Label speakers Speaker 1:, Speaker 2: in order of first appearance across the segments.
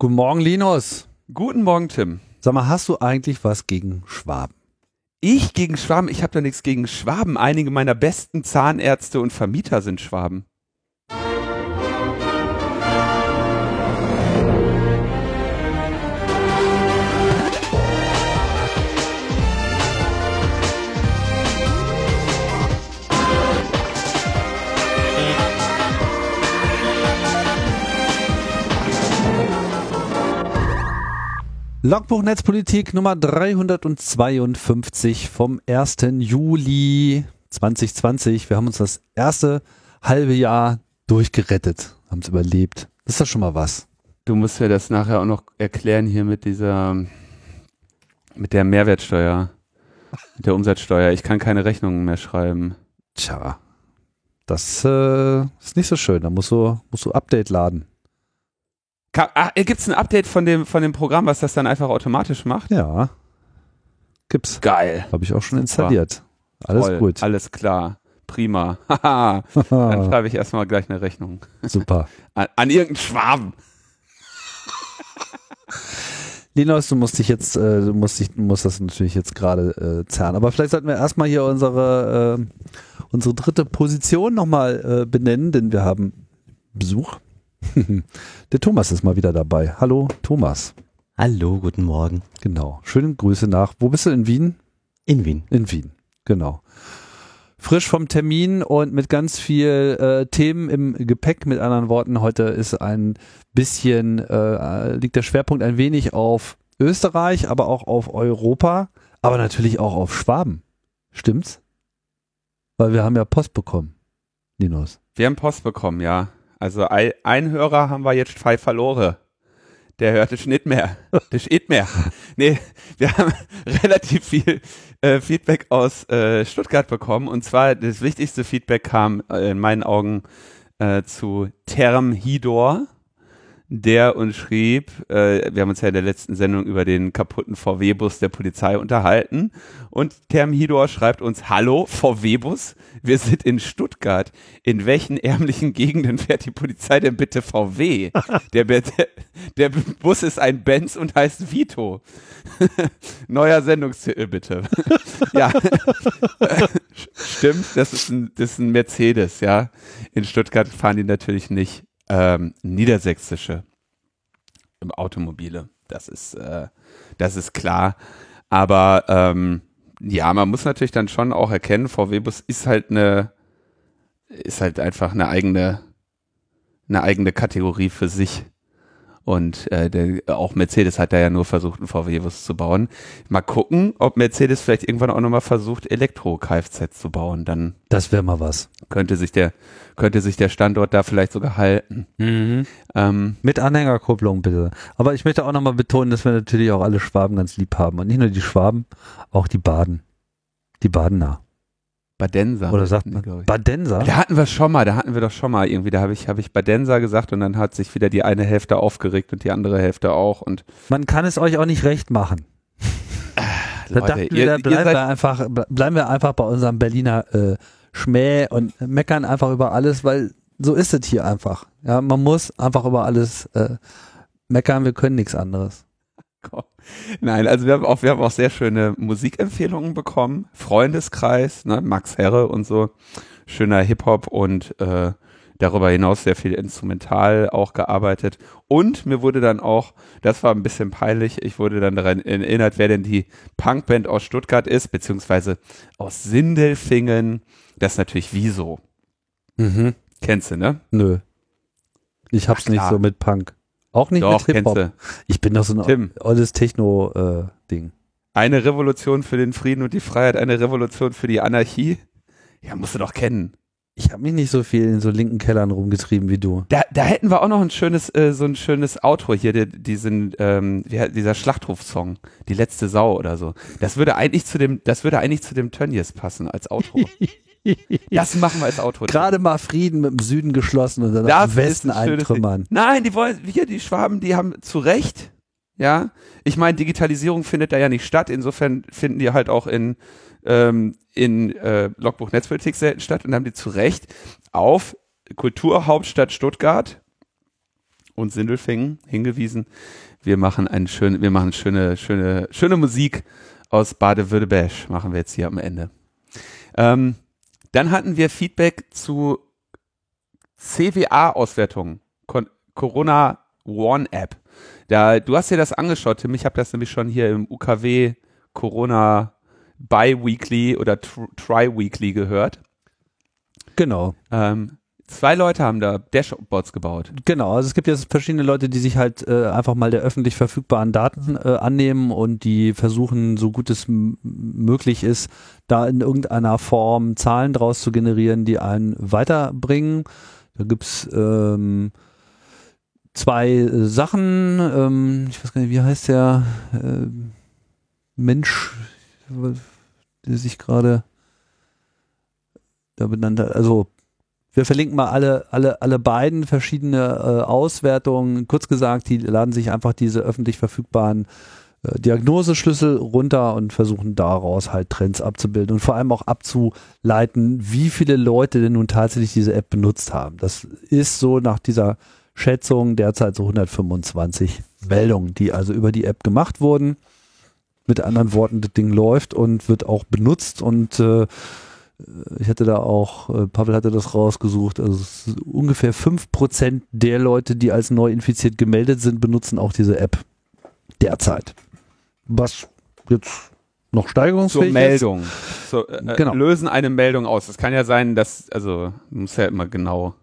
Speaker 1: Guten Morgen, Linus.
Speaker 2: Guten Morgen, Tim.
Speaker 1: Sag mal, hast du eigentlich was gegen Schwaben?
Speaker 2: Ich gegen Schwaben? Ich habe da nichts gegen Schwaben. Einige meiner besten Zahnärzte und Vermieter sind Schwaben.
Speaker 1: Logbuch Netzpolitik Nummer 352 vom 1. Juli 2020. Wir haben uns das erste halbe Jahr durchgerettet, haben es überlebt. Das ist doch schon mal was.
Speaker 2: Du musst ja das nachher auch noch erklären hier mit dieser, mit der Mehrwertsteuer, mit der Umsatzsteuer. Ich kann keine Rechnungen mehr schreiben.
Speaker 1: Tja, das äh, ist nicht so schön. Da musst du, musst du Update laden.
Speaker 2: Ah, Gibt es ein Update von dem, von dem Programm, was das dann einfach automatisch macht?
Speaker 1: Ja. Gibt's.
Speaker 2: Geil.
Speaker 1: Habe ich auch schon installiert. Alles
Speaker 2: Toll,
Speaker 1: gut.
Speaker 2: Alles klar. Prima. Haha. dann schreibe ich erstmal gleich eine Rechnung.
Speaker 1: Super.
Speaker 2: An, an irgendeinen Schwaben.
Speaker 1: Linus, du musst dich jetzt, äh, du musst dich, musst das natürlich jetzt gerade äh, zerren. Aber vielleicht sollten wir erstmal hier unsere, äh, unsere dritte Position nochmal äh, benennen, denn wir haben Besuch. Der Thomas ist mal wieder dabei. Hallo, Thomas.
Speaker 3: Hallo, guten Morgen.
Speaker 1: Genau. Schöne Grüße nach. Wo bist du in Wien?
Speaker 3: In Wien.
Speaker 1: In Wien, genau. Frisch vom Termin und mit ganz viel äh, Themen im Gepäck. Mit anderen Worten, heute ist ein bisschen, äh, liegt der Schwerpunkt ein wenig auf Österreich, aber auch auf Europa, aber natürlich auch auf Schwaben. Stimmt's? Weil wir haben ja Post bekommen, Linus.
Speaker 2: Wir haben Post bekommen, ja. Also ein, Hörer haben wir jetzt zwei verloren. Der hört es nicht mehr. Das nicht mehr. Nee, wir haben relativ viel äh, Feedback aus äh, Stuttgart bekommen. Und zwar das wichtigste Feedback kam äh, in meinen Augen äh, zu Term Hidor der uns schrieb, äh, wir haben uns ja in der letzten Sendung über den kaputten VW-Bus der Polizei unterhalten und Term Hidor schreibt uns, hallo VW-Bus, wir sind in Stuttgart. In welchen ärmlichen Gegenden fährt die Polizei denn bitte VW? Der, der, der Bus ist ein Benz und heißt Vito. Neuer Sendungstitel bitte. ja, stimmt, das ist, ein, das ist ein Mercedes, ja. In Stuttgart fahren die natürlich nicht ähm, niedersächsische Automobile. Das ist, äh, das ist klar. Aber ähm, ja, man muss natürlich dann schon auch erkennen, VW-Bus ist halt eine, ist halt einfach eine eigene, eine eigene Kategorie für sich. Und äh, der, auch Mercedes hat da ja nur versucht, einen VW-Bus zu bauen. Mal gucken, ob Mercedes vielleicht irgendwann auch nochmal versucht, Elektro-Kfz zu bauen. Dann
Speaker 1: das wäre mal was.
Speaker 2: Könnte sich der, könnte sich der Standort da vielleicht sogar halten.
Speaker 1: Mhm. Ähm, Mit Anhängerkupplung bitte. Aber ich möchte auch nochmal betonen, dass wir natürlich auch alle Schwaben ganz lieb haben. Und nicht nur die Schwaben, auch die Baden. Die Badener.
Speaker 2: Badenser.
Speaker 1: Oder sagt man Badenser?
Speaker 2: Da hatten wir schon mal, da hatten wir doch schon mal irgendwie, da habe ich, hab ich Badenser gesagt und dann hat sich wieder die eine Hälfte aufgeregt und die andere Hälfte auch. Und
Speaker 1: Man kann es euch auch nicht recht machen. da
Speaker 2: Leute,
Speaker 1: dachten wir, da bleiben wir, einfach, bleiben wir einfach bei unserem Berliner äh, Schmäh und meckern einfach über alles, weil so ist es hier einfach. Ja, man muss einfach über alles äh, meckern, wir können nichts anderes.
Speaker 2: Nein, also wir haben auch, wir haben auch sehr schöne Musikempfehlungen bekommen. Freundeskreis, ne, Max Herre und so. Schöner Hip-Hop und äh, darüber hinaus sehr viel instrumental auch gearbeitet. Und mir wurde dann auch, das war ein bisschen peinlich, ich wurde dann daran erinnert, wer denn die Punkband aus Stuttgart ist, beziehungsweise aus Sindelfingen. Das ist natürlich Wieso.
Speaker 1: Mhm.
Speaker 2: Kennst du, ne?
Speaker 1: Nö. Ich hab's Ach, nicht so mit Punk. Auch nicht
Speaker 2: Doch,
Speaker 1: mit Hip-Hop. Ich bin doch so ein
Speaker 2: Tim.
Speaker 1: olles Techno-Ding. Äh,
Speaker 2: eine Revolution für den Frieden und die Freiheit, eine Revolution für die Anarchie. Ja, musst du doch kennen.
Speaker 1: Ich habe mich nicht so viel in so linken Kellern rumgetrieben wie du.
Speaker 2: Da, da hätten wir auch noch ein schönes, äh, so ein schönes Auto hier, die, diesen, ähm, dieser Schlachtruf-Song, die letzte Sau oder so. Das würde eigentlich zu dem, das würde eigentlich zu dem Tönnies passen als Auto. das machen wir als Auto.
Speaker 1: Gerade mal Frieden mit dem Süden geschlossen und dann das im Westen eintrümmern.
Speaker 2: Nein, die wollen, hier die Schwaben, die haben zu Recht, ja. Ich meine, Digitalisierung findet da ja nicht statt. Insofern finden die halt auch in ähm, in äh, Logbuch Netzpolitik selten statt und haben die zu Recht auf Kulturhauptstadt Stuttgart und Sindelfingen hingewiesen. Wir machen eine schöne, wir machen schöne, schöne, schöne Musik aus Baden-Württemberg, machen wir jetzt hier am Ende. Ähm, dann hatten wir Feedback zu CWA-Auswertungen, Corona One App. Da, du hast dir das angeschaut, Tim. Ich habe das nämlich schon hier im UKW Corona Bi-Weekly oder Tri-Weekly gehört.
Speaker 1: Genau.
Speaker 2: Ähm, zwei Leute haben da Dashboards gebaut.
Speaker 1: Genau, also es gibt jetzt verschiedene Leute, die sich halt äh, einfach mal der öffentlich verfügbaren Daten äh, annehmen und die versuchen, so gut es möglich ist, da in irgendeiner Form Zahlen draus zu generieren, die einen weiterbringen. Da gibt's ähm, zwei äh, Sachen. Ähm, ich weiß gar nicht, wie heißt der äh, Mensch, der sich gerade da benannt hat. Also wir verlinken mal alle, alle, alle beiden verschiedene äh, Auswertungen. Kurz gesagt, die laden sich einfach diese öffentlich verfügbaren äh, Diagnoseschlüssel runter und versuchen daraus halt Trends abzubilden und vor allem auch abzuleiten, wie viele Leute denn nun tatsächlich diese App benutzt haben. Das ist so nach dieser Schätzung derzeit so 125 Meldungen, die also über die App gemacht wurden. Mit anderen Worten, das Ding läuft und wird auch benutzt und äh, ich hatte da auch, äh, Pavel hatte das rausgesucht, also ungefähr 5% der Leute, die als neu infiziert gemeldet sind, benutzen auch diese App derzeit. Was jetzt noch steigerungsfähig
Speaker 2: Zur Meldung. So, äh, genau. Lösen eine Meldung aus. Es kann ja sein, dass, also muss ja immer genau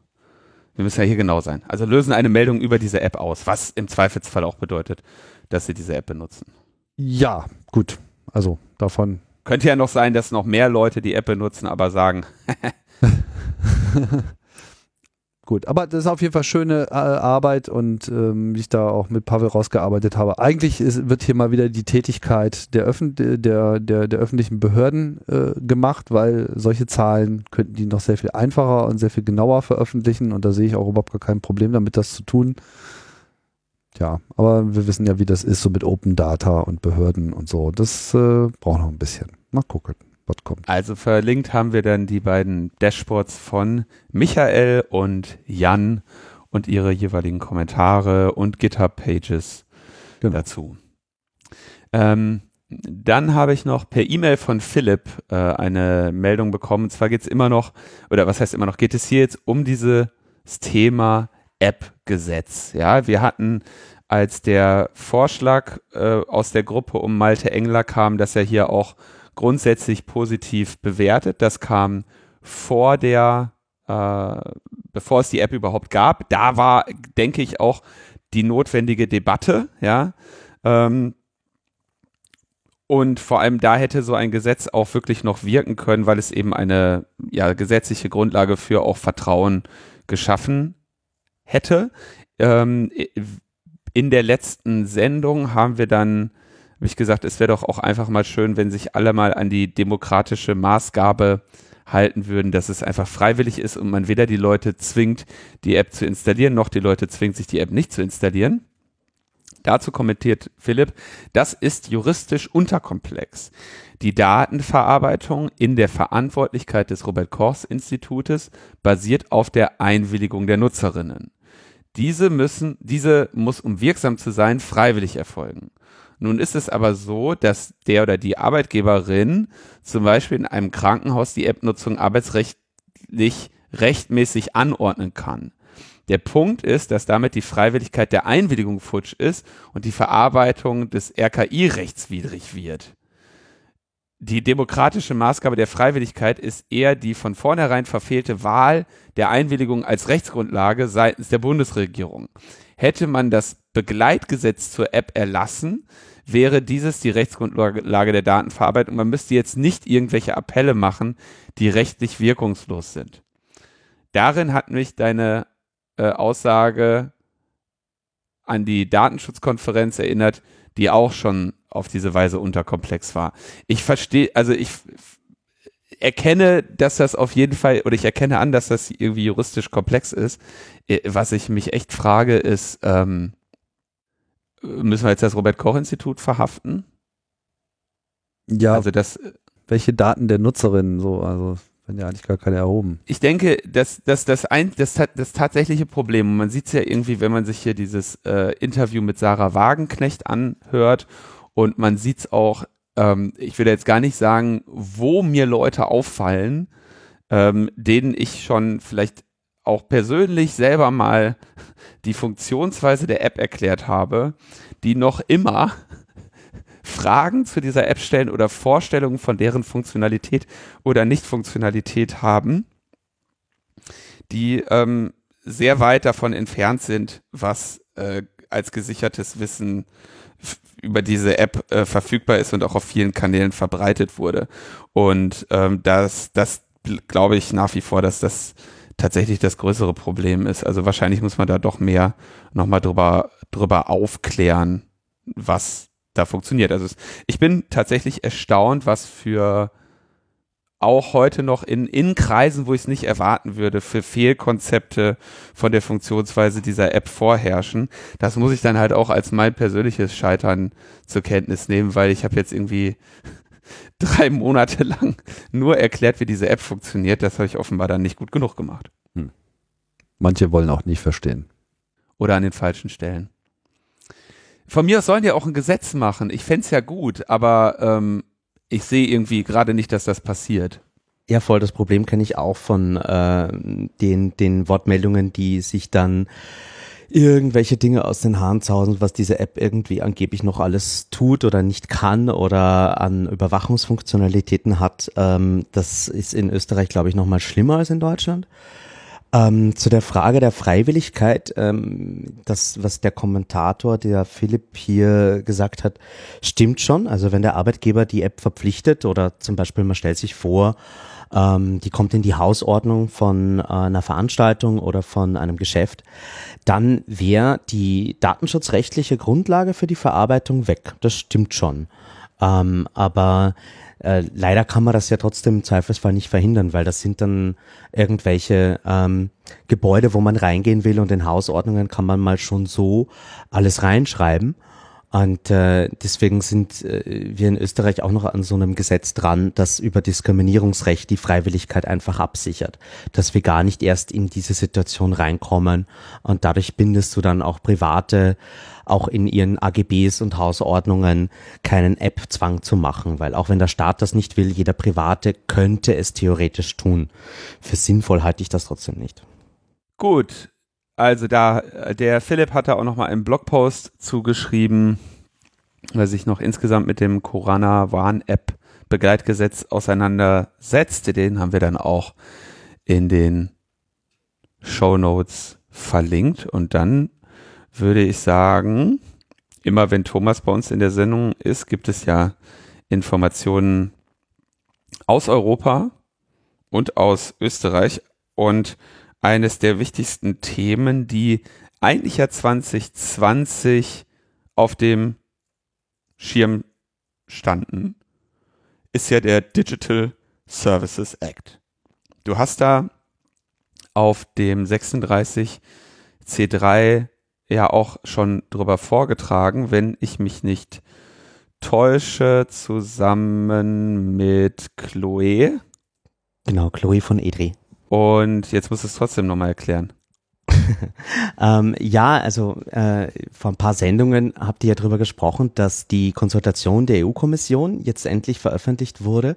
Speaker 2: wir müssen ja hier genau sein. Also lösen eine Meldung über diese App aus, was im Zweifelsfall auch bedeutet, dass sie diese App benutzen.
Speaker 1: Ja, gut. Also davon.
Speaker 2: Könnte ja noch sein, dass noch mehr Leute die App benutzen, aber sagen,
Speaker 1: gut. Aber das ist auf jeden Fall schöne äh, Arbeit und ähm, wie ich da auch mit Pavel rausgearbeitet habe. Eigentlich ist, wird hier mal wieder die Tätigkeit der, Öffn der, der, der öffentlichen Behörden äh, gemacht, weil solche Zahlen könnten die noch sehr viel einfacher und sehr viel genauer veröffentlichen und da sehe ich auch überhaupt gar kein Problem damit, das zu tun. Ja, aber wir wissen ja, wie das ist so mit Open Data und Behörden und so. Das äh, braucht noch ein bisschen. Mal gucken was kommt.
Speaker 2: Also verlinkt haben wir dann die beiden Dashboards von Michael und Jan und ihre jeweiligen Kommentare und GitHub-Pages genau. dazu. Ähm, dann habe ich noch per E-Mail von Philipp äh, eine Meldung bekommen. Und zwar geht es immer noch, oder was heißt immer noch, geht es hier jetzt um dieses Thema App-Gesetz. Ja, wir hatten, als der Vorschlag äh, aus der Gruppe um Malte Engler kam, dass er hier auch grundsätzlich positiv bewertet. Das kam vor der, äh, bevor es die App überhaupt gab. Da war, denke ich, auch die notwendige Debatte, ja. Ähm, und vor allem da hätte so ein Gesetz auch wirklich noch wirken können, weil es eben eine ja, gesetzliche Grundlage für auch Vertrauen geschaffen hätte. Ähm, in der letzten Sendung haben wir dann habe ich gesagt, es wäre doch auch einfach mal schön, wenn sich alle mal an die demokratische Maßgabe halten würden, dass es einfach freiwillig ist und man weder die Leute zwingt, die App zu installieren, noch die Leute zwingt, sich die App nicht zu installieren. Dazu kommentiert Philipp, das ist juristisch unterkomplex. Die Datenverarbeitung in der Verantwortlichkeit des Robert Kochs Institutes basiert auf der Einwilligung der Nutzerinnen. Diese müssen, diese muss, um wirksam zu sein, freiwillig erfolgen. Nun ist es aber so, dass der oder die Arbeitgeberin zum Beispiel in einem Krankenhaus die App-Nutzung arbeitsrechtlich rechtmäßig anordnen kann. Der Punkt ist, dass damit die Freiwilligkeit der Einwilligung futsch ist und die Verarbeitung des RKI rechtswidrig wird. Die demokratische Maßgabe der Freiwilligkeit ist eher die von vornherein verfehlte Wahl der Einwilligung als Rechtsgrundlage seitens der Bundesregierung. Hätte man das Begleitgesetz zur App erlassen, wäre dieses die Rechtsgrundlage der Datenverarbeitung. Man müsste jetzt nicht irgendwelche Appelle machen, die rechtlich wirkungslos sind. Darin hat mich deine äh, Aussage an die Datenschutzkonferenz erinnert, die auch schon auf diese Weise unterkomplex war. Ich verstehe, also ich erkenne, dass das auf jeden Fall, oder ich erkenne an, dass das irgendwie juristisch komplex ist. Äh, was ich mich echt frage, ist, ähm, Müssen wir jetzt das Robert-Koch-Institut verhaften?
Speaker 1: Ja. Also das. Welche Daten der Nutzerinnen so, also. Wenn ja eigentlich gar keine erhoben.
Speaker 2: Ich denke, dass, dass das, ein, das, das tatsächliche Problem, man sieht es ja irgendwie, wenn man sich hier dieses äh, Interview mit Sarah Wagenknecht anhört und man sieht es auch, ähm, ich will jetzt gar nicht sagen, wo mir Leute auffallen, ähm, denen ich schon vielleicht auch persönlich selber mal die Funktionsweise der App erklärt habe, die noch immer Fragen zu dieser App stellen oder Vorstellungen von deren Funktionalität oder Nicht-Funktionalität haben, die ähm, sehr weit davon entfernt sind, was äh, als gesichertes Wissen über diese App äh, verfügbar ist und auch auf vielen Kanälen verbreitet wurde. Und ähm, das, das glaube ich nach wie vor, dass das tatsächlich das größere Problem ist. Also wahrscheinlich muss man da doch mehr nochmal drüber, drüber aufklären, was da funktioniert. Also ich bin tatsächlich erstaunt, was für auch heute noch in, in Kreisen, wo ich es nicht erwarten würde, für Fehlkonzepte von der Funktionsweise dieser App vorherrschen. Das muss ich dann halt auch als mein persönliches Scheitern zur Kenntnis nehmen, weil ich habe jetzt irgendwie drei Monate lang nur erklärt, wie diese App funktioniert. Das habe ich offenbar dann nicht gut genug gemacht. Hm.
Speaker 1: Manche wollen auch nicht verstehen.
Speaker 2: Oder an den falschen Stellen. Von mir aus sollen die auch ein Gesetz machen. Ich fände ja gut, aber ähm, ich sehe irgendwie gerade nicht, dass das passiert.
Speaker 3: Ja, voll. Das Problem kenne ich auch von äh, den, den Wortmeldungen, die sich dann irgendwelche Dinge aus den Haaren zausen, was diese App irgendwie angeblich noch alles tut oder nicht kann oder an Überwachungsfunktionalitäten hat. Ähm, das ist in Österreich, glaube ich, noch mal schlimmer als in Deutschland. Ähm, zu der Frage der Freiwilligkeit, ähm, das, was der Kommentator, der Philipp hier gesagt hat, stimmt schon. Also wenn der Arbeitgeber die App verpflichtet oder zum Beispiel man stellt sich vor, ähm, die kommt in die Hausordnung von äh, einer Veranstaltung oder von einem Geschäft, dann wäre die datenschutzrechtliche Grundlage für die Verarbeitung weg. Das stimmt schon. Ähm, aber äh, leider kann man das ja trotzdem im Zweifelsfall nicht verhindern, weil das sind dann irgendwelche ähm, Gebäude, wo man reingehen will und in Hausordnungen kann man mal schon so alles reinschreiben. Und äh, deswegen sind äh, wir in Österreich auch noch an so einem Gesetz dran, das über Diskriminierungsrecht die Freiwilligkeit einfach absichert, dass wir gar nicht erst in diese Situation reinkommen und dadurch bindest du dann auch Private auch in ihren AGBs und Hausordnungen keinen App-Zwang zu machen, weil auch wenn der Staat das nicht will, jeder Private könnte es theoretisch tun. Für sinnvoll halte ich das trotzdem nicht.
Speaker 2: Gut, also da, der Philipp hat da auch nochmal einen Blogpost zugeschrieben, der sich noch insgesamt mit dem Corona Warn App Begleitgesetz auseinandersetzt. Den haben wir dann auch in den Show Notes verlinkt. Und dann würde ich sagen, immer wenn Thomas bei uns in der Sendung ist, gibt es ja Informationen aus Europa und aus Österreich. Und eines der wichtigsten Themen, die eigentlich ja 2020 auf dem Schirm standen, ist ja der Digital Services Act. Du hast da auf dem 36 C3 ja auch schon drüber vorgetragen, wenn ich mich nicht täusche, zusammen mit Chloe.
Speaker 3: Genau, Chloe von Edri.
Speaker 2: Und jetzt muss es trotzdem nochmal erklären.
Speaker 3: ähm, ja, also äh, vor ein paar Sendungen habt ihr ja darüber gesprochen, dass die Konsultation der EU-Kommission jetzt endlich veröffentlicht wurde.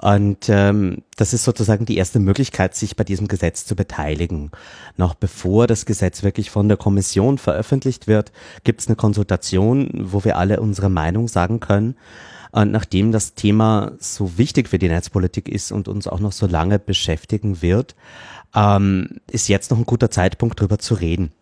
Speaker 3: Und ähm, das ist sozusagen die erste Möglichkeit, sich bei diesem Gesetz zu beteiligen. Noch bevor das Gesetz wirklich von der Kommission veröffentlicht wird, gibt es eine Konsultation, wo wir alle unsere Meinung sagen können. Und nachdem das Thema so wichtig für die Netzpolitik ist und uns auch noch so lange beschäftigen wird, ähm, ist jetzt noch ein guter Zeitpunkt, drüber zu reden.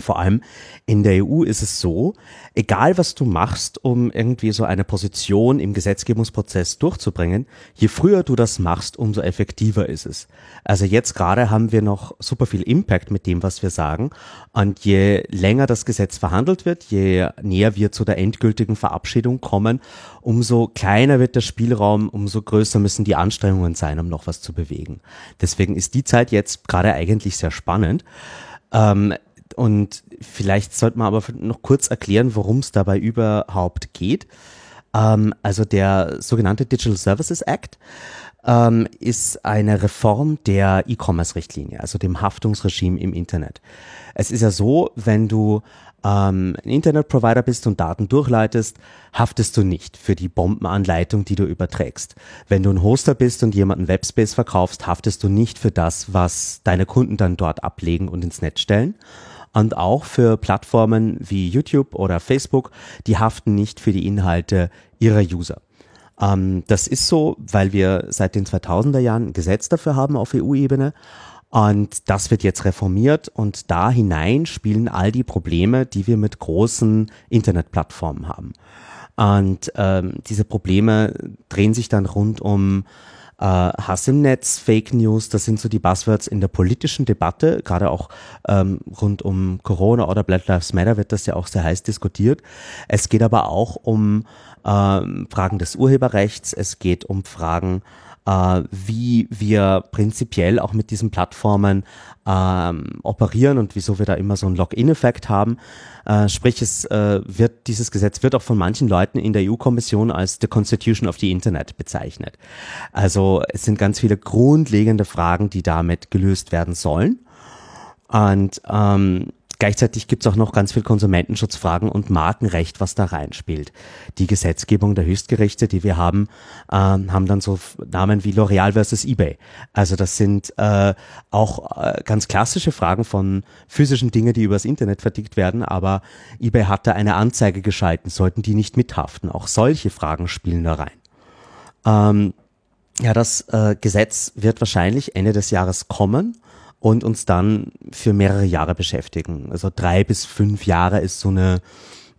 Speaker 3: Vor allem in der EU ist es so, egal was du machst, um irgendwie so eine Position im Gesetzgebungsprozess durchzubringen, je früher du das machst, umso effektiver ist es. Also jetzt gerade haben wir noch super viel Impact mit dem, was wir sagen. Und je länger das Gesetz verhandelt wird, je näher wir zu der endgültigen Verabschiedung kommen, umso kleiner wird der Spielraum, umso größer müssen die Anstrengungen sein, um noch was zu bewegen. Deswegen ist die Zeit jetzt gerade eigentlich sehr spannend. Ähm, und vielleicht sollte man aber noch kurz erklären, worum es dabei überhaupt geht. Ähm, also der sogenannte Digital Services Act ähm, ist eine Reform der E-Commerce-Richtlinie, also dem Haftungsregime im Internet. Es ist ja so, wenn du ähm, ein Internetprovider bist und Daten durchleitest, haftest du nicht für die Bombenanleitung, die du überträgst. Wenn du ein Hoster bist und jemanden Webspace verkaufst, haftest du nicht für das, was deine Kunden dann dort ablegen und ins Netz stellen. Und auch für Plattformen wie YouTube oder Facebook, die haften nicht für die Inhalte ihrer User. Ähm, das ist so, weil wir seit den 2000er Jahren ein Gesetz dafür haben auf EU-Ebene. Und das wird jetzt reformiert und da hinein spielen all die Probleme, die wir mit großen Internetplattformen haben. Und ähm, diese Probleme drehen sich dann rund um äh, Hass im Netz, Fake News, das sind so die Buzzwords in der politischen Debatte, gerade auch ähm, rund um Corona oder Black Lives Matter wird das ja auch sehr heiß diskutiert. Es geht aber auch um ähm, Fragen des Urheberrechts, es geht um Fragen wie wir prinzipiell auch mit diesen Plattformen ähm, operieren und wieso wir da immer so einen Login-Effekt haben. Äh, sprich, es äh, wird dieses Gesetz wird auch von manchen Leuten in der EU-Kommission als the Constitution of the Internet bezeichnet. Also es sind ganz viele grundlegende Fragen, die damit gelöst werden sollen. Und ähm, Gleichzeitig gibt es auch noch ganz viel Konsumentenschutzfragen und Markenrecht, was da reinspielt. Die Gesetzgebung der Höchstgerichte, die wir haben, äh, haben dann so Namen wie L'Oreal versus eBay. Also das sind äh, auch äh, ganz klassische Fragen von physischen Dingen, die übers Internet verdickt werden, aber eBay hat da eine Anzeige geschalten, sollten die nicht mithaften. Auch solche Fragen spielen da rein. Ähm, ja, das äh, Gesetz wird wahrscheinlich Ende des Jahres kommen und uns dann für mehrere Jahre beschäftigen. Also drei bis fünf Jahre ist so eine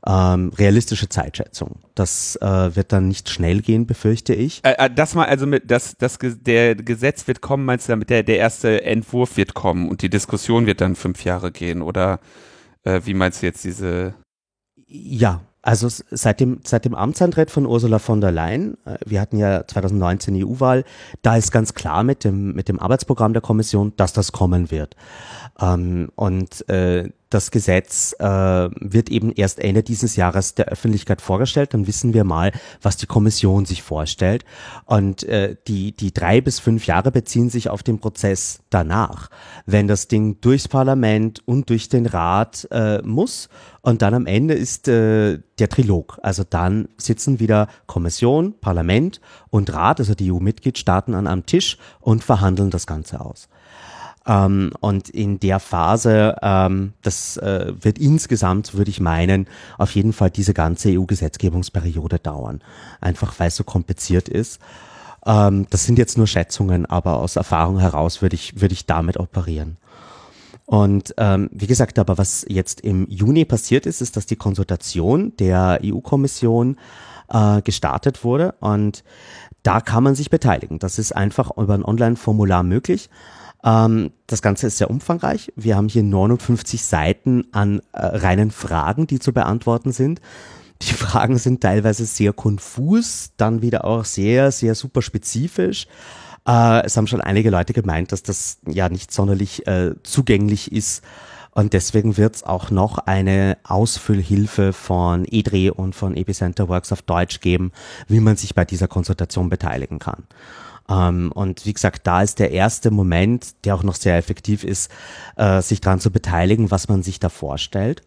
Speaker 3: ähm, realistische Zeitschätzung. Das äh, wird dann nicht schnell gehen, befürchte ich.
Speaker 2: Äh, äh, das mal, also mit das, das der Gesetz wird kommen, meinst du damit der, der erste Entwurf wird kommen und die Diskussion wird dann fünf Jahre gehen oder äh, wie meinst du jetzt diese?
Speaker 3: Ja, also seit dem, seit dem Amtsantritt von Ursula von der Leyen, äh, wir hatten ja 2019 EU-Wahl, da ist ganz klar mit dem, mit dem Arbeitsprogramm der Kommission, dass das kommen wird. Ähm, und äh, das Gesetz äh, wird eben erst Ende dieses Jahres der Öffentlichkeit vorgestellt. Dann wissen wir mal, was die Kommission sich vorstellt. Und äh, die, die drei bis fünf Jahre beziehen sich auf den Prozess danach. Wenn das Ding durchs Parlament und durch den Rat äh, muss und dann am Ende ist äh, der Trilog. Also dann sitzen wieder Kommission, Parlament und Rat, also die EU-Mitgliedstaaten an einem Tisch und verhandeln das Ganze aus. Ähm, und in der Phase, ähm, das äh, wird insgesamt, würde ich meinen, auf jeden Fall diese ganze EU-Gesetzgebungsperiode dauern. Einfach weil es so kompliziert ist. Ähm, das sind jetzt nur Schätzungen, aber aus Erfahrung heraus würde ich, würde ich damit operieren. Und ähm, wie gesagt, aber was jetzt im Juni passiert ist, ist, dass die Konsultation der EU-Kommission äh, gestartet wurde und da kann man sich beteiligen. Das ist einfach über ein Online-Formular möglich. Ähm, das Ganze ist sehr umfangreich. Wir haben hier 59 Seiten an äh, reinen Fragen, die zu beantworten sind. Die Fragen sind teilweise sehr konfus, dann wieder auch sehr, sehr super spezifisch. Äh, es haben schon einige Leute gemeint, dass das ja nicht sonderlich äh, zugänglich ist. Und deswegen wird es auch noch eine Ausfüllhilfe von EDRE und von Epicenter Works auf Deutsch geben, wie man sich bei dieser Konsultation beteiligen kann. Ähm, und wie gesagt, da ist der erste Moment, der auch noch sehr effektiv ist, äh, sich daran zu beteiligen, was man sich da vorstellt.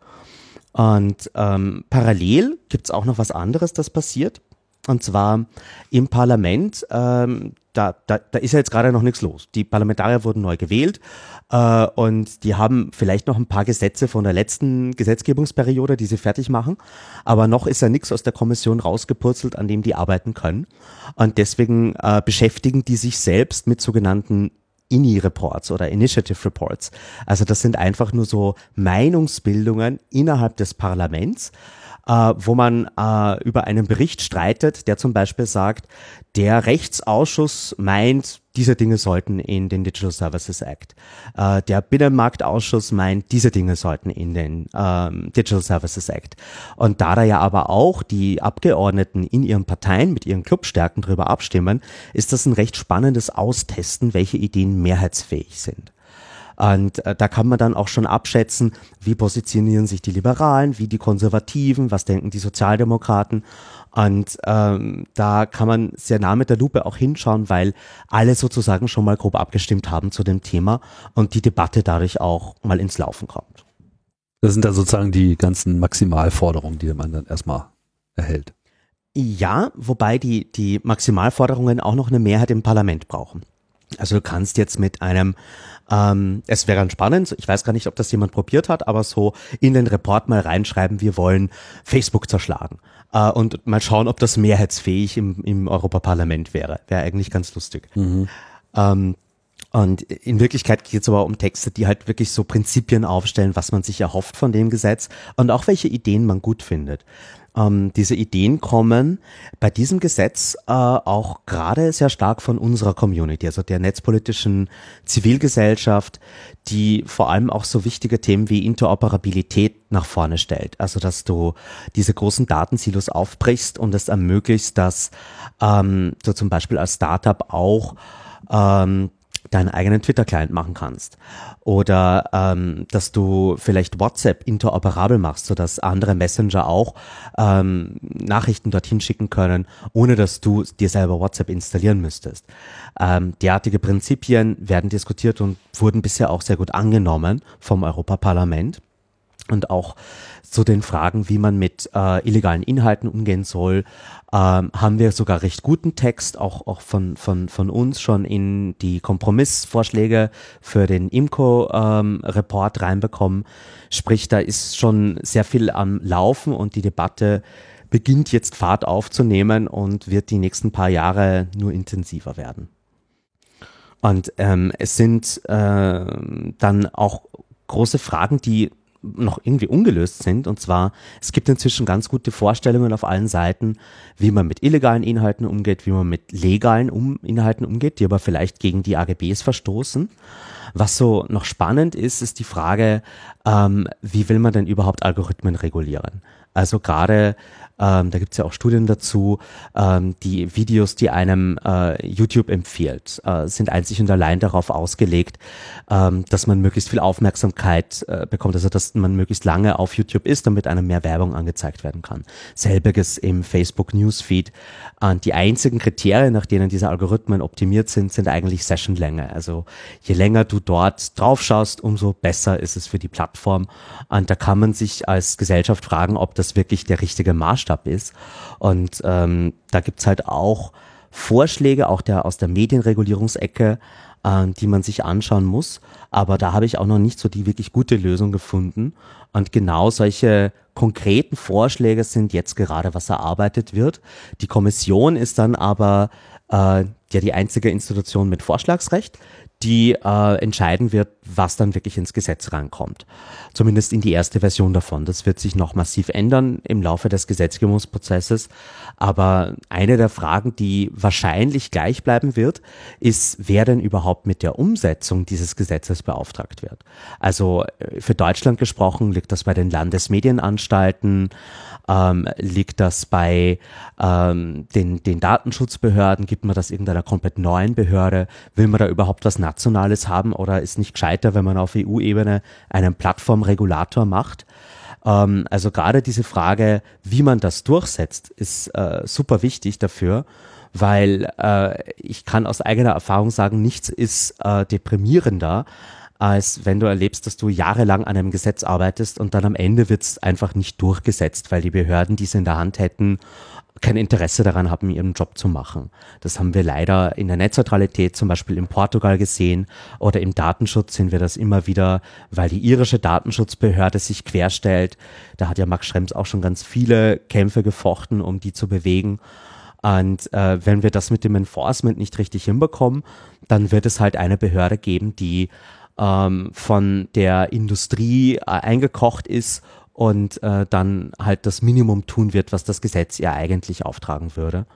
Speaker 3: Und ähm, parallel gibt's auch noch was anderes, das passiert. Und zwar im Parlament, ähm, da, da, da ist ja jetzt gerade noch nichts los. Die Parlamentarier wurden neu gewählt äh, und die haben vielleicht noch ein paar Gesetze von der letzten Gesetzgebungsperiode, die sie fertig machen. Aber noch ist ja nichts aus der Kommission rausgepurzelt, an dem die arbeiten können. Und deswegen äh, beschäftigen die sich selbst mit sogenannten INI-Reports oder Initiative Reports. Also das sind einfach nur so Meinungsbildungen innerhalb des Parlaments, äh, wo man äh, über einen Bericht streitet, der zum Beispiel sagt, der Rechtsausschuss meint, diese Dinge sollten in den Digital Services Act. Äh, der Binnenmarktausschuss meint, diese Dinge sollten in den ähm, Digital Services Act. Und da da ja aber auch die Abgeordneten in ihren Parteien mit ihren Clubstärken darüber abstimmen, ist das ein recht spannendes Austesten, welche Ideen mehrheitsfähig sind. Und äh, da kann man dann auch schon abschätzen, wie positionieren sich die Liberalen, wie die Konservativen, was denken die Sozialdemokraten. Und ähm, da kann man sehr nah mit der Lupe auch hinschauen, weil alle sozusagen schon mal grob abgestimmt haben zu dem Thema und die Debatte dadurch auch mal ins Laufen kommt.
Speaker 1: Das sind da sozusagen die ganzen Maximalforderungen, die man dann erstmal erhält.
Speaker 3: Ja, wobei die, die Maximalforderungen auch noch eine Mehrheit im Parlament brauchen. Also du kannst jetzt mit einem, ähm, es wäre ganz spannend, ich weiß gar nicht, ob das jemand probiert hat, aber so in den Report mal reinschreiben, wir wollen Facebook zerschlagen äh, und mal schauen, ob das mehrheitsfähig im, im Europaparlament wäre. Wäre eigentlich ganz lustig. Mhm. Ähm, und in Wirklichkeit geht es aber um Texte, die halt wirklich so Prinzipien aufstellen, was man sich erhofft von dem Gesetz und auch welche Ideen man gut findet. Ähm, diese Ideen kommen bei diesem Gesetz äh, auch gerade sehr stark von unserer Community, also der netzpolitischen Zivilgesellschaft, die vor allem auch so wichtige Themen wie Interoperabilität nach vorne stellt. Also dass du diese großen Datensilos aufbrichst und es ermöglicht, dass ähm, du zum Beispiel als Startup auch ähm, deinen eigenen Twitter-Client machen kannst. Oder ähm, dass du vielleicht WhatsApp interoperabel machst, sodass andere Messenger auch ähm, Nachrichten dorthin schicken können, ohne dass du dir selber WhatsApp installieren müsstest. Ähm, derartige Prinzipien werden diskutiert und wurden bisher auch sehr gut angenommen vom Europaparlament und auch zu den Fragen, wie man mit äh, illegalen Inhalten umgehen soll, ähm, haben wir sogar recht guten Text, auch, auch von, von, von uns schon in die Kompromissvorschläge für den IMCO-Report ähm, reinbekommen. Sprich, da ist schon sehr viel am Laufen und die Debatte beginnt jetzt Fahrt aufzunehmen und wird die nächsten paar Jahre nur intensiver werden. Und ähm, es sind äh, dann auch große Fragen, die noch irgendwie ungelöst sind. Und zwar, es gibt inzwischen ganz gute Vorstellungen auf allen Seiten, wie man mit illegalen Inhalten umgeht, wie man mit legalen um Inhalten umgeht, die aber vielleicht gegen die AGBs verstoßen. Was so noch spannend ist, ist die Frage, ähm, wie will man denn überhaupt Algorithmen regulieren? Also gerade ähm, da gibt es ja auch Studien dazu, ähm, die Videos, die einem äh, YouTube empfiehlt, äh, sind einzig und allein darauf ausgelegt, ähm, dass man möglichst viel Aufmerksamkeit äh, bekommt, also dass man möglichst lange auf YouTube ist, damit einem mehr Werbung angezeigt werden kann. Selbiges im Facebook Newsfeed. Äh, die einzigen Kriterien, nach denen diese Algorithmen optimiert sind, sind eigentlich Sessionlänge. Also je länger du dort drauf schaust, umso besser ist es für die Plattform. Und da kann man sich als Gesellschaft fragen, ob das wirklich der richtige Maßstab Maßstab ist. Und ähm, da gibt's halt auch Vorschläge, auch der aus der Medienregulierungsecke, äh, die man sich anschauen muss. Aber da habe ich auch noch nicht so die wirklich gute Lösung gefunden. Und genau solche konkreten Vorschläge sind jetzt gerade, was erarbeitet wird. Die Kommission ist dann aber äh, ja die einzige Institution mit Vorschlagsrecht, die äh, entscheiden wird, was dann wirklich ins Gesetz reinkommt. Zumindest in die erste Version davon. Das wird sich noch massiv ändern im Laufe des Gesetzgebungsprozesses. Aber eine der Fragen, die wahrscheinlich gleich bleiben wird, ist, wer denn überhaupt mit der Umsetzung dieses Gesetzes beauftragt wird. Also äh, für Deutschland gesprochen liegt das bei den Landesmedienanstalten, ähm, liegt das bei ähm, den, den Datenschutzbehörden, gibt man das irgendeiner komplett neuen Behörde, will man da überhaupt was Nationales haben oder ist nicht gescheiter, wenn man auf EU-Ebene einen Plattformregulator macht? Ähm, also gerade diese Frage, wie man das durchsetzt, ist äh, super wichtig dafür weil äh, ich kann aus eigener Erfahrung sagen, nichts ist äh, deprimierender, als wenn du erlebst, dass du jahrelang an einem Gesetz arbeitest und dann am Ende wird es einfach nicht durchgesetzt, weil die Behörden, die es in der Hand hätten, kein Interesse daran haben, ihren Job zu machen. Das haben wir leider in der Netzneutralität zum Beispiel in Portugal gesehen oder im Datenschutz sehen wir das immer wieder, weil die irische Datenschutzbehörde sich querstellt. Da hat ja Max Schrems auch schon ganz viele Kämpfe gefochten, um die zu bewegen. Und äh, wenn wir das mit dem Enforcement nicht richtig hinbekommen, dann wird es halt eine Behörde geben, die ähm, von der Industrie äh, eingekocht ist und äh, dann halt das Minimum tun wird, was das Gesetz ihr eigentlich auftragen würde.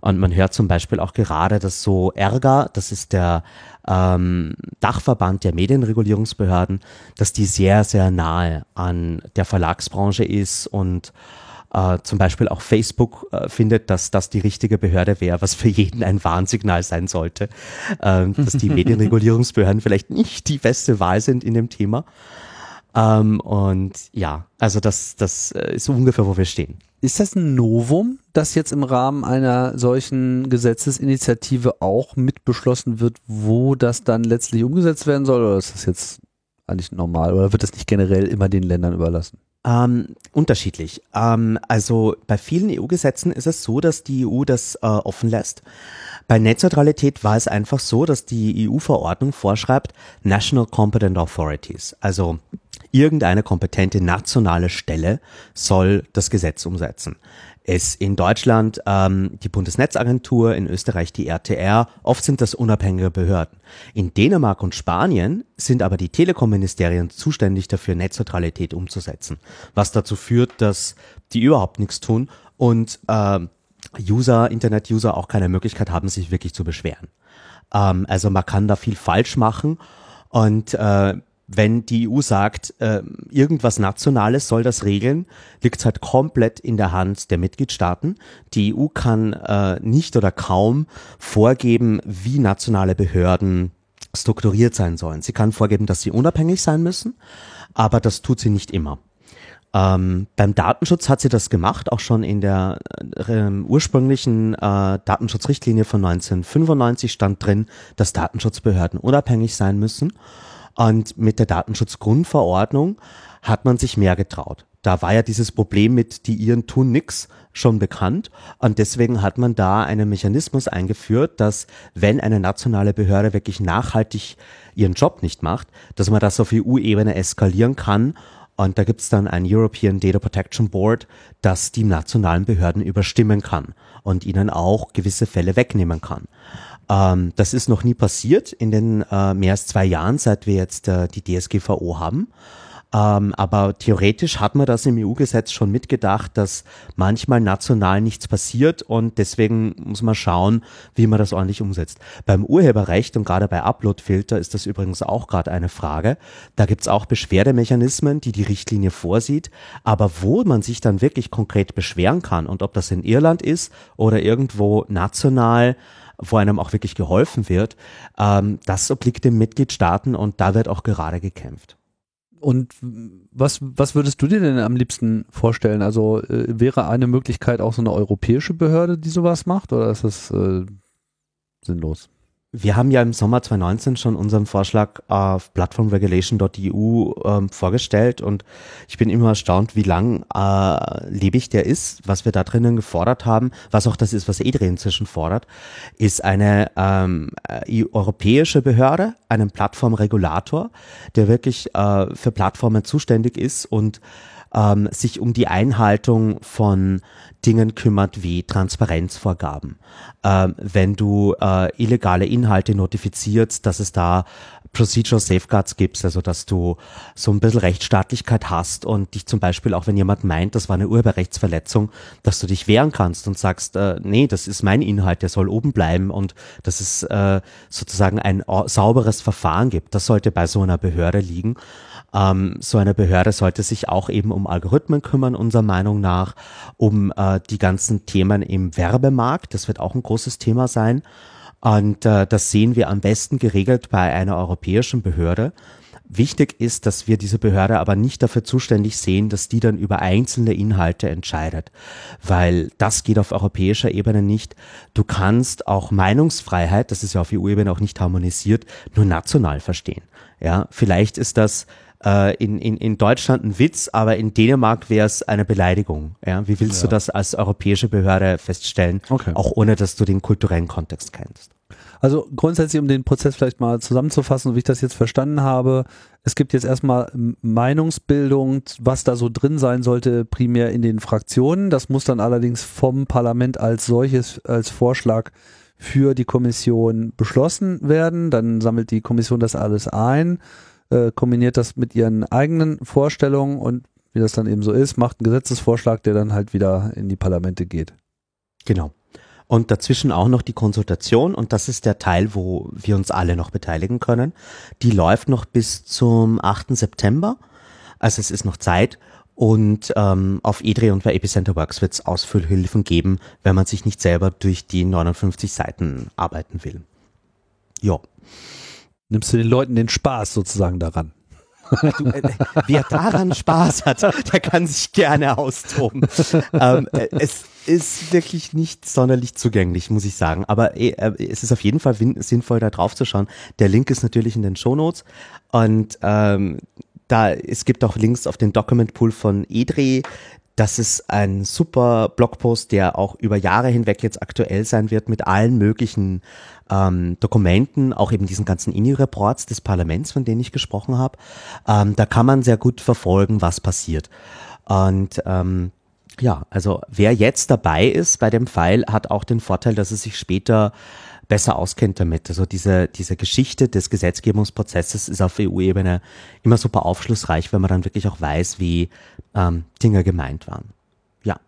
Speaker 3: Und man hört zum Beispiel auch gerade, dass so Ärger, das ist der ähm, Dachverband der Medienregulierungsbehörden, dass die sehr, sehr nahe an der Verlagsbranche ist und äh, zum Beispiel auch Facebook äh, findet, dass das die richtige Behörde wäre, was für jeden ein Warnsignal sein sollte, äh, dass die Medienregulierungsbehörden vielleicht nicht die beste Wahl sind in dem Thema. Ähm, und ja, also das, das äh, ist ungefähr, wo wir stehen.
Speaker 1: Ist das ein Novum, dass jetzt im Rahmen einer solchen Gesetzesinitiative auch mit beschlossen wird, wo das dann letztlich umgesetzt werden soll? Oder ist das jetzt eigentlich normal? Oder wird das nicht generell immer den Ländern überlassen?
Speaker 3: Ähm, unterschiedlich. Ähm, also bei vielen EU-Gesetzen ist es so, dass die EU das äh, offen lässt. Bei Netzneutralität war es einfach so, dass die EU-Verordnung vorschreibt National Competent Authorities. Also irgendeine kompetente nationale Stelle soll das Gesetz umsetzen. Es in Deutschland ähm, die Bundesnetzagentur, in Österreich die RTR, oft sind das unabhängige Behörden. In Dänemark und Spanien sind aber die Telekom-Ministerien zuständig dafür, Netzneutralität umzusetzen, was dazu führt, dass die überhaupt nichts tun und äh, User, Internet-User auch keine Möglichkeit haben, sich wirklich zu beschweren. Ähm, also man kann da viel falsch machen und äh, wenn die EU sagt, äh, irgendwas Nationales soll das regeln, liegt es halt komplett in der Hand der Mitgliedstaaten. Die EU kann äh, nicht oder kaum vorgeben, wie nationale Behörden strukturiert sein sollen. Sie kann vorgeben, dass sie unabhängig sein müssen, aber das tut sie nicht immer. Ähm, beim Datenschutz hat sie das gemacht, auch schon in der äh, ursprünglichen äh, Datenschutzrichtlinie von 1995 stand drin, dass Datenschutzbehörden unabhängig sein müssen. Und mit der Datenschutzgrundverordnung hat man sich mehr getraut. Da war ja dieses Problem mit die Iren tun nix schon bekannt und deswegen hat man da einen Mechanismus eingeführt, dass wenn eine nationale Behörde wirklich nachhaltig ihren Job nicht macht, dass man das auf EU-Ebene eskalieren kann und da gibt's dann ein European Data Protection Board, das die nationalen Behörden überstimmen kann und ihnen auch gewisse Fälle wegnehmen kann. Ähm, das ist noch nie passiert in den äh, mehr als zwei Jahren, seit wir jetzt äh, die DSGVO haben. Ähm, aber theoretisch hat man das im EU-Gesetz schon mitgedacht, dass manchmal national nichts passiert und deswegen muss man schauen, wie man das ordentlich umsetzt. Beim Urheberrecht und gerade bei Uploadfilter ist das übrigens auch gerade eine Frage. Da gibt's auch Beschwerdemechanismen, die die Richtlinie vorsieht, aber wo man sich dann wirklich konkret beschweren kann und ob das in Irland ist oder irgendwo national, wo einem auch wirklich geholfen wird, ähm, das obliegt den Mitgliedstaaten und da wird auch gerade gekämpft.
Speaker 1: Und was, was würdest du dir denn am liebsten vorstellen? Also äh, wäre eine Möglichkeit auch so eine europäische Behörde, die sowas macht, oder ist das äh, sinnlos?
Speaker 3: Wir haben ja im Sommer 2019 schon unseren Vorschlag auf platformregulation.eu ähm, vorgestellt und ich bin immer erstaunt, wie lang äh, lebig der ist. Was wir da drinnen gefordert haben, was auch das ist, was EDRE inzwischen fordert, ist eine ähm, äh, europäische Behörde, einen Plattformregulator, der wirklich äh, für Plattformen zuständig ist und ähm, sich um die Einhaltung von Dingen kümmert wie Transparenzvorgaben. Ähm, wenn du äh, illegale Inhalte notifizierst, dass es da Procedural Safeguards gibt, also dass du so ein bisschen Rechtsstaatlichkeit hast und dich zum Beispiel auch, wenn jemand meint, das war eine Urheberrechtsverletzung, dass du dich wehren kannst und sagst, äh, nee, das ist mein Inhalt, der soll oben bleiben und dass es äh, sozusagen ein sauberes Verfahren gibt. Das sollte bei so einer Behörde liegen. Ähm, so eine Behörde sollte sich auch eben um Algorithmen kümmern, unserer Meinung nach, um äh, die ganzen Themen im Werbemarkt. Das wird auch ein großes Thema sein. Und äh, das sehen wir am besten geregelt bei einer europäischen Behörde. Wichtig ist, dass wir diese Behörde aber nicht dafür zuständig sehen, dass die dann über einzelne Inhalte entscheidet, weil das geht auf europäischer Ebene nicht. Du kannst auch Meinungsfreiheit, das ist ja auf EU-Ebene auch nicht harmonisiert, nur national verstehen. Ja, vielleicht ist das äh, in, in, in Deutschland ein Witz, aber in Dänemark wäre es eine Beleidigung. Ja? Wie willst ja. du das als europäische Behörde feststellen, okay. auch ohne dass du den kulturellen Kontext kennst?
Speaker 1: Also grundsätzlich, um den Prozess vielleicht mal zusammenzufassen, wie ich das jetzt verstanden habe, es gibt jetzt erstmal Meinungsbildung, was da so drin sein sollte, primär in den Fraktionen. Das muss dann allerdings vom Parlament als solches, als Vorschlag für die Kommission beschlossen werden. Dann sammelt die Kommission das alles ein äh, kombiniert das mit ihren eigenen Vorstellungen und wie das dann eben so ist, macht einen Gesetzesvorschlag, der dann halt wieder in die Parlamente geht.
Speaker 3: Genau. Und dazwischen auch noch die Konsultation und das ist der Teil, wo wir uns alle noch beteiligen können. Die läuft noch bis zum 8. September. Also es ist noch Zeit Und ähm, auf EDRE und bei Epicenter Works wird es Ausfüllhilfen geben, wenn man sich nicht selber durch die 59 Seiten arbeiten will. Ja.
Speaker 1: Nimmst du den Leuten den Spaß sozusagen daran?
Speaker 3: Du, äh, wer daran Spaß hat, der kann sich gerne austoben. ähm, äh, es ist wirklich nicht sonderlich zugänglich, muss ich sagen. Aber äh, es ist auf jeden Fall sinnvoll, da drauf zu schauen. Der Link ist natürlich in den Show Notes und ähm, da es gibt auch Links auf den Document Pool von Edre. Das ist ein super Blogpost, der auch über Jahre hinweg jetzt aktuell sein wird mit allen möglichen ähm, Dokumenten, auch eben diesen ganzen INI-Reports des Parlaments, von denen ich gesprochen habe. Ähm, da kann man sehr gut verfolgen, was passiert. Und ähm, ja, also wer jetzt dabei ist bei dem Pfeil, hat auch den Vorteil, dass er sich später besser auskennt damit. Also diese, diese Geschichte des Gesetzgebungsprozesses ist auf EU-Ebene immer super aufschlussreich, wenn man dann wirklich auch weiß, wie ähm, Dinge gemeint waren. Ja.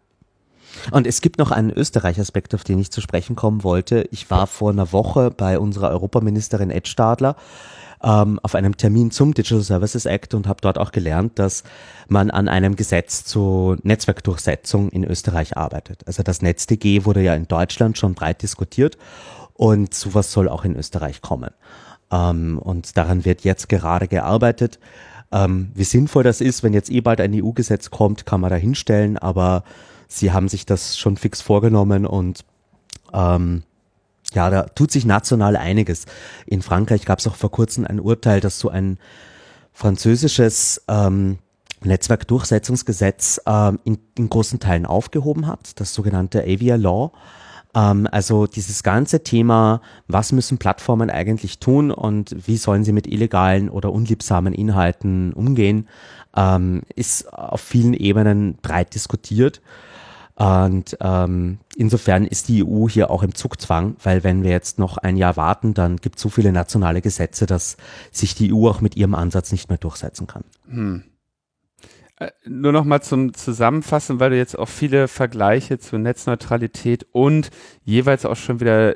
Speaker 3: Und es gibt noch einen Österreich-Aspekt, auf den ich zu sprechen kommen wollte. Ich war vor einer Woche bei unserer Europaministerin Ed Stadler ähm, auf einem Termin zum Digital Services Act und habe dort auch gelernt, dass man an einem Gesetz zur Netzwerkdurchsetzung in Österreich arbeitet. Also das NetzDG wurde ja in Deutschland schon breit diskutiert und sowas soll auch in Österreich kommen. Ähm, und daran wird jetzt gerade gearbeitet. Ähm, wie sinnvoll das ist, wenn jetzt eh bald ein EU-Gesetz kommt, kann man da hinstellen, aber sie haben sich das schon fix vorgenommen und ähm, ja, da tut sich national einiges. In Frankreich gab es auch vor kurzem ein Urteil, dass so ein französisches ähm, Netzwerkdurchsetzungsgesetz ähm, in, in großen Teilen aufgehoben hat, das sogenannte Avia Law. Ähm, also dieses ganze Thema, was müssen Plattformen eigentlich tun und wie sollen sie mit illegalen oder unliebsamen Inhalten umgehen, ähm, ist auf vielen Ebenen breit diskutiert. Und ähm, insofern ist die EU hier auch im Zugzwang, weil wenn wir jetzt noch ein Jahr warten, dann gibt es so viele nationale Gesetze, dass sich die EU auch mit ihrem Ansatz nicht mehr durchsetzen kann. Hm.
Speaker 2: Äh, nur noch mal zum Zusammenfassen, weil du jetzt auch viele Vergleiche zur Netzneutralität und jeweils auch schon wieder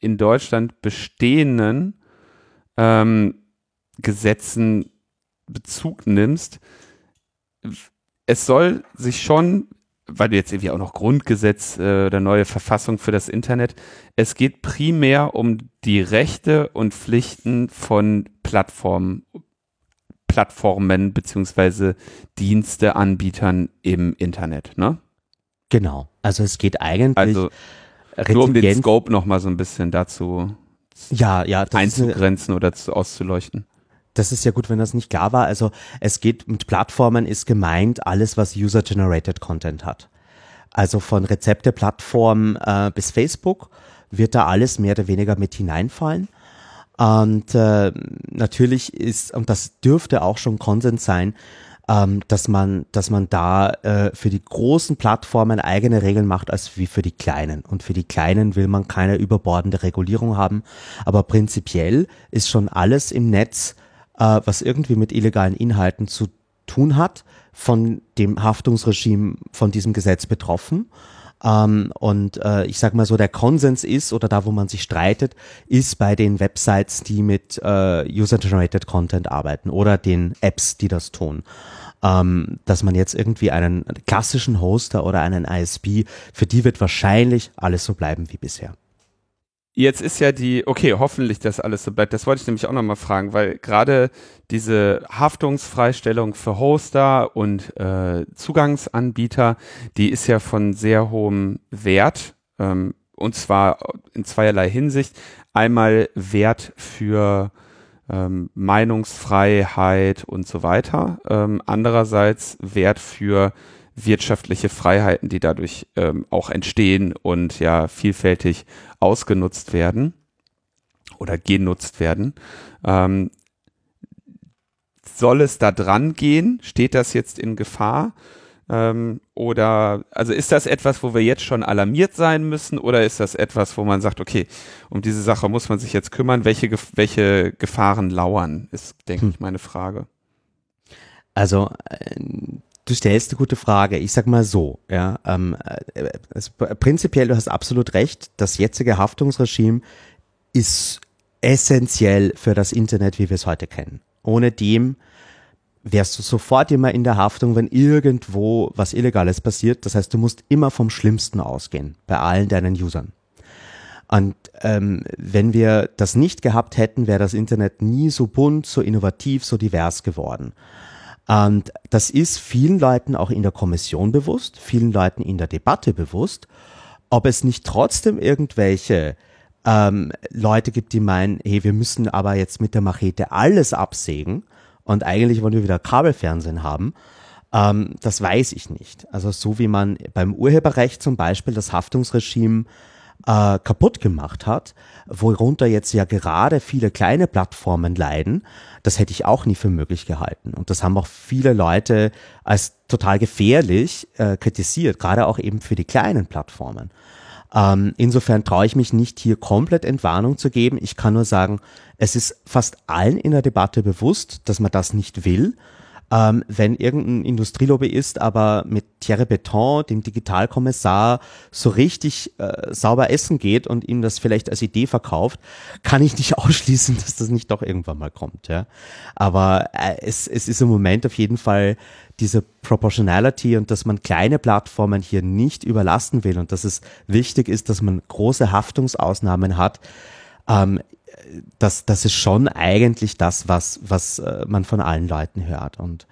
Speaker 2: in Deutschland bestehenden ähm, Gesetzen Bezug nimmst. Es soll sich schon weil du jetzt irgendwie auch noch Grundgesetz äh, oder neue Verfassung für das Internet. Es geht primär um die Rechte und Pflichten von Plattformen, Plattformen beziehungsweise Diensteanbietern im Internet, ne?
Speaker 3: Genau. Also es geht eigentlich
Speaker 2: also nur um den Scope noch mal so ein bisschen dazu
Speaker 3: ja, ja,
Speaker 2: einzugrenzen oder zu, auszuleuchten
Speaker 3: das ist ja gut, wenn das nicht klar war. Also es geht mit Plattformen ist gemeint alles, was User-Generated Content hat. Also von Rezepte-Plattform äh, bis Facebook wird da alles mehr oder weniger mit hineinfallen. Und äh, natürlich ist, und das dürfte auch schon Konsens sein, ähm, dass man, dass man da äh, für die großen Plattformen eigene Regeln macht als wie für die kleinen. Und für die kleinen will man keine überbordende Regulierung haben. Aber prinzipiell ist schon alles im Netz äh, was irgendwie mit illegalen Inhalten zu tun hat, von dem Haftungsregime von diesem Gesetz betroffen. Ähm, und äh, ich sag mal so, der Konsens ist, oder da, wo man sich streitet, ist bei den Websites, die mit äh, User-Generated Content arbeiten oder den Apps, die das tun. Ähm, dass man jetzt irgendwie einen klassischen Hoster oder einen ISP, für die wird wahrscheinlich alles so bleiben wie bisher.
Speaker 2: Jetzt ist ja die, okay, hoffentlich, dass alles so bleibt. Das wollte ich nämlich auch nochmal fragen, weil gerade diese Haftungsfreistellung für Hoster und äh, Zugangsanbieter, die ist ja von sehr hohem Wert. Ähm, und zwar in zweierlei Hinsicht. Einmal Wert für ähm, Meinungsfreiheit und so weiter. Ähm, andererseits Wert für wirtschaftliche Freiheiten, die dadurch ähm, auch entstehen und ja vielfältig ausgenutzt werden oder genutzt werden. Ähm, soll es da dran gehen? Steht das jetzt in Gefahr? Ähm, oder also ist das etwas, wo wir jetzt schon alarmiert sein müssen, oder ist das etwas, wo man sagt, okay, um diese Sache muss man sich jetzt kümmern? Welche, welche Gefahren lauern, ist, denke hm. ich, meine Frage.
Speaker 3: Also äh, Du stellst eine gute Frage. Ich sag mal so, ja, ähm, äh, also prinzipiell, du hast absolut recht. Das jetzige Haftungsregime ist essentiell für das Internet, wie wir es heute kennen. Ohne dem wärst du sofort immer in der Haftung, wenn irgendwo was Illegales passiert. Das heißt, du musst immer vom Schlimmsten ausgehen bei allen deinen Usern. Und ähm, wenn wir das nicht gehabt hätten, wäre das Internet nie so bunt, so innovativ, so divers geworden. Und das ist vielen Leuten auch in der Kommission bewusst, vielen Leuten in der Debatte bewusst. Ob es nicht trotzdem irgendwelche ähm, Leute gibt, die meinen, hey, wir müssen aber jetzt mit der Machete alles absägen und eigentlich wollen wir wieder Kabelfernsehen haben, ähm, das weiß ich nicht. Also so wie man beim Urheberrecht zum Beispiel das Haftungsregime äh, kaputt gemacht hat, worunter jetzt ja gerade viele kleine Plattformen leiden, das hätte ich auch nie für möglich gehalten. Und das haben auch viele Leute als total gefährlich äh, kritisiert, gerade auch eben für die kleinen Plattformen. Ähm, insofern traue ich mich nicht, hier komplett Entwarnung zu geben. Ich kann nur sagen, es ist fast allen in der Debatte bewusst, dass man das nicht will ähm, wenn irgendein Industrielobbyist aber mit Thierry Beton, dem Digitalkommissar, so richtig äh, sauber essen geht und ihm das vielleicht als Idee verkauft, kann ich nicht ausschließen, dass das nicht doch irgendwann mal kommt. Ja? Aber äh, es, es ist im Moment auf jeden Fall diese Proportionality und dass man kleine Plattformen hier nicht überlasten will und dass es wichtig ist, dass man große Haftungsausnahmen hat, ähm, das, das ist schon eigentlich das, was, was äh, man von allen Leuten hört. Und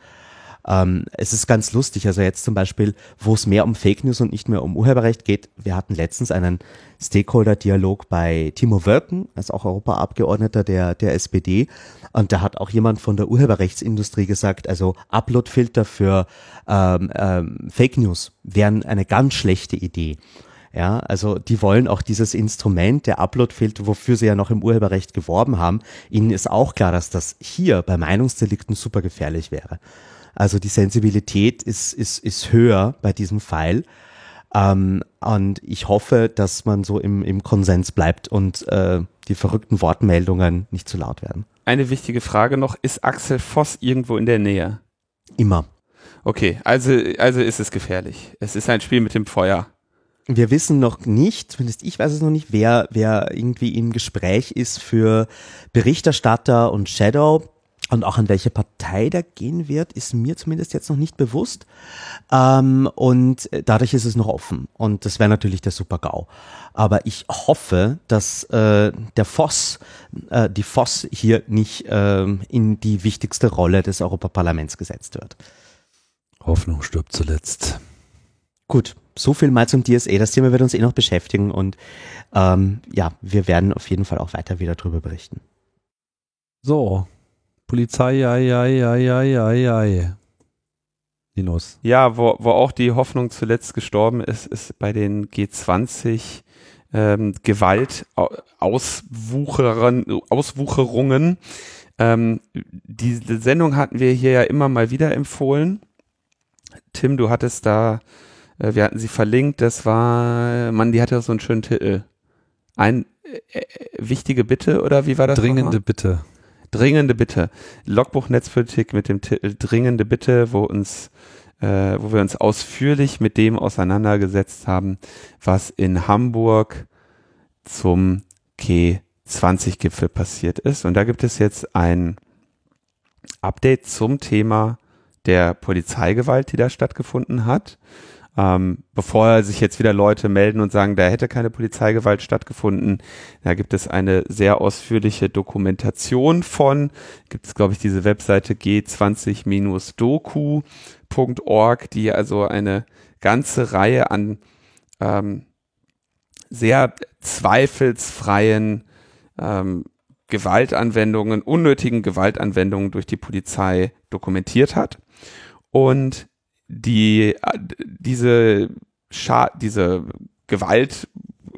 Speaker 3: ähm, es ist ganz lustig, also jetzt zum Beispiel, wo es mehr um Fake News und nicht mehr um Urheberrecht geht. Wir hatten letztens einen Stakeholder-Dialog bei Timo Wölken, als auch Europaabgeordneter der, der SPD. Und da hat auch jemand von der Urheberrechtsindustrie gesagt, also Uploadfilter für ähm, ähm, Fake News wären eine ganz schlechte Idee. Ja, also die wollen auch dieses Instrument der Upload-Filter, wofür sie ja noch im Urheberrecht geworben haben. Ihnen ist auch klar, dass das hier bei Meinungsdelikten super gefährlich wäre. Also die Sensibilität ist, ist, ist höher bei diesem Pfeil. Ähm, und ich hoffe, dass man so im, im Konsens bleibt und äh, die verrückten Wortmeldungen nicht zu laut werden.
Speaker 2: Eine wichtige Frage noch, ist Axel Voss irgendwo in der Nähe?
Speaker 3: Immer.
Speaker 2: Okay, also, also ist es gefährlich. Es ist ein Spiel mit dem Feuer.
Speaker 3: Wir wissen noch nicht, zumindest ich weiß es noch nicht, wer, wer irgendwie im Gespräch ist für Berichterstatter und Shadow. Und auch an welche Partei der gehen wird, ist mir zumindest jetzt noch nicht bewusst. Ähm, und dadurch ist es noch offen. Und das wäre natürlich der Super-GAU. Aber ich hoffe, dass äh, der Voss, äh, die Voss hier nicht äh, in die wichtigste Rolle des Europaparlaments gesetzt wird.
Speaker 1: Hoffnung stirbt zuletzt.
Speaker 3: Gut, so viel mal zum DSA. Das Thema wird uns eh noch beschäftigen und ähm, ja, wir werden auf jeden Fall auch weiter wieder darüber berichten.
Speaker 1: So, Polizei, ei, ei, ei, ei, ei, ei. Linus.
Speaker 2: Ja, wo, wo auch die Hoffnung zuletzt gestorben ist, ist bei den G20 ähm, Gewalt Auswucherern, Auswucherungen. Ähm, diese Sendung hatten wir hier ja immer mal wieder empfohlen. Tim, du hattest da wir hatten sie verlinkt, das war, Mann, die hatte so einen schönen Titel. Ein äh, äh, wichtige Bitte oder wie war das?
Speaker 1: Dringende Bitte.
Speaker 2: Dringende Bitte. Logbuch Netzpolitik mit dem Titel Dringende Bitte, wo uns äh, wo wir uns ausführlich mit dem auseinandergesetzt haben, was in Hamburg zum G20-Gipfel passiert ist. Und da gibt es jetzt ein Update zum Thema der Polizeigewalt, die da stattgefunden hat. Ähm, bevor sich jetzt wieder Leute melden und sagen, da hätte keine Polizeigewalt stattgefunden, da gibt es eine sehr ausführliche Dokumentation von, gibt es glaube ich diese Webseite g20-doku.org, die also eine ganze Reihe an ähm, sehr zweifelsfreien ähm, Gewaltanwendungen, unnötigen Gewaltanwendungen durch die Polizei dokumentiert hat. Und die diese Scha diese Gewalt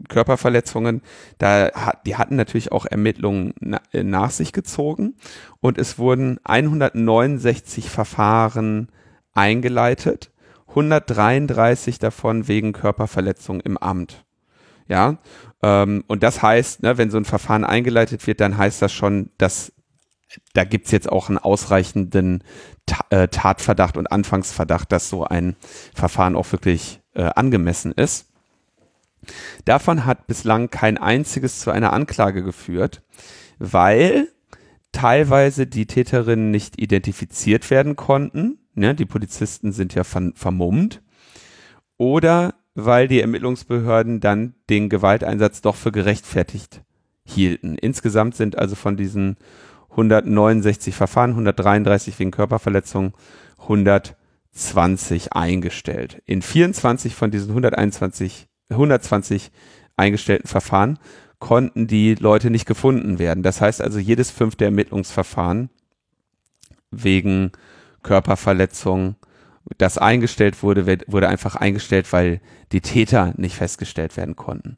Speaker 2: Körperverletzungen, da hat, die hatten natürlich auch Ermittlungen na, nach sich gezogen und es wurden 169 Verfahren eingeleitet, 133 davon wegen Körperverletzung im Amt. Ja, ähm, und das heißt, ne, wenn so ein Verfahren eingeleitet wird, dann heißt das schon, dass da gibt's jetzt auch einen ausreichenden äh, Tatverdacht und Anfangsverdacht, dass so ein Verfahren auch wirklich äh, angemessen ist. Davon hat bislang kein einziges zu einer Anklage geführt, weil teilweise die Täterinnen nicht identifiziert werden konnten. Ne? Die Polizisten sind ja ver vermummt. Oder weil die Ermittlungsbehörden dann den Gewalteinsatz doch für gerechtfertigt hielten. Insgesamt sind also von diesen 169 Verfahren, 133 wegen Körperverletzung, 120 eingestellt. In 24 von diesen 121, 120 eingestellten Verfahren konnten die Leute nicht gefunden werden. Das heißt also, jedes fünfte Ermittlungsverfahren wegen Körperverletzung, das eingestellt wurde, wurde einfach eingestellt, weil die Täter nicht festgestellt werden konnten.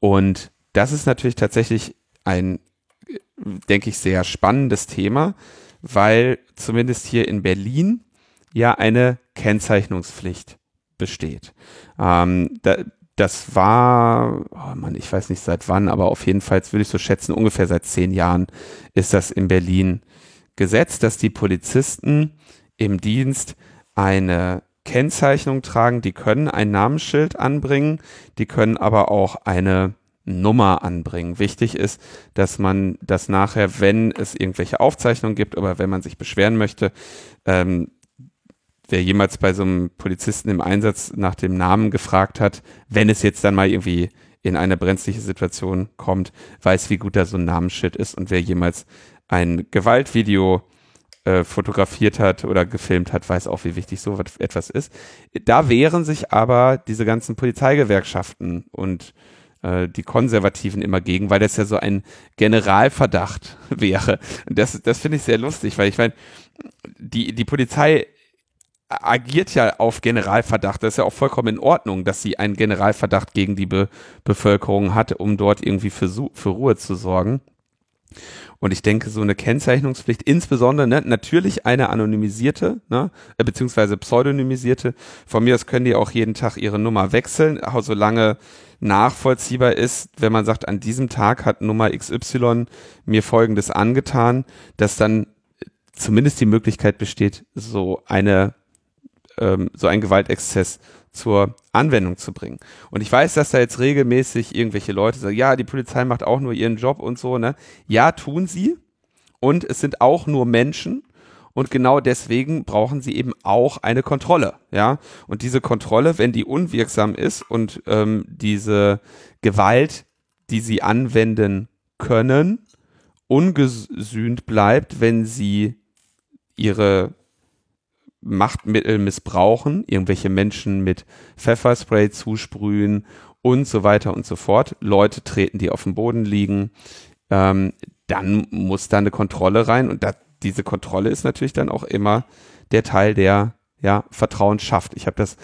Speaker 2: Und das ist natürlich tatsächlich ein, denke ich, sehr spannendes Thema, weil zumindest hier in Berlin ja eine Kennzeichnungspflicht besteht. Ähm, da, das war, oh Mann, ich weiß nicht seit wann, aber auf jeden Fall würde ich so schätzen, ungefähr seit zehn Jahren ist das in Berlin Gesetz, dass die Polizisten im Dienst eine Kennzeichnung tragen, die können ein Namensschild anbringen, die können aber auch eine Nummer anbringen. Wichtig ist, dass man das nachher, wenn es irgendwelche Aufzeichnungen gibt oder wenn man sich beschweren möchte, ähm, wer jemals bei so einem Polizisten im Einsatz nach dem Namen gefragt hat, wenn es jetzt dann mal irgendwie in eine brenzliche Situation kommt, weiß, wie gut da so ein Namensschild ist und wer jemals ein Gewaltvideo äh, fotografiert hat oder gefilmt hat, weiß auch, wie wichtig so etwas ist. Da wehren sich aber diese ganzen Polizeigewerkschaften und äh, die Konservativen immer gegen, weil das ja so ein Generalverdacht wäre. Und das, das finde ich sehr lustig, weil ich meine, die, die Polizei agiert ja auf Generalverdacht. Das ist ja auch vollkommen in Ordnung, dass sie einen Generalverdacht gegen die Be Bevölkerung hat, um dort irgendwie für, für Ruhe zu sorgen. Und ich denke, so eine Kennzeichnungspflicht, insbesondere ne, natürlich eine anonymisierte, ne, äh, beziehungsweise pseudonymisierte. Von mir aus können die auch jeden Tag ihre Nummer wechseln, solange nachvollziehbar ist, wenn man sagt, an diesem Tag hat Nummer XY mir Folgendes angetan, dass dann zumindest die Möglichkeit besteht, so eine ähm, so ein Gewaltexzess zur Anwendung zu bringen. Und ich weiß, dass da jetzt regelmäßig irgendwelche Leute sagen, ja, die Polizei macht auch nur ihren Job und so, ne? Ja, tun sie. Und es sind auch nur Menschen. Und genau deswegen brauchen sie eben auch eine Kontrolle, ja. Und diese Kontrolle, wenn die unwirksam ist und ähm, diese Gewalt, die sie anwenden können, ungesühnt bleibt, wenn sie ihre Machtmittel missbrauchen, irgendwelche Menschen mit Pfefferspray zusprühen und so weiter und so fort. Leute treten, die auf dem Boden liegen. Ähm, dann muss da eine Kontrolle rein und da, diese Kontrolle ist natürlich dann auch immer der Teil, der ja Vertrauen schafft. Ich habe das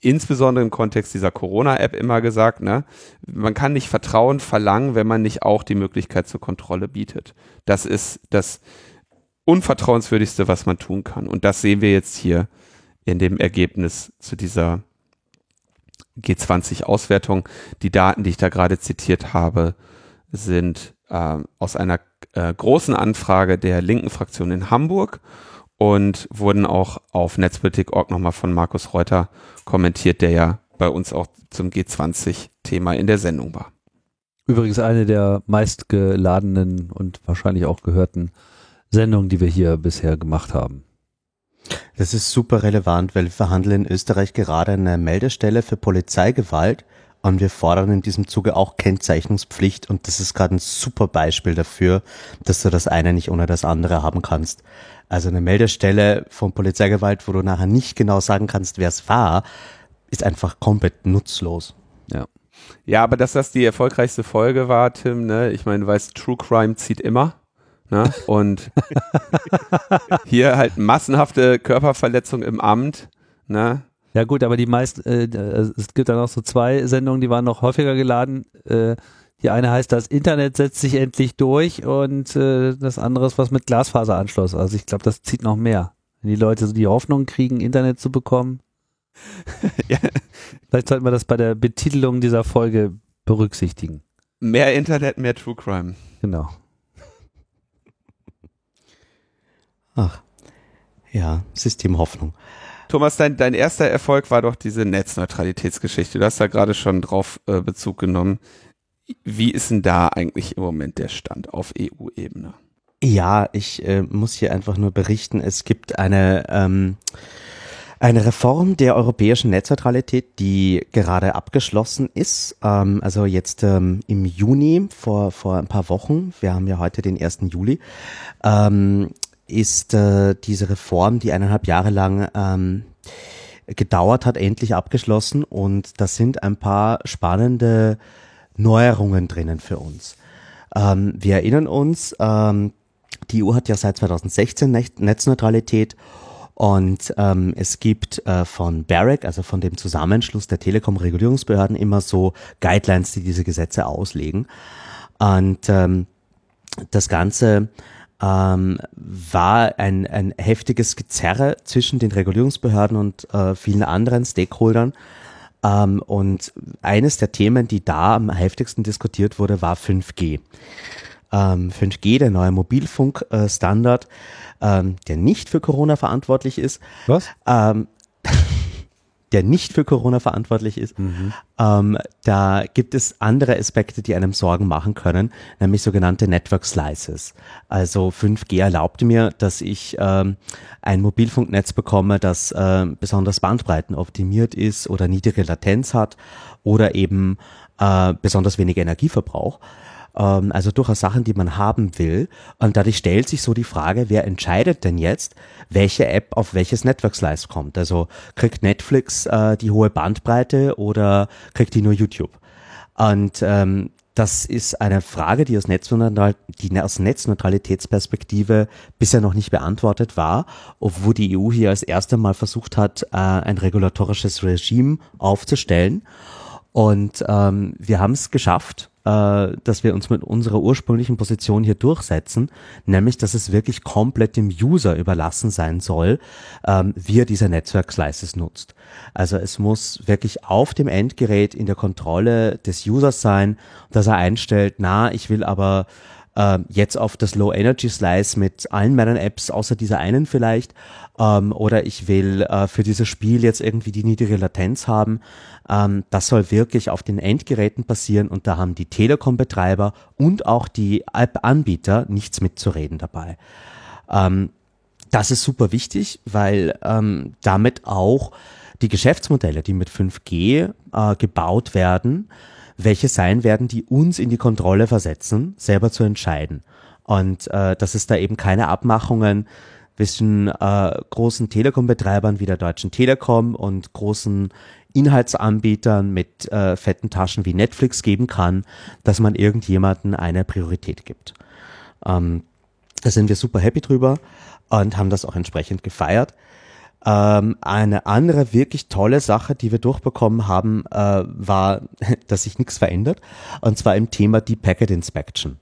Speaker 2: insbesondere im Kontext dieser Corona-App immer gesagt, ne, man kann nicht Vertrauen verlangen, wenn man nicht auch die Möglichkeit zur Kontrolle bietet. Das ist das unvertrauenswürdigste, was man tun kann. Und das sehen wir jetzt hier in dem Ergebnis zu dieser G20-Auswertung. Die Daten, die ich da gerade zitiert habe, sind äh, aus einer äh, großen Anfrage der linken Fraktion in Hamburg und wurden auch auf Netzpolitik.org nochmal von Markus Reuter kommentiert, der ja bei uns auch zum G20-Thema in der Sendung war.
Speaker 1: Übrigens eine der meistgeladenen und wahrscheinlich auch gehörten Sendungen, die wir hier bisher gemacht haben.
Speaker 3: Das ist super relevant, weil wir verhandeln in Österreich gerade eine Meldestelle für Polizeigewalt und wir fordern in diesem Zuge auch Kennzeichnungspflicht und das ist gerade ein super Beispiel dafür, dass du das eine nicht ohne das andere haben kannst. Also eine Meldestelle von Polizeigewalt, wo du nachher nicht genau sagen kannst, wer es war, ist einfach komplett nutzlos.
Speaker 2: Ja. Ja, aber dass das die erfolgreichste Folge war, Tim, ne? Ich meine, du weißt, True Crime zieht immer. Ne? Und hier halt massenhafte Körperverletzung im Amt. Ne?
Speaker 1: Ja gut, aber die meisten, äh, es gibt dann auch so zwei Sendungen, die waren noch häufiger geladen. Äh, die eine heißt, das Internet setzt sich endlich durch und äh, das andere ist was mit Glasfaseranschluss. Also ich glaube, das zieht noch mehr. Wenn die Leute so die Hoffnung kriegen, Internet zu bekommen. ja. Vielleicht sollten wir das bei der Betitelung dieser Folge berücksichtigen.
Speaker 2: Mehr Internet, mehr True Crime.
Speaker 1: Genau.
Speaker 3: Ach, ja, System Hoffnung.
Speaker 2: Thomas, dein, dein erster Erfolg war doch diese Netzneutralitätsgeschichte. Du hast da gerade schon drauf äh, Bezug genommen. Wie ist denn da eigentlich im Moment der Stand auf EU-Ebene?
Speaker 3: Ja, ich äh, muss hier einfach nur berichten, es gibt eine, ähm, eine Reform der europäischen Netzneutralität, die gerade abgeschlossen ist. Ähm, also jetzt ähm, im Juni, vor, vor ein paar Wochen, wir haben ja heute den 1. Juli, ähm, ist äh, diese Reform, die eineinhalb Jahre lang ähm, gedauert hat, endlich abgeschlossen und da sind ein paar spannende Neuerungen drinnen für uns. Ähm, wir erinnern uns, ähm, die EU hat ja seit 2016 Netzneutralität und ähm, es gibt äh, von BEREC, also von dem Zusammenschluss der Telekom-Regulierungsbehörden, immer so Guidelines, die diese Gesetze auslegen. Und ähm, das Ganze ähm, war ein, ein heftiges Gezerre zwischen den Regulierungsbehörden und äh, vielen anderen Stakeholdern. Ähm, und eines der Themen, die da am heftigsten diskutiert wurde, war 5G ähm, 5G, der neue Mobilfunkstandard, äh, ähm, der nicht für Corona verantwortlich ist.
Speaker 1: Was?
Speaker 3: Der nicht für Corona verantwortlich ist. Mhm. Ähm, da gibt es andere Aspekte, die einem Sorgen machen können, nämlich sogenannte Network Slices. Also 5G erlaubt mir, dass ich ähm, ein Mobilfunknetz bekomme, das äh, besonders bandbreitenoptimiert ist oder niedrige Latenz hat oder eben äh, besonders wenig Energieverbrauch ähm, also durchaus Sachen, die man haben will. Und dadurch stellt sich so die Frage, wer entscheidet denn jetzt, welche App auf welches Network Slice kommt? Also kriegt Netflix äh, die hohe Bandbreite oder kriegt die nur YouTube? Und ähm, das ist eine Frage, die aus, die aus Netzneutralitätsperspektive bisher noch nicht beantwortet war, obwohl die EU hier als erste Mal versucht hat, äh, ein regulatorisches Regime aufzustellen. Und ähm, wir haben es geschafft, äh, dass wir uns mit unserer ursprünglichen Position hier durchsetzen, nämlich dass es wirklich komplett dem User überlassen sein soll, ähm, wie er diese Netzwerk-Slices nutzt. Also es muss wirklich auf dem Endgerät in der Kontrolle des Users sein, dass er einstellt, na, ich will aber äh, jetzt auf das Low Energy Slice mit allen meinen Apps, außer dieser einen vielleicht, ähm, oder ich will äh, für dieses Spiel jetzt irgendwie die niedrige Latenz haben. Ähm, das soll wirklich auf den Endgeräten passieren und da haben die Telekom-Betreiber und auch die App-Anbieter nichts mitzureden dabei. Ähm, das ist super wichtig, weil ähm, damit auch die Geschäftsmodelle, die mit 5G äh, gebaut werden, welche sein werden, die uns in die Kontrolle versetzen, selber zu entscheiden. Und äh, dass es da eben keine Abmachungen zwischen äh, großen Telekom-Betreibern wie der Deutschen Telekom und großen Inhaltsanbietern mit äh, fetten Taschen wie Netflix geben kann, dass man irgendjemanden eine Priorität gibt. Ähm, da sind wir super happy drüber und haben das auch entsprechend gefeiert. Ähm, eine andere wirklich tolle Sache, die wir durchbekommen haben, äh, war, dass sich nichts verändert. Und zwar im Thema Deep Packet Inspection.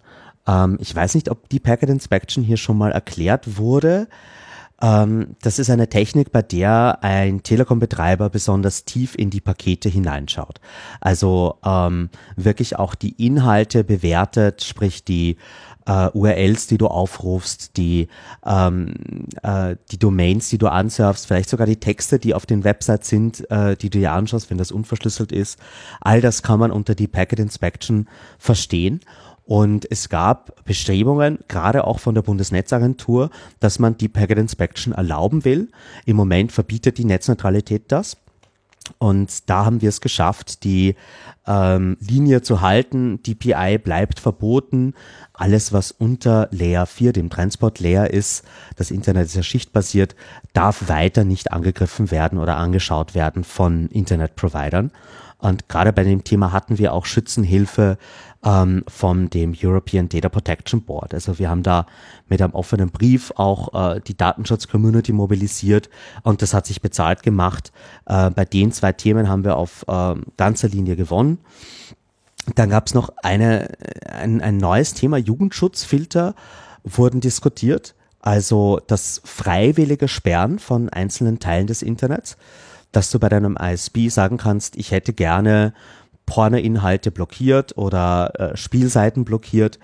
Speaker 3: Ähm, ich weiß nicht, ob Deep Packet Inspection hier schon mal erklärt wurde. Ähm, das ist eine Technik, bei der ein Telekom-Betreiber besonders tief in die Pakete hineinschaut. Also ähm, wirklich auch die Inhalte bewertet, sprich die äh, URLs, die du aufrufst, die, ähm, äh, die Domains, die du ansurfst, vielleicht sogar die Texte, die auf den Websites sind, äh, die du dir anschaust, wenn das unverschlüsselt ist. All das kann man unter die Packet Inspection verstehen. Und es gab Bestrebungen, gerade auch von der Bundesnetzagentur, dass man die Packet Inspection erlauben will. Im Moment verbietet die Netzneutralität das. Und da haben wir es geschafft, die ähm, Linie zu halten. DPI bleibt verboten. Alles, was unter Layer 4, dem Transport Layer ist, das Internet ist ja schichtbasiert, darf weiter nicht angegriffen werden oder angeschaut werden von Internetprovidern. Und gerade bei dem Thema hatten wir auch Schützenhilfe ähm, von dem European Data Protection Board. Also wir haben da mit einem offenen Brief auch äh, die Datenschutz-Community mobilisiert und das hat sich bezahlt gemacht. Äh, bei den zwei Themen haben wir auf äh, ganzer Linie gewonnen. Dann gab es noch eine, ein, ein neues Thema, Jugendschutzfilter wurden diskutiert. Also das freiwillige Sperren von einzelnen Teilen des Internets, dass du bei deinem ISP sagen kannst, ich hätte gerne Porno-Inhalte blockiert oder äh, Spielseiten blockiert.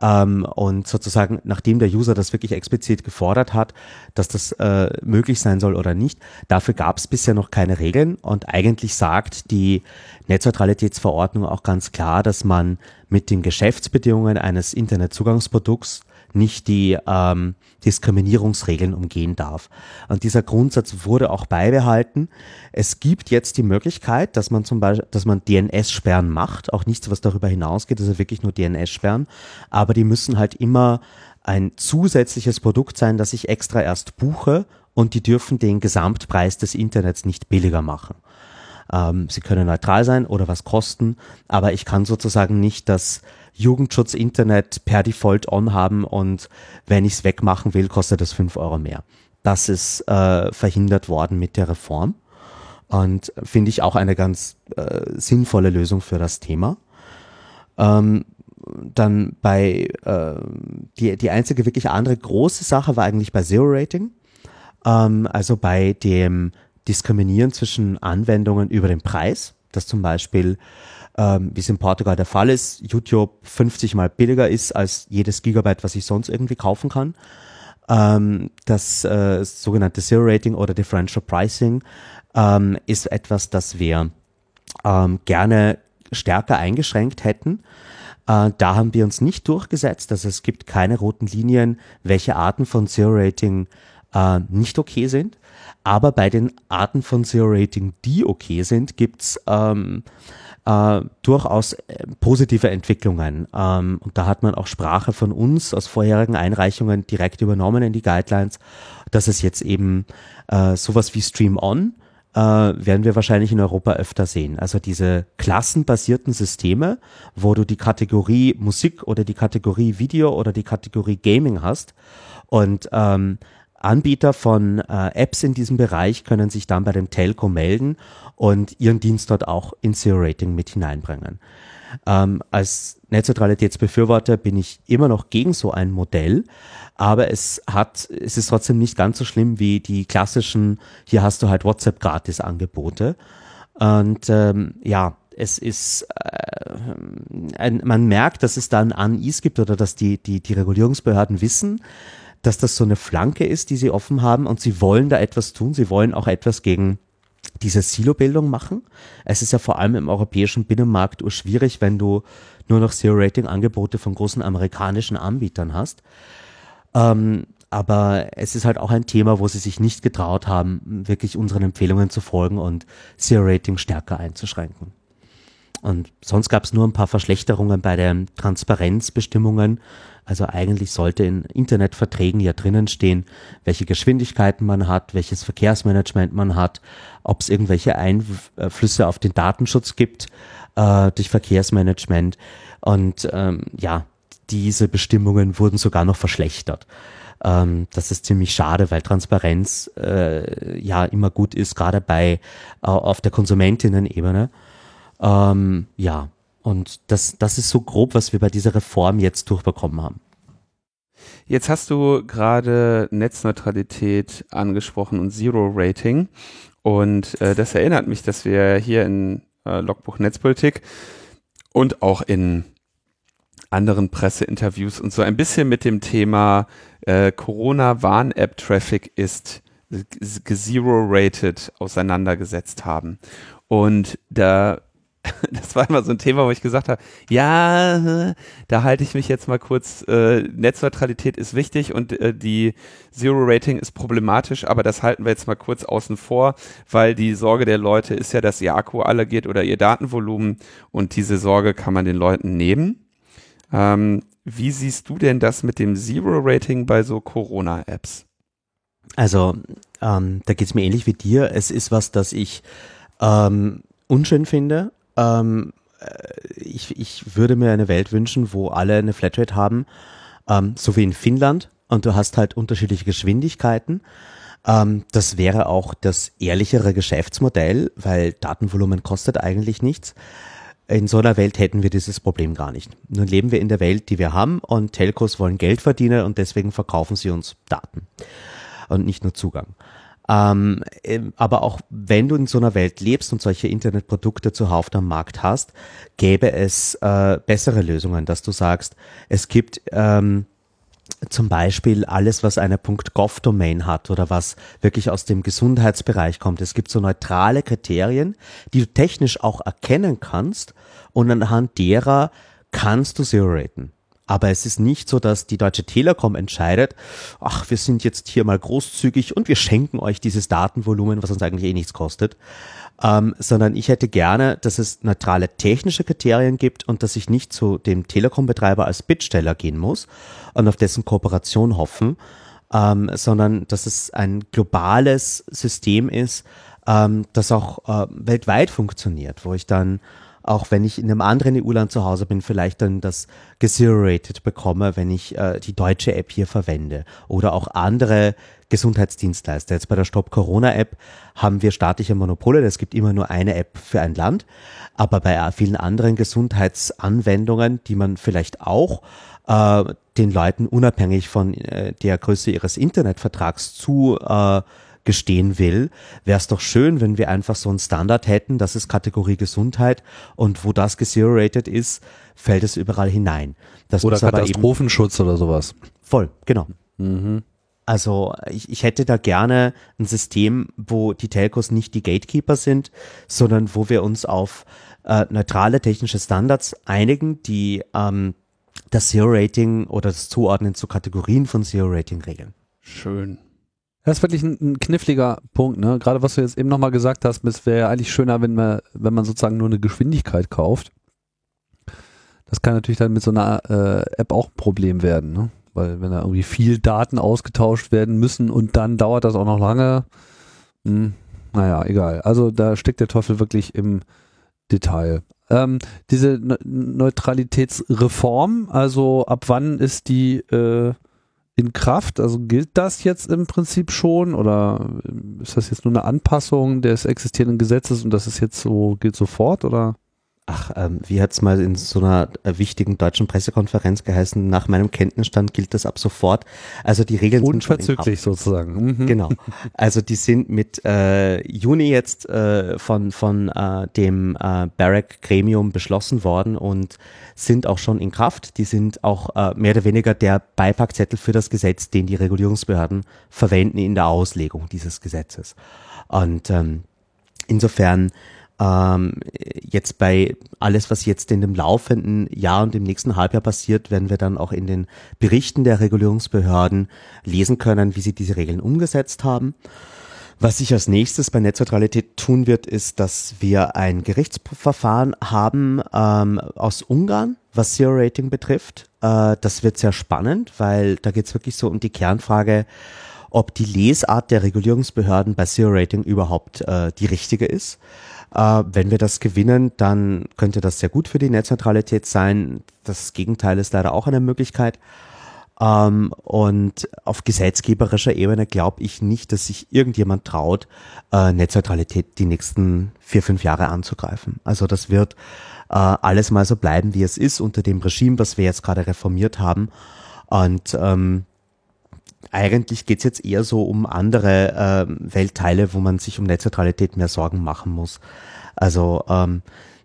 Speaker 3: Ähm, und sozusagen, nachdem der User das wirklich explizit gefordert hat, dass das äh, möglich sein soll oder nicht, dafür gab es bisher noch keine Regeln. Und eigentlich sagt die Netzneutralitätsverordnung auch ganz klar, dass man mit den Geschäftsbedingungen eines Internetzugangsprodukts nicht die ähm, Diskriminierungsregeln umgehen darf. Und dieser Grundsatz wurde auch beibehalten. Es gibt jetzt die Möglichkeit, dass man zum Beispiel, dass man DNS-Sperren macht, auch nichts, was darüber hinausgeht, also wirklich nur DNS-Sperren, aber die müssen halt immer ein zusätzliches Produkt sein, das ich extra erst buche und die dürfen den Gesamtpreis des Internets nicht billiger machen. Ähm, sie können neutral sein oder was kosten, aber ich kann sozusagen nicht das Jugendschutz Internet per Default on haben und wenn ich es wegmachen will, kostet das fünf Euro mehr. Das ist äh, verhindert worden mit der Reform und finde ich auch eine ganz äh, sinnvolle Lösung für das Thema. Ähm, dann bei äh, die, die einzige wirklich andere große Sache war eigentlich bei Zero Rating. Ähm, also bei dem Diskriminieren zwischen Anwendungen über den Preis, dass zum Beispiel, ähm, wie es in Portugal der Fall ist, YouTube 50 mal billiger ist als jedes Gigabyte, was ich sonst irgendwie kaufen kann. Ähm, das äh, sogenannte Zero Rating oder Differential Pricing ähm, ist etwas, das wir ähm, gerne stärker eingeschränkt hätten. Äh, da haben wir uns nicht durchgesetzt. Also es gibt keine roten Linien, welche Arten von Zero Rating äh, nicht okay sind. Aber bei den Arten von Zero Rating, die okay sind, gibt's ähm, äh, durchaus äh, positive Entwicklungen. Ähm, und da hat man auch Sprache von uns aus vorherigen Einreichungen direkt übernommen in die Guidelines, dass es jetzt eben äh, sowas wie Stream On äh, werden wir wahrscheinlich in Europa öfter sehen. Also diese klassenbasierten Systeme, wo du die Kategorie Musik oder die Kategorie Video oder die Kategorie Gaming hast und ähm, Anbieter von äh, Apps in diesem Bereich können sich dann bei dem Telco melden und ihren Dienst dort auch in Zero Rating mit hineinbringen. Ähm, als Netzneutralitätsbefürworter bin ich immer noch gegen so ein Modell, aber es hat, es ist trotzdem nicht ganz so schlimm wie die klassischen, hier hast du halt WhatsApp gratis Angebote. Und ähm, ja, es ist, äh, ein, man merkt, dass es da ein Unease gibt oder dass die, die, die Regulierungsbehörden wissen, dass das so eine Flanke ist, die sie offen haben und sie wollen da etwas tun. Sie wollen auch etwas gegen diese Silobildung machen. Es ist ja vor allem im europäischen Binnenmarkt schwierig, wenn du nur noch Zero-Rating-Angebote von großen amerikanischen Anbietern hast. Ähm, aber es ist halt auch ein Thema, wo sie sich nicht getraut haben, wirklich unseren Empfehlungen zu folgen und Zero-Rating stärker einzuschränken. Und sonst gab es nur ein paar Verschlechterungen bei den Transparenzbestimmungen. Also eigentlich sollte in Internetverträgen ja drinnen stehen, welche Geschwindigkeiten man hat, welches Verkehrsmanagement man hat, ob es irgendwelche Einflüsse auf den Datenschutz gibt äh, durch Verkehrsmanagement. Und ähm, ja, diese Bestimmungen wurden sogar noch verschlechtert. Ähm, das ist ziemlich schade, weil Transparenz äh, ja immer gut ist, gerade bei äh, auf der Konsumentinnen-Ebene. Ähm, ja, und das, das ist so grob, was wir bei dieser Reform jetzt durchbekommen haben.
Speaker 2: Jetzt hast du gerade Netzneutralität angesprochen und Zero Rating. Und äh, das erinnert mich, dass wir hier in äh, Logbuch Netzpolitik und auch in anderen Presseinterviews und so ein bisschen mit dem Thema äh, Corona-Warn-App-Traffic ist zero-rated auseinandergesetzt haben. Und da das war immer so ein Thema, wo ich gesagt habe, ja, da halte ich mich jetzt mal kurz, äh, Netzneutralität ist wichtig und äh, die Zero Rating ist problematisch, aber das halten wir jetzt mal kurz außen vor, weil die Sorge der Leute ist ja, dass ihr Akku alle geht oder ihr Datenvolumen und diese Sorge kann man den Leuten nehmen. Ähm, wie siehst du denn das mit dem Zero Rating bei so Corona-Apps?
Speaker 3: Also, ähm, da geht's mir ähnlich wie dir. Es ist was, das ich ähm, unschön finde ähm, äh, ich, ich würde mir eine Welt wünschen, wo alle eine Flatrate haben, ähm, so wie in Finnland, und du hast halt unterschiedliche Geschwindigkeiten. Ähm, das wäre auch das ehrlichere Geschäftsmodell, weil Datenvolumen kostet eigentlich nichts. In so einer Welt hätten wir dieses Problem gar nicht. Nun leben wir in der Welt, die wir haben, und Telcos wollen Geld verdienen und deswegen verkaufen sie uns Daten und nicht nur Zugang. Ähm, aber auch wenn du in so einer Welt lebst und solche Internetprodukte zuhauf am Markt hast, gäbe es äh, bessere Lösungen, dass du sagst, es gibt ähm, zum Beispiel alles, was eine .gov-Domain hat oder was wirklich aus dem Gesundheitsbereich kommt. Es gibt so neutrale Kriterien, die du technisch auch erkennen kannst und anhand derer kannst du zero raten. Aber es ist nicht so, dass die Deutsche Telekom entscheidet, ach, wir sind jetzt hier mal großzügig und wir schenken euch dieses Datenvolumen, was uns eigentlich eh nichts kostet. Ähm, sondern ich hätte gerne, dass es neutrale technische Kriterien gibt und dass ich nicht zu dem Telekom-Betreiber als Bittsteller gehen muss und auf dessen Kooperation hoffen, ähm, sondern dass es ein globales System ist, ähm, das auch äh, weltweit funktioniert, wo ich dann auch wenn ich in einem anderen EU-Land zu Hause bin, vielleicht dann das Gezero-Rated bekomme, wenn ich äh, die deutsche App hier verwende. Oder auch andere Gesundheitsdienstleister. Jetzt bei der Stop Corona App haben wir staatliche Monopole. Es gibt immer nur eine App für ein Land. Aber bei vielen anderen Gesundheitsanwendungen, die man vielleicht auch äh, den Leuten unabhängig von äh, der Größe ihres Internetvertrags zu äh, gestehen will, wäre es doch schön, wenn wir einfach so einen Standard hätten, das ist Kategorie Gesundheit und wo das gezero-rated ist, fällt es überall hinein. Das
Speaker 1: oder Katastrophenschutz oder sowas.
Speaker 3: Voll, genau. Mhm. Also ich, ich hätte da gerne ein System, wo die Telcos nicht die Gatekeeper sind, sondern wo wir uns auf äh, neutrale technische Standards einigen, die ähm, das Zero-Rating oder das Zuordnen zu Kategorien von Zero-Rating regeln.
Speaker 2: Schön.
Speaker 1: Das ist wirklich ein, ein kniffliger Punkt, ne? Gerade was du jetzt eben nochmal gesagt hast, es wäre eigentlich schöner, wenn man, wenn man sozusagen nur eine Geschwindigkeit kauft. Das kann natürlich dann mit so einer äh, App auch ein Problem werden, ne? Weil wenn da irgendwie viel Daten ausgetauscht werden müssen und dann dauert das auch noch lange. Hm, naja, egal. Also da steckt der Teufel wirklich im Detail. Ähm, diese ne Neutralitätsreform, also ab wann ist die äh, in Kraft? Also gilt das jetzt im Prinzip schon oder ist das jetzt nur eine Anpassung des existierenden Gesetzes und das ist jetzt so, gilt sofort oder?
Speaker 3: Ach, ähm, wie hat's mal in so einer äh, wichtigen deutschen Pressekonferenz geheißen? Nach meinem Kenntnisstand gilt das ab sofort. Also die Regeln
Speaker 1: sind unverzüglich sozusagen.
Speaker 3: Mhm. Genau. Also die sind mit äh, Juni jetzt äh, von von äh, dem äh, Barrack Gremium beschlossen worden und sind auch schon in Kraft. Die sind auch äh, mehr oder weniger der Beipackzettel für das Gesetz, den die Regulierungsbehörden verwenden in der Auslegung dieses Gesetzes. Und ähm, insofern ähm, jetzt bei alles, was jetzt in dem laufenden Jahr und im nächsten Halbjahr passiert, werden wir dann auch in den Berichten der Regulierungsbehörden lesen können, wie sie diese Regeln umgesetzt haben. Was sich als nächstes bei Netzneutralität tun wird, ist, dass wir ein Gerichtsverfahren haben ähm, aus Ungarn, was Zero Rating betrifft. Äh, das wird sehr spannend, weil da geht es wirklich so um die Kernfrage, ob die Lesart der Regulierungsbehörden bei Zero Rating überhaupt äh, die richtige ist. Äh, wenn wir das gewinnen, dann könnte das sehr gut für die Netzneutralität sein. Das Gegenteil ist leider auch eine Möglichkeit. Ähm, und auf gesetzgeberischer Ebene glaube ich nicht, dass sich irgendjemand traut, äh, Netzneutralität die nächsten vier, fünf Jahre anzugreifen. Also das wird äh, alles mal so bleiben, wie es ist, unter dem Regime, was wir jetzt gerade reformiert haben. Und ähm, eigentlich geht's jetzt eher so um andere äh, Weltteile, wo man sich um Netzneutralität mehr Sorgen machen muss. Also ähm,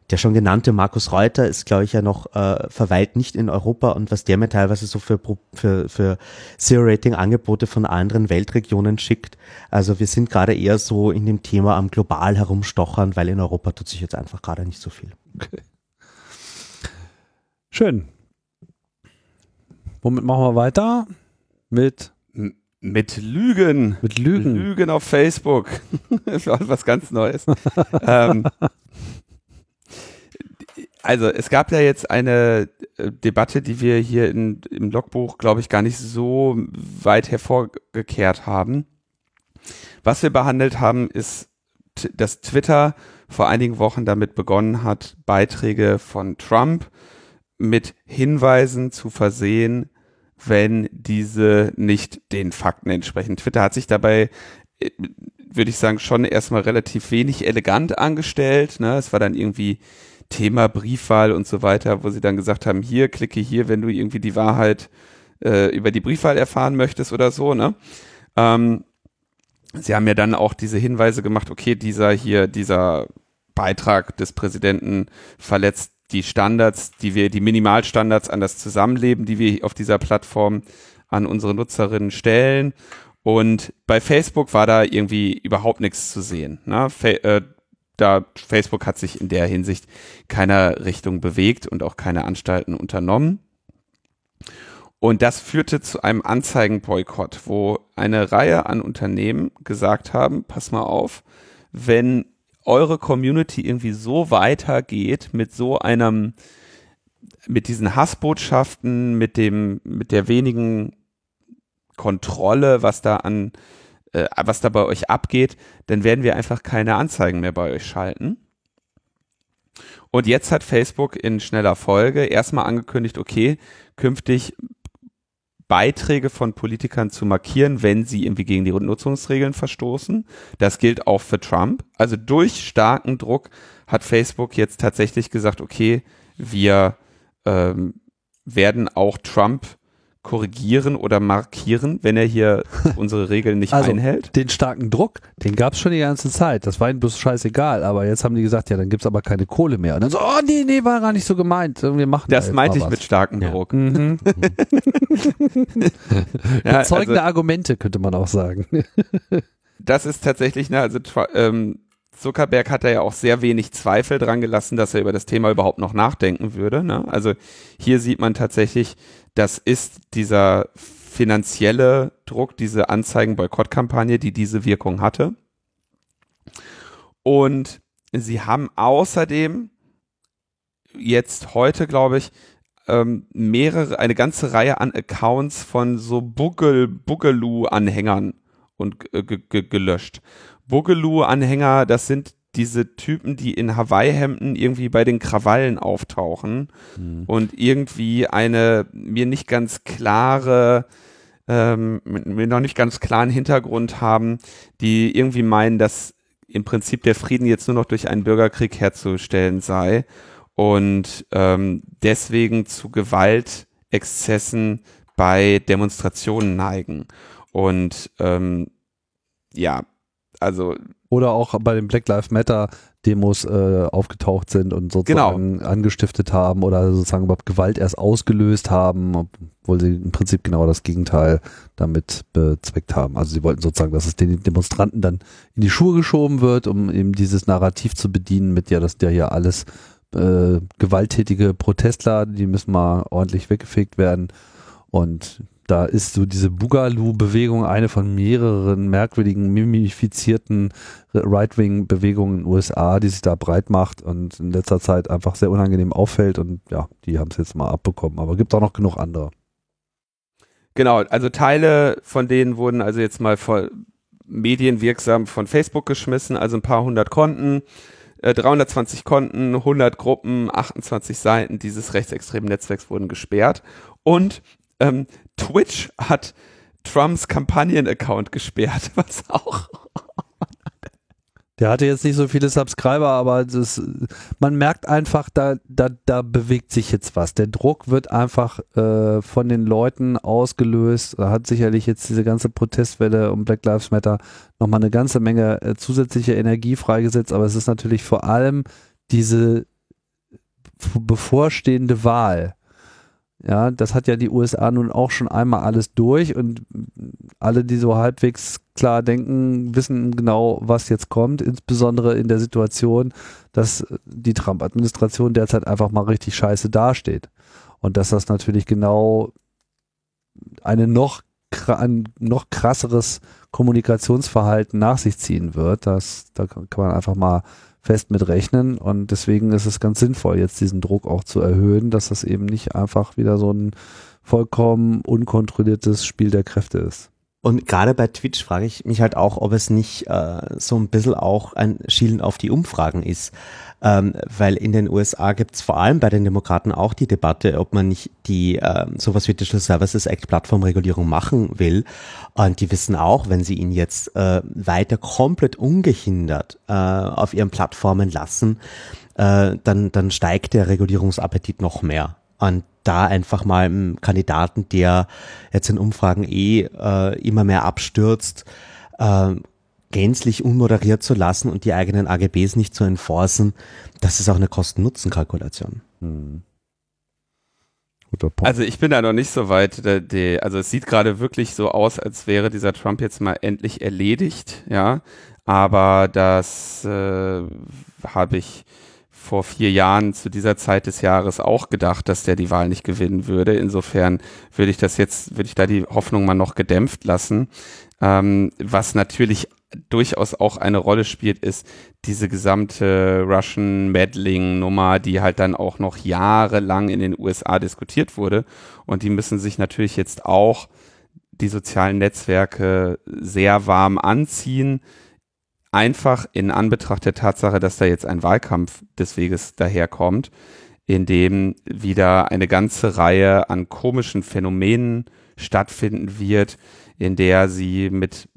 Speaker 3: der schon genannte Markus Reuter ist, glaube ich, ja noch äh, verweilt nicht in Europa und was der mir teilweise so für, für, für Zero-Rating-Angebote von anderen Weltregionen schickt. Also wir sind gerade eher so in dem Thema am global herumstochern, weil in Europa tut sich jetzt einfach gerade nicht so viel. Okay.
Speaker 1: Schön. Womit machen wir weiter? Mit
Speaker 2: mit Lügen.
Speaker 1: Mit Lügen.
Speaker 2: Lügen auf Facebook. das war was ganz Neues. ähm, also es gab ja jetzt eine äh, Debatte, die wir hier in, im Logbuch, glaube ich, gar nicht so weit hervorgekehrt haben. Was wir behandelt haben, ist, dass Twitter vor einigen Wochen damit begonnen hat, Beiträge von Trump mit Hinweisen zu versehen, wenn diese nicht den Fakten entsprechen. Twitter hat sich dabei, äh, würde ich sagen, schon erstmal relativ wenig elegant angestellt. Ne? Es war dann irgendwie Thema Briefwahl und so weiter, wo sie dann gesagt haben, hier, klicke hier, wenn du irgendwie die Wahrheit äh, über die Briefwahl erfahren möchtest oder so. Ne? Ähm, sie haben ja dann auch diese Hinweise gemacht, okay, dieser hier, dieser Beitrag des Präsidenten verletzt die Standards, die wir, die Minimalstandards an das Zusammenleben, die wir auf dieser Plattform an unsere Nutzerinnen stellen. Und bei Facebook war da irgendwie überhaupt nichts zu sehen. Ne? Fa äh, da Facebook hat sich in der Hinsicht keiner Richtung bewegt und auch keine Anstalten unternommen. Und das führte zu einem Anzeigenboykott, wo eine Reihe an Unternehmen gesagt haben, pass mal auf, wenn eure Community irgendwie so weitergeht mit so einem, mit diesen Hassbotschaften, mit dem, mit der wenigen Kontrolle, was da an, äh, was da bei euch abgeht, dann werden wir einfach keine Anzeigen mehr bei euch schalten. Und jetzt hat Facebook in schneller Folge erstmal angekündigt, okay, künftig Beiträge von Politikern zu markieren, wenn sie irgendwie gegen die Nutzungsregeln verstoßen. Das gilt auch für Trump. Also durch starken Druck hat Facebook jetzt tatsächlich gesagt, okay, wir ähm, werden auch Trump korrigieren oder markieren, wenn er hier unsere Regeln nicht
Speaker 1: Also,
Speaker 2: einhält.
Speaker 1: Den starken Druck, den gab es schon die ganze Zeit. Das war ihnen bloß scheißegal. Aber jetzt haben die gesagt, ja, dann gibt's aber keine Kohle mehr. Und dann so, oh nee, nee, war gar nicht so gemeint. Wir machen da
Speaker 2: Das
Speaker 1: jetzt
Speaker 2: meinte ich mit
Speaker 1: was.
Speaker 2: starkem
Speaker 3: Ja.
Speaker 2: Druck.
Speaker 1: Mhm.
Speaker 2: Ja,
Speaker 1: Überzeugende
Speaker 2: also,
Speaker 1: Argumente, könnte man auch sagen.
Speaker 2: das ist tatsächlich, ne, also ähm, Zuckerberg hat da ja auch sehr wenig Zweifel dran gelassen, dass er über das Thema überhaupt noch nachdenken würde. Ne? Also hier sieht man tatsächlich, das ist dieser finanzielle Druck, diese Anzeigen-Boykott-Kampagne, die diese Wirkung hatte. Und sie haben außerdem jetzt heute, glaube ich, ähm, mehrere, eine ganze Reihe an Accounts von so Bugel, Boogaloo-Anhängern und äh, ge ge gelöscht. Boogaloo-Anhänger, das sind diese Typen, die in Hawaii-Hemden irgendwie bei den Krawallen auftauchen und irgendwie eine mir nicht ganz klare, ähm, mir noch nicht ganz klaren Hintergrund haben, die irgendwie meinen, dass im Prinzip der Frieden jetzt nur noch durch einen Bürgerkrieg herzustellen sei und ähm, deswegen zu Gewaltexzessen bei Demonstrationen neigen. Und ähm, ja, also
Speaker 1: Oder auch bei den Black Lives Matter Demos äh, aufgetaucht sind und sozusagen angestiftet haben oder sozusagen überhaupt Gewalt erst ausgelöst haben, obwohl sie im Prinzip genau das Gegenteil damit bezweckt haben. Also sie wollten sozusagen, dass es den Demonstranten dann in die Schuhe geschoben wird, um eben dieses Narrativ zu bedienen mit, ja, dass der hier alles äh, gewalttätige Protestler, die müssen mal ordentlich weggefegt werden. Und da ist so diese Boogaloo-Bewegung eine von mehreren merkwürdigen, mimifizierten Right-Wing-Bewegungen in den USA, die sich da breit macht und in letzter Zeit einfach sehr unangenehm auffällt. Und ja, die haben es jetzt mal abbekommen. Aber gibt auch noch genug andere.
Speaker 2: Genau, also Teile von denen wurden also jetzt mal von medienwirksam von Facebook geschmissen, also ein paar hundert Konten, äh, 320 Konten, 100 Gruppen, 28 Seiten dieses rechtsextremen Netzwerks wurden gesperrt und ähm, Twitch hat Trumps Kampagnen-Account gesperrt, was auch
Speaker 1: Der hatte jetzt nicht so viele Subscriber, aber das, man merkt einfach, da, da, da bewegt sich jetzt was. Der Druck wird einfach äh, von den Leuten ausgelöst. Da hat sicherlich jetzt diese ganze Protestwelle um Black Lives Matter nochmal eine ganze Menge äh, zusätzliche Energie freigesetzt, aber es ist natürlich vor allem diese bevorstehende Wahl. Ja, das hat ja die USA nun auch schon einmal alles durch und alle, die so halbwegs klar denken, wissen genau, was jetzt kommt, insbesondere in der Situation, dass die Trump-Administration derzeit einfach mal richtig scheiße dasteht. Und dass das natürlich genau eine noch, ein noch krasseres Kommunikationsverhalten nach sich ziehen wird. Das, da kann man einfach mal fest mit rechnen und deswegen ist es ganz sinnvoll, jetzt diesen Druck auch zu erhöhen, dass das eben nicht einfach wieder so ein vollkommen unkontrolliertes Spiel der Kräfte ist.
Speaker 3: Und gerade bei Twitch frage ich mich halt auch, ob es nicht äh, so ein bisschen auch ein Schielen auf die Umfragen ist. Ähm, weil in den USA gibt es vor allem bei den Demokraten auch die Debatte, ob man nicht die ähm, sowas wie Digital Services Act Plattformregulierung machen will. Und die wissen auch, wenn sie ihn jetzt äh, weiter komplett ungehindert äh, auf ihren Plattformen lassen, äh, dann, dann steigt der Regulierungsappetit noch mehr. Und da einfach mal einen Kandidaten, der jetzt in Umfragen eh äh, immer mehr abstürzt, äh, gänzlich unmoderiert zu lassen und die eigenen AGBs nicht zu enforcen, das ist auch eine Kosten-Nutzen-Kalkulation.
Speaker 1: Hm. Guter Punkt.
Speaker 2: Also ich bin da noch nicht so weit. Der, der, also es sieht gerade wirklich so aus, als wäre dieser Trump jetzt mal endlich erledigt, ja. Aber das äh, habe ich vor vier Jahren zu dieser Zeit des Jahres auch gedacht, dass der die Wahl nicht gewinnen würde. Insofern würde ich das jetzt, würde ich da die Hoffnung mal noch gedämpft lassen. Ähm, was natürlich durchaus auch eine Rolle spielt, ist diese gesamte Russian Meddling Nummer, die halt dann auch noch jahrelang in den USA diskutiert wurde. Und die müssen sich natürlich jetzt auch die sozialen Netzwerke sehr warm anziehen einfach in Anbetracht der Tatsache, dass da jetzt ein Wahlkampf des Weges daherkommt, in dem wieder eine ganze Reihe an komischen Phänomenen stattfinden wird, in der sie mit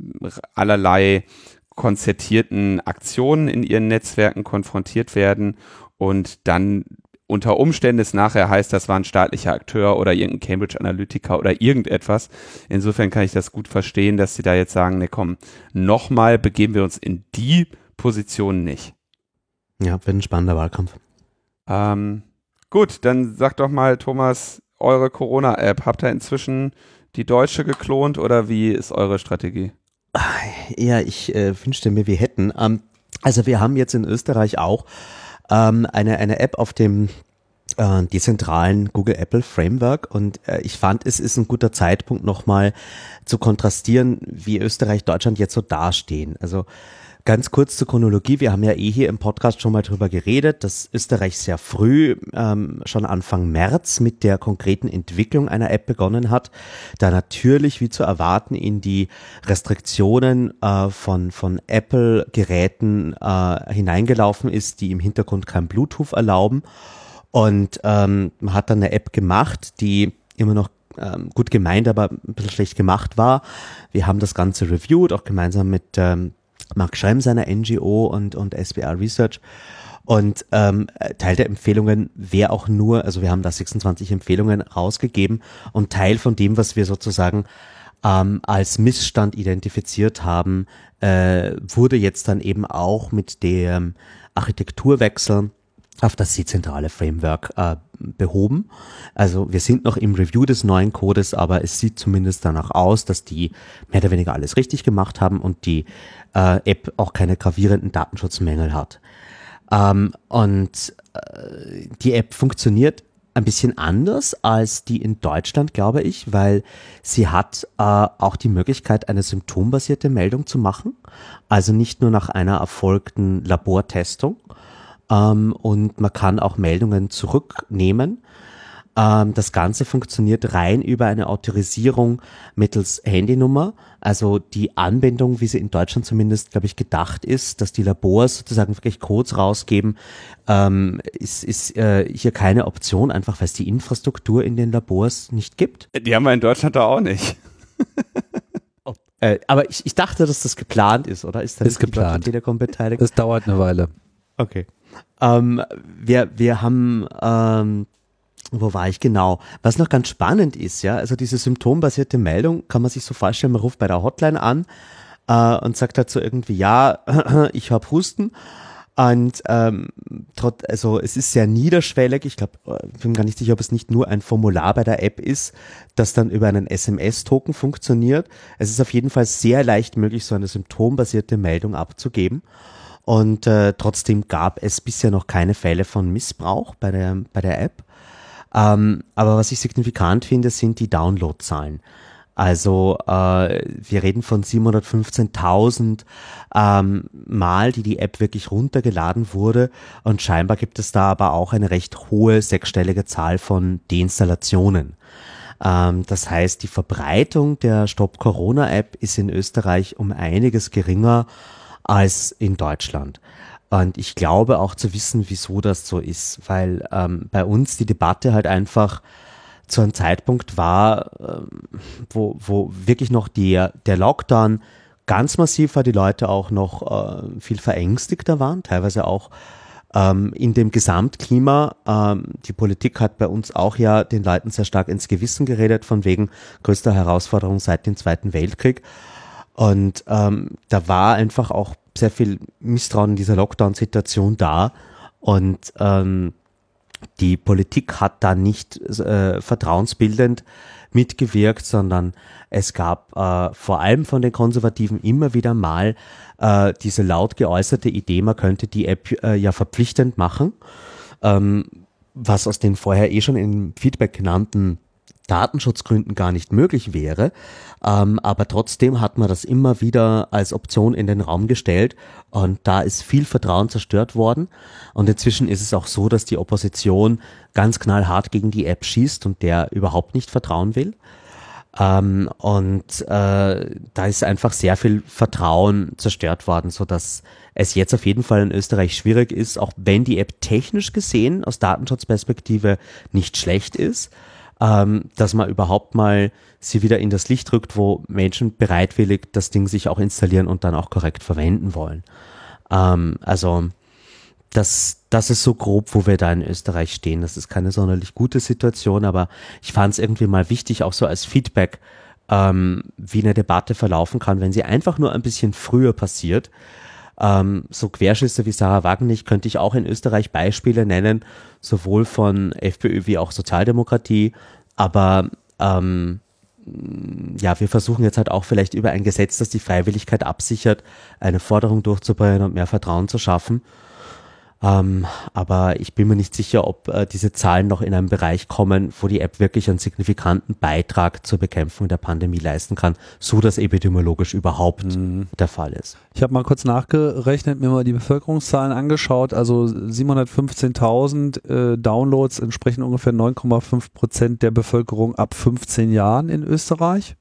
Speaker 2: allerlei konzertierten Aktionen in ihren Netzwerken konfrontiert werden und dann unter Umständen es nachher heißt, das war ein staatlicher Akteur oder irgendein Cambridge Analytica oder irgendetwas. Insofern kann ich das gut verstehen, dass sie da jetzt sagen, ne komm, nochmal begeben wir uns in die Position nicht.
Speaker 3: Ja, wird ein spannender Wahlkampf.
Speaker 2: Ähm, gut, dann sag doch mal, Thomas, eure Corona-App, habt ihr inzwischen die deutsche geklont oder wie ist eure Strategie?
Speaker 3: Ja, ich äh, wünschte mir, wir hätten. Ähm, also wir haben jetzt in Österreich auch ähm, eine, eine App auf dem äh, dezentralen Google Apple Framework und äh, ich fand, es ist ein guter Zeitpunkt nochmal zu kontrastieren, wie Österreich, Deutschland jetzt so dastehen. Also Ganz kurz zur Chronologie. Wir haben ja eh hier im Podcast schon mal drüber geredet, dass Österreich sehr früh, ähm, schon Anfang März mit der konkreten Entwicklung einer App begonnen hat, da natürlich, wie zu erwarten, in die Restriktionen äh, von, von Apple-Geräten äh, hineingelaufen ist, die im Hintergrund kein Bluetooth erlauben. Und ähm, man hat dann eine App gemacht, die immer noch ähm, gut gemeint, aber ein bisschen schlecht gemacht war. Wir haben das Ganze reviewed, auch gemeinsam mit ähm, Mark Schremm seiner NGO und, und SBR Research. Und ähm, Teil der Empfehlungen wäre auch nur, also wir haben da 26 Empfehlungen rausgegeben und Teil von dem, was wir sozusagen ähm, als Missstand identifiziert haben, äh, wurde jetzt dann eben auch mit dem Architekturwechsel auf das dezentrale Framework äh, behoben. Also wir sind noch im Review des neuen Codes, aber es sieht zumindest danach aus, dass die mehr oder weniger alles richtig gemacht haben und die äh, App auch keine gravierenden Datenschutzmängel hat. Ähm, und äh, die App funktioniert ein bisschen anders als die in Deutschland, glaube ich, weil sie hat äh, auch die Möglichkeit, eine symptombasierte Meldung zu machen. Also nicht nur nach einer erfolgten Labortestung. Ähm, und man kann auch Meldungen zurücknehmen ähm, das Ganze funktioniert rein über eine Autorisierung mittels Handynummer. Also die Anwendung, wie sie in Deutschland zumindest, glaube ich, gedacht ist, dass die Labors sozusagen wirklich Codes rausgeben, ähm, ist, ist äh, hier keine Option, einfach weil es die Infrastruktur in den Labors nicht gibt.
Speaker 2: Die haben wir in Deutschland da auch nicht.
Speaker 3: äh, aber ich, ich dachte, dass das geplant ist, oder?
Speaker 1: Ist, das ist geplant.
Speaker 3: Telekom beteiligt?
Speaker 1: Das dauert eine Weile.
Speaker 3: Okay. Ähm, wir, wir haben ähm, wo war ich genau? Was noch ganz spannend ist, ja, also diese symptombasierte Meldung kann man sich so vorstellen, man ruft bei der Hotline an äh, und sagt dazu irgendwie, ja, ich habe Husten. Und ähm, trot, also es ist sehr niederschwellig. Ich glaube, äh, bin gar nicht sicher, ob es nicht nur ein Formular bei der App ist, das dann über einen SMS-Token funktioniert. Es ist auf jeden Fall sehr leicht möglich, so eine symptombasierte Meldung abzugeben. Und äh, trotzdem gab es bisher noch keine Fälle von Missbrauch bei der, bei der App. Ähm, aber was ich signifikant finde, sind die Downloadzahlen. Also äh, wir reden von 715.000 ähm, Mal, die die App wirklich runtergeladen wurde und scheinbar gibt es da aber auch eine recht hohe sechsstellige Zahl von Deinstallationen. Ähm, das heißt, die Verbreitung der Stop Corona App ist in Österreich um einiges geringer als in Deutschland. Und ich glaube auch zu wissen, wieso das so ist, weil ähm, bei uns die Debatte halt einfach zu einem Zeitpunkt war, ähm, wo, wo wirklich noch der, der Lockdown ganz massiv war, die Leute auch noch äh, viel verängstigter waren, teilweise auch ähm, in dem Gesamtklima. Ähm, die Politik hat bei uns auch ja den Leuten sehr stark ins Gewissen geredet, von wegen größter Herausforderung seit dem Zweiten Weltkrieg. Und ähm, da war einfach auch sehr viel Misstrauen in dieser Lockdown-Situation da. Und ähm, die Politik hat da nicht äh, vertrauensbildend mitgewirkt, sondern es gab äh, vor allem von den Konservativen immer wieder mal äh, diese laut geäußerte Idee, man könnte die App äh, ja verpflichtend machen, ähm, was aus den vorher eh schon im Feedback genannten Datenschutzgründen gar nicht möglich wäre. Ähm, aber trotzdem hat man das immer wieder als Option in den Raum gestellt und da ist viel Vertrauen zerstört worden. Und inzwischen ist es auch so, dass die Opposition ganz knallhart gegen die App schießt und der überhaupt nicht vertrauen will. Ähm, und äh, da ist einfach sehr viel Vertrauen zerstört worden, so dass es jetzt auf jeden Fall in Österreich schwierig ist, auch wenn die App technisch gesehen aus Datenschutzperspektive nicht schlecht ist, ähm, dass man überhaupt mal sie wieder in das Licht rückt, wo Menschen bereitwillig das Ding sich auch installieren und dann auch korrekt verwenden wollen. Ähm, also das, das ist so grob, wo wir da in Österreich stehen. Das ist keine sonderlich gute Situation, aber ich fand es irgendwie mal wichtig, auch so als Feedback, ähm, wie eine Debatte verlaufen kann, wenn sie einfach nur ein bisschen früher passiert. Ähm, so Querschüsse wie Sarah Wagenknecht könnte ich auch in Österreich Beispiele nennen, sowohl von FPÖ wie auch Sozialdemokratie. Aber ähm, ja, wir versuchen jetzt halt auch vielleicht über ein Gesetz, das die Freiwilligkeit absichert, eine Forderung durchzubringen und mehr Vertrauen zu schaffen. Ähm, aber ich bin mir nicht sicher, ob äh, diese Zahlen noch in einen Bereich kommen, wo die App wirklich einen signifikanten Beitrag zur Bekämpfung der Pandemie leisten kann, so dass epidemiologisch überhaupt mhm. der Fall ist.
Speaker 1: Ich habe mal kurz nachgerechnet, mir mal die Bevölkerungszahlen angeschaut. Also 715.000 äh, Downloads entsprechen ungefähr 9,5 Prozent der Bevölkerung ab 15 Jahren in Österreich.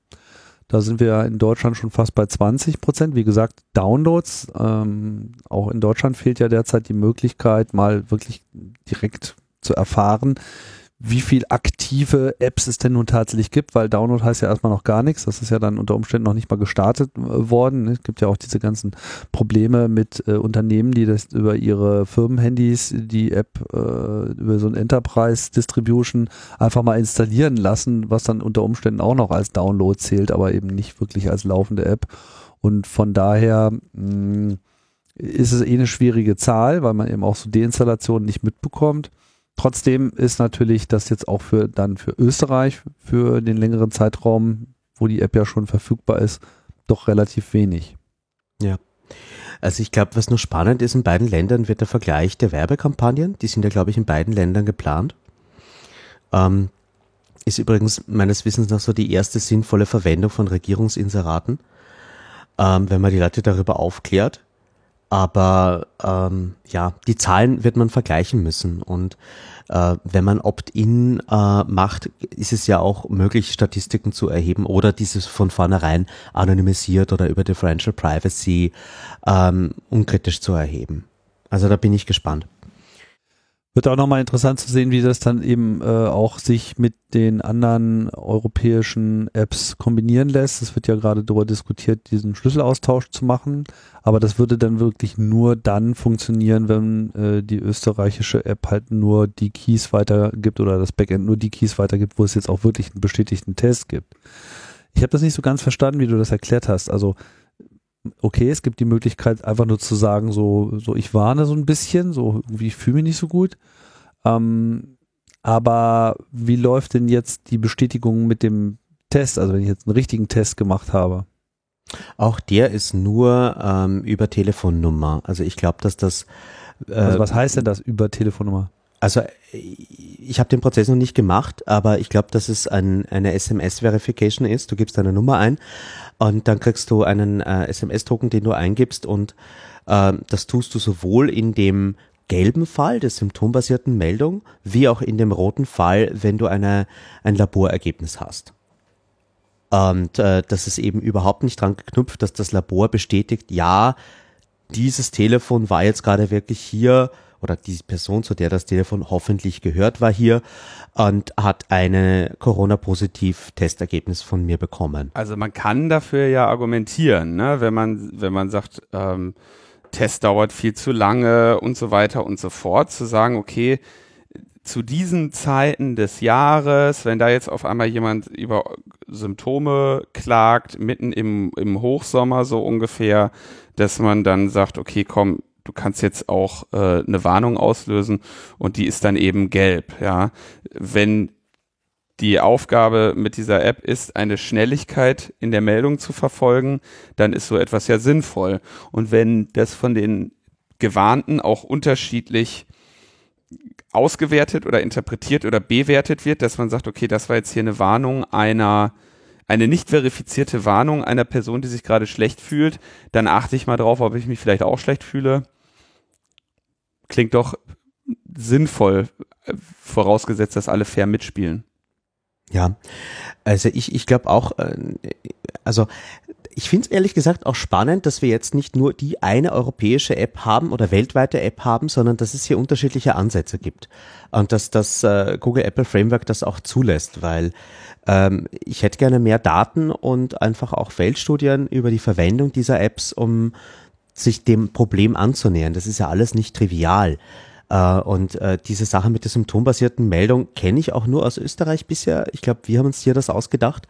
Speaker 1: Da sind wir in Deutschland schon fast bei 20 Prozent. Wie gesagt, Downloads. Ähm, auch in Deutschland fehlt ja derzeit die Möglichkeit, mal wirklich direkt zu erfahren, wie viel aktive Apps es denn nun tatsächlich gibt, weil Download heißt ja erstmal noch gar nichts. Das ist ja dann unter Umständen noch nicht mal gestartet äh, worden. Es gibt ja auch diese ganzen Probleme mit äh, Unternehmen, die das über ihre Firmenhandys die App äh, über so ein Enterprise Distribution einfach mal installieren lassen, was dann unter Umständen auch noch als Download zählt, aber eben nicht wirklich als laufende App. Und von daher mh, ist es eh eine schwierige Zahl, weil man eben auch so Deinstallationen nicht mitbekommt. Trotzdem ist natürlich das jetzt auch für dann für Österreich für den längeren Zeitraum, wo die App ja schon verfügbar ist, doch relativ wenig.
Speaker 3: Ja. Also ich glaube, was nur spannend ist, in beiden Ländern wird der Vergleich der Werbekampagnen, die sind ja, glaube ich, in beiden Ländern geplant. Ähm, ist übrigens meines Wissens nach so die erste sinnvolle Verwendung von Regierungsinseraten, ähm, wenn man die Leute darüber aufklärt. Aber ähm, ja, die Zahlen wird man vergleichen müssen. Und äh, wenn man Opt-in äh, macht, ist es ja auch möglich, Statistiken zu erheben oder dieses von vornherein anonymisiert oder über Differential Privacy ähm, unkritisch zu erheben. Also da bin ich gespannt.
Speaker 1: Wird auch nochmal interessant zu sehen, wie das dann eben äh, auch sich mit den anderen europäischen Apps kombinieren lässt. Es wird ja gerade darüber diskutiert, diesen Schlüsselaustausch zu machen. Aber das würde dann wirklich nur dann funktionieren, wenn äh, die österreichische App halt nur die Keys weitergibt oder das Backend nur die Keys weitergibt, wo es jetzt auch wirklich einen bestätigten Test gibt. Ich habe das nicht so ganz verstanden, wie du das erklärt hast. Also okay, es gibt die Möglichkeit, einfach nur zu sagen, so, so ich warne so ein bisschen, so irgendwie ich fühle mich nicht so gut. Ähm, aber wie läuft denn jetzt die Bestätigung mit dem Test, also wenn ich jetzt einen richtigen Test gemacht habe?
Speaker 3: Auch der ist nur ähm, über Telefonnummer. Also ich glaube, dass das.
Speaker 1: Äh, also was heißt denn das über Telefonnummer?
Speaker 3: Also ich habe den Prozess noch nicht gemacht, aber ich glaube, dass es ein, eine SMS-Verification ist. Du gibst deine Nummer ein und dann kriegst du einen äh, SMS-Token, den du eingibst und äh, das tust du sowohl in dem gelben Fall der symptombasierten Meldung wie auch in dem roten Fall, wenn du eine, ein Laborergebnis hast. Und äh, das ist eben überhaupt nicht dran geknüpft, dass das Labor bestätigt, ja, dieses Telefon war jetzt gerade wirklich hier oder die Person, zu der das Telefon hoffentlich gehört, war hier und hat eine Corona-Positiv-Testergebnis von mir bekommen.
Speaker 2: Also man kann dafür ja argumentieren, ne? wenn man, wenn man sagt, ähm, Test dauert viel zu lange und so weiter und so fort, zu sagen, okay, zu diesen Zeiten des Jahres, wenn da jetzt auf einmal jemand über Symptome klagt, mitten im, im Hochsommer so ungefähr, dass man dann sagt, okay, komm, du kannst jetzt auch äh, eine Warnung auslösen und die ist dann eben gelb, ja. Wenn die Aufgabe mit dieser App ist, eine Schnelligkeit in der Meldung zu verfolgen, dann ist so etwas ja sinnvoll. Und wenn das von den Gewarnten auch unterschiedlich ausgewertet oder interpretiert oder bewertet wird, dass man sagt, okay, das war jetzt hier eine Warnung einer, eine nicht verifizierte Warnung einer Person, die sich gerade schlecht fühlt, dann achte ich mal drauf, ob ich mich vielleicht auch schlecht fühle. Klingt doch sinnvoll, äh, vorausgesetzt, dass alle fair mitspielen.
Speaker 3: Ja, also ich, ich glaube auch, äh, also ich finde es ehrlich gesagt auch spannend, dass wir jetzt nicht nur die eine europäische App haben oder weltweite App haben, sondern dass es hier unterschiedliche Ansätze gibt. Und dass das äh, Google Apple Framework das auch zulässt, weil ähm, ich hätte gerne mehr Daten und einfach auch Feldstudien über die Verwendung dieser Apps, um sich dem Problem anzunähern. Das ist ja alles nicht trivial. Uh, und uh, diese Sache mit der symptombasierten Meldung kenne ich auch nur aus Österreich bisher. Ich glaube, wir haben uns hier das ausgedacht.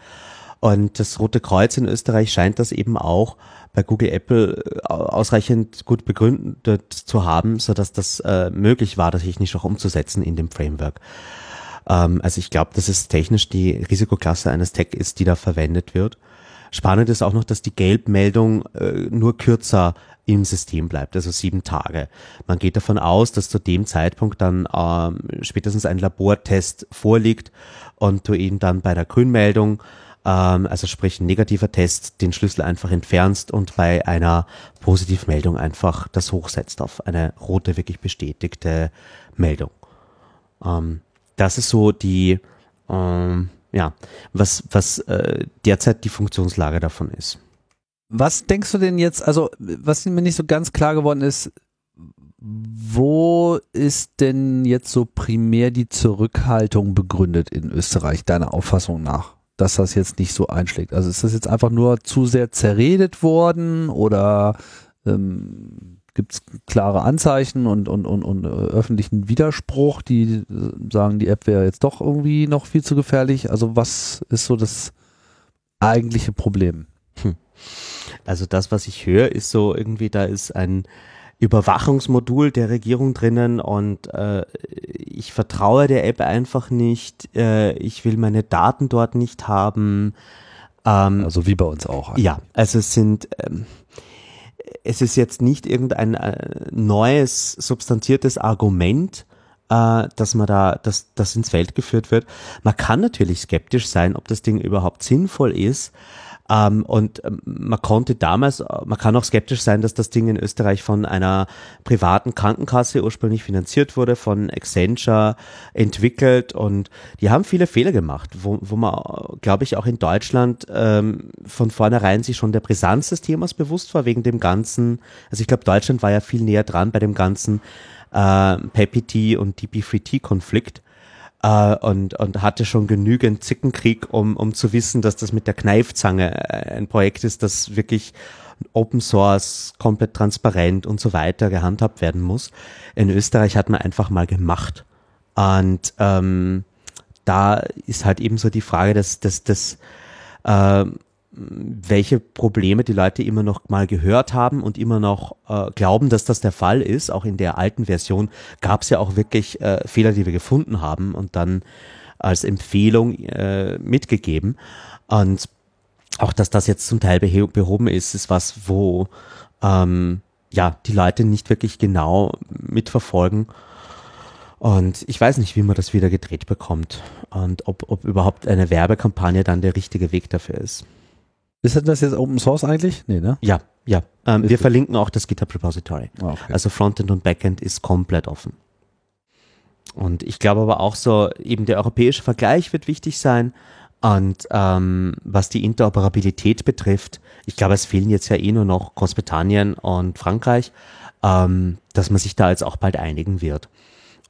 Speaker 3: Und das Rote Kreuz in Österreich scheint das eben auch bei Google Apple äh, ausreichend gut begründet zu haben, so dass das äh, möglich war, das technisch auch umzusetzen in dem Framework. Ähm, also ich glaube, dass es technisch die Risikoklasse eines Tech ist, die da verwendet wird. Spannend ist auch noch, dass die Gelbmeldung äh, nur kürzer im System bleibt, also sieben Tage. Man geht davon aus, dass zu dem Zeitpunkt dann ähm, spätestens ein Labortest vorliegt und du ihn dann bei der Grünmeldung ähm, also sprich ein negativer Test, den Schlüssel einfach entfernst und bei einer Positivmeldung einfach das hochsetzt auf eine rote, wirklich bestätigte Meldung. Ähm, das ist so die, ähm, ja, was, was äh, derzeit die Funktionslage davon ist.
Speaker 1: Was denkst du denn jetzt, also was mir nicht so ganz klar geworden ist, wo ist denn jetzt so primär die Zurückhaltung begründet in Österreich, deiner Auffassung nach? dass das jetzt nicht so einschlägt. Also ist das jetzt einfach nur zu sehr zerredet worden oder ähm, gibt es klare Anzeichen und, und, und, und äh, öffentlichen Widerspruch, die sagen, die App wäre jetzt doch irgendwie noch viel zu gefährlich? Also was ist so das eigentliche Problem? Hm.
Speaker 3: Also das, was ich höre, ist so irgendwie, da ist ein Überwachungsmodul der Regierung drinnen und äh, ich vertraue der App einfach nicht. Äh, ich will meine Daten dort nicht haben.
Speaker 1: Ähm, also wie bei uns auch.
Speaker 3: Ja, also es sind ähm, es ist jetzt nicht irgendein äh, neues substanziertes Argument, äh, dass man da, dass das ins Feld geführt wird. Man kann natürlich skeptisch sein, ob das Ding überhaupt sinnvoll ist. Ähm, und ähm, man konnte damals, man kann auch skeptisch sein, dass das Ding in Österreich von einer privaten Krankenkasse ursprünglich finanziert wurde, von Accenture entwickelt. Und die haben viele Fehler gemacht, wo, wo man, glaube ich, auch in Deutschland ähm, von vornherein sich schon der Brisanz des Themas bewusst war, wegen dem ganzen, also ich glaube, Deutschland war ja viel näher dran bei dem ganzen äh, PEPI-T und DP3T-Konflikt äh, und, und hatte schon genügend Zickenkrieg, um, um zu wissen, dass das mit der Kneifzange äh, ein Projekt ist, das wirklich Open Source, komplett transparent und so weiter gehandhabt werden muss. In Österreich hat man einfach mal gemacht. Und ähm, da ist halt eben so die Frage, dass, dass, dass äh, welche Probleme die Leute immer noch mal gehört haben und immer noch äh, glauben, dass das der Fall ist. Auch in der alten Version gab es ja auch wirklich äh, Fehler, die wir gefunden haben und dann als Empfehlung äh, mitgegeben. Und auch, dass das jetzt zum Teil behoben ist, ist was, wo ähm, ja die Leute nicht wirklich genau mitverfolgen. Und ich weiß nicht, wie man das wieder gedreht bekommt und ob, ob überhaupt eine Werbekampagne dann der richtige Weg dafür ist.
Speaker 1: Ist das jetzt Open Source eigentlich? Nee, ne?
Speaker 3: Ja, ja. Ähm, wir verlinken auch das GitHub Repository. Ah, okay. Also Frontend und Backend ist komplett offen. Und ich glaube aber auch so, eben der europäische Vergleich wird wichtig sein. Und ähm, was die Interoperabilität betrifft, ich glaube, es fehlen jetzt ja eh nur noch Großbritannien und Frankreich, ähm, dass man sich da jetzt auch bald einigen wird.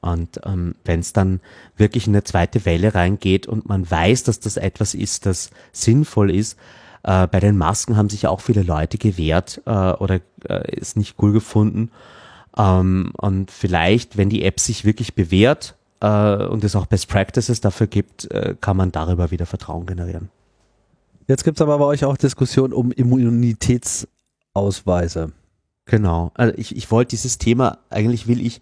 Speaker 3: Und ähm, wenn es dann wirklich in eine zweite Welle reingeht und man weiß, dass das etwas ist, das sinnvoll ist, äh, bei den Masken haben sich auch viele Leute gewehrt äh, oder äh, ist nicht cool gefunden. Ähm, und vielleicht, wenn die App sich wirklich bewährt äh, und es auch Best Practices dafür gibt, äh, kann man darüber wieder Vertrauen generieren.
Speaker 1: Jetzt gibt es aber bei euch auch Diskussionen um Immunitätsausweise.
Speaker 3: Genau. Also ich, ich wollte dieses Thema, eigentlich will ich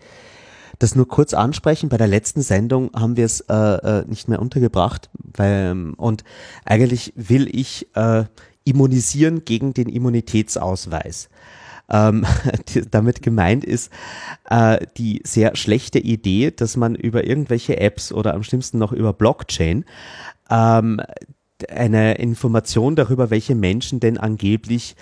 Speaker 3: das nur kurz ansprechen. Bei der letzten Sendung haben wir es äh, äh, nicht mehr untergebracht. Weil, ähm, und eigentlich will ich äh, immunisieren gegen den Immunitätsausweis. Ähm, die, damit gemeint ist äh, die sehr schlechte Idee, dass man über irgendwelche Apps oder am schlimmsten noch über Blockchain ähm, eine Information darüber, welche Menschen denn angeblich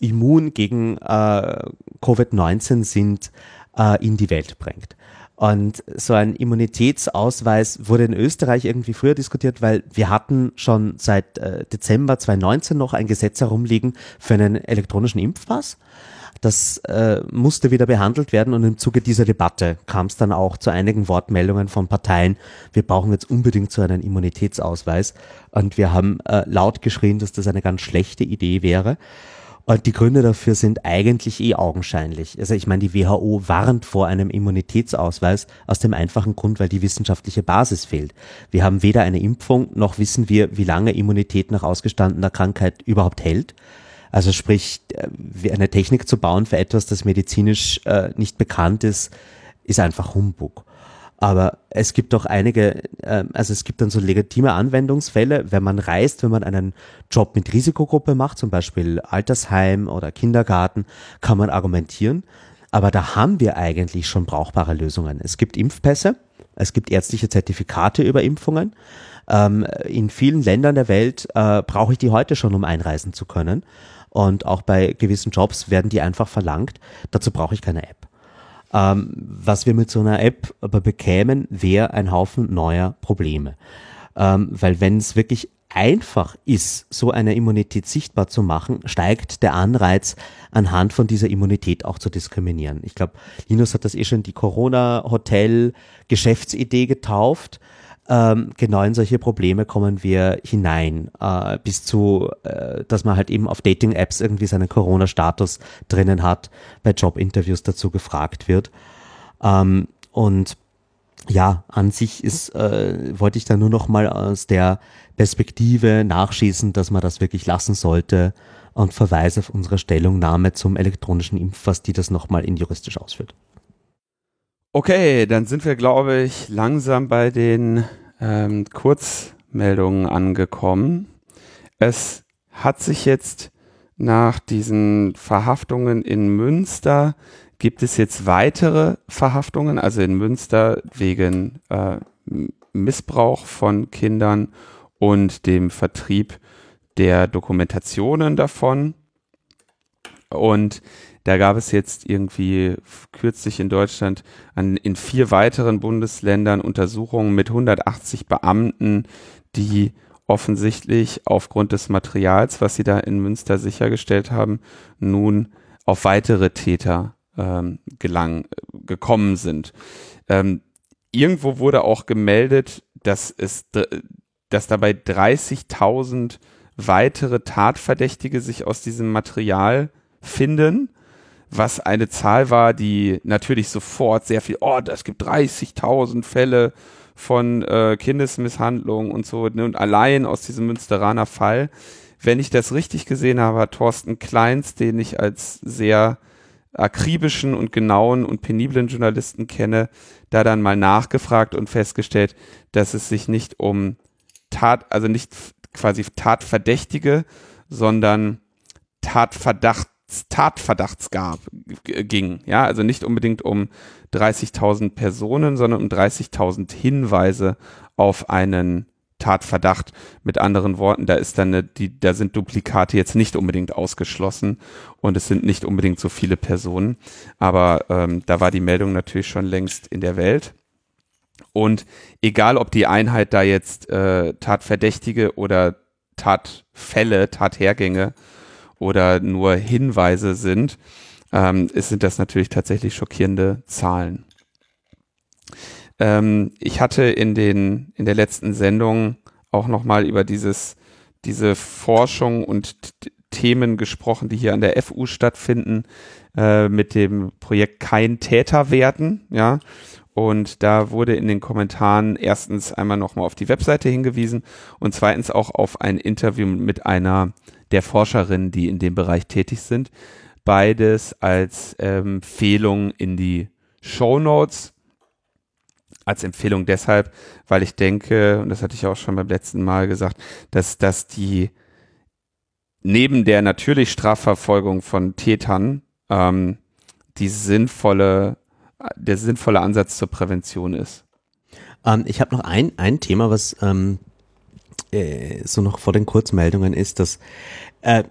Speaker 3: immun gegen äh, Covid-19 sind, äh, in die Welt bringt. Und so ein Immunitätsausweis wurde in Österreich irgendwie früher diskutiert, weil wir hatten schon seit äh, Dezember 2019 noch ein Gesetz herumliegen für einen elektronischen Impfpass. Das äh, musste wieder behandelt werden und im Zuge dieser Debatte kam es dann auch zu einigen Wortmeldungen von Parteien, wir brauchen jetzt unbedingt so einen Immunitätsausweis. Und wir haben äh, laut geschrien, dass das eine ganz schlechte Idee wäre. Und die Gründe dafür sind eigentlich eh augenscheinlich. Also ich meine, die WHO warnt vor einem Immunitätsausweis aus dem einfachen Grund, weil die wissenschaftliche Basis fehlt. Wir haben weder eine Impfung, noch wissen wir, wie lange Immunität nach ausgestandener Krankheit überhaupt hält. Also sprich, äh, eine Technik zu bauen für etwas, das medizinisch äh, nicht bekannt ist, ist einfach Humbug. Aber es gibt doch einige, äh, also es gibt dann so legitime Anwendungsfälle, wenn man reist, wenn man einen Job mit Risikogruppe macht, zum Beispiel Altersheim oder Kindergarten, kann man argumentieren. Aber da haben wir eigentlich schon brauchbare Lösungen. Es gibt Impfpässe, es gibt ärztliche Zertifikate über Impfungen. Ähm, in vielen Ländern der Welt äh, brauche ich die heute schon, um einreisen zu können. Und auch bei gewissen Jobs werden die einfach verlangt. Dazu brauche ich keine App. Ähm, was wir mit so einer App aber bekämen, wäre ein Haufen neuer Probleme. Ähm, weil wenn es wirklich einfach ist, so eine Immunität sichtbar zu machen, steigt der Anreiz, anhand von dieser Immunität auch zu diskriminieren. Ich glaube, Linus hat das eh schon die Corona-Hotel-Geschäftsidee getauft ähm, genau in solche Probleme kommen wir hinein, äh, bis zu, äh, dass man halt eben auf Dating-Apps irgendwie seinen Corona-Status drinnen hat, bei Jobinterviews dazu gefragt wird. Ähm, und ja, an sich ist, äh, wollte ich da nur noch mal aus der Perspektive nachschießen, dass man das wirklich lassen sollte und verweise auf unsere Stellungnahme zum elektronischen Impfpass, die das nochmal in juristisch ausführt.
Speaker 2: Okay, dann sind wir, glaube ich, langsam bei den ähm, Kurzmeldungen angekommen. Es hat sich jetzt nach diesen Verhaftungen in Münster, gibt es jetzt weitere Verhaftungen, also in Münster wegen äh, Missbrauch von Kindern und dem Vertrieb der Dokumentationen davon. Und da gab es jetzt irgendwie kürzlich in Deutschland an, in vier weiteren Bundesländern Untersuchungen mit 180 Beamten, die offensichtlich aufgrund des Materials, was sie da in Münster sichergestellt haben, nun auf weitere Täter ähm, gelang, gekommen sind. Ähm, irgendwo wurde auch gemeldet, dass es, dass dabei 30.000 weitere Tatverdächtige sich aus diesem Material finden was eine Zahl war, die natürlich sofort sehr viel, oh, es gibt 30.000 Fälle von äh, Kindesmisshandlung und so, ne, und allein aus diesem Münsteraner Fall. Wenn ich das richtig gesehen habe, hat Thorsten Kleins, den ich als sehr akribischen und genauen und peniblen Journalisten kenne, da dann mal nachgefragt und festgestellt, dass es sich nicht um Tat, also nicht quasi Tatverdächtige, sondern Tatverdacht Tatverdachts gab, ging. Ja, also nicht unbedingt um 30.000 Personen, sondern um 30.000 Hinweise auf einen Tatverdacht. Mit anderen Worten, da ist dann eine, die, da sind Duplikate jetzt nicht unbedingt ausgeschlossen und es sind nicht unbedingt so viele Personen. Aber ähm, da war die Meldung natürlich schon längst in der Welt. Und egal, ob die Einheit da jetzt äh, Tatverdächtige oder Tatfälle, Tathergänge oder nur Hinweise sind, ähm, sind das natürlich tatsächlich schockierende Zahlen. Ähm, ich hatte in den in der letzten Sendung auch noch mal über dieses diese Forschung und Themen gesprochen, die hier an der FU stattfinden, äh, mit dem Projekt Kein Täter werden, ja. Und da wurde in den Kommentaren erstens einmal nochmal auf die Webseite hingewiesen und zweitens auch auf ein Interview mit einer der Forscherinnen, die in dem Bereich tätig sind. beides als Empfehlung in die Show Notes. Als Empfehlung deshalb, weil ich denke, und das hatte ich auch schon beim letzten Mal gesagt, dass, dass die neben der natürlich Strafverfolgung von Tätern ähm, die sinnvolle, der sinnvolle Ansatz zur Prävention ist.
Speaker 3: Ähm, ich habe noch ein, ein Thema, was ähm, äh, so noch vor den Kurzmeldungen ist, dass äh,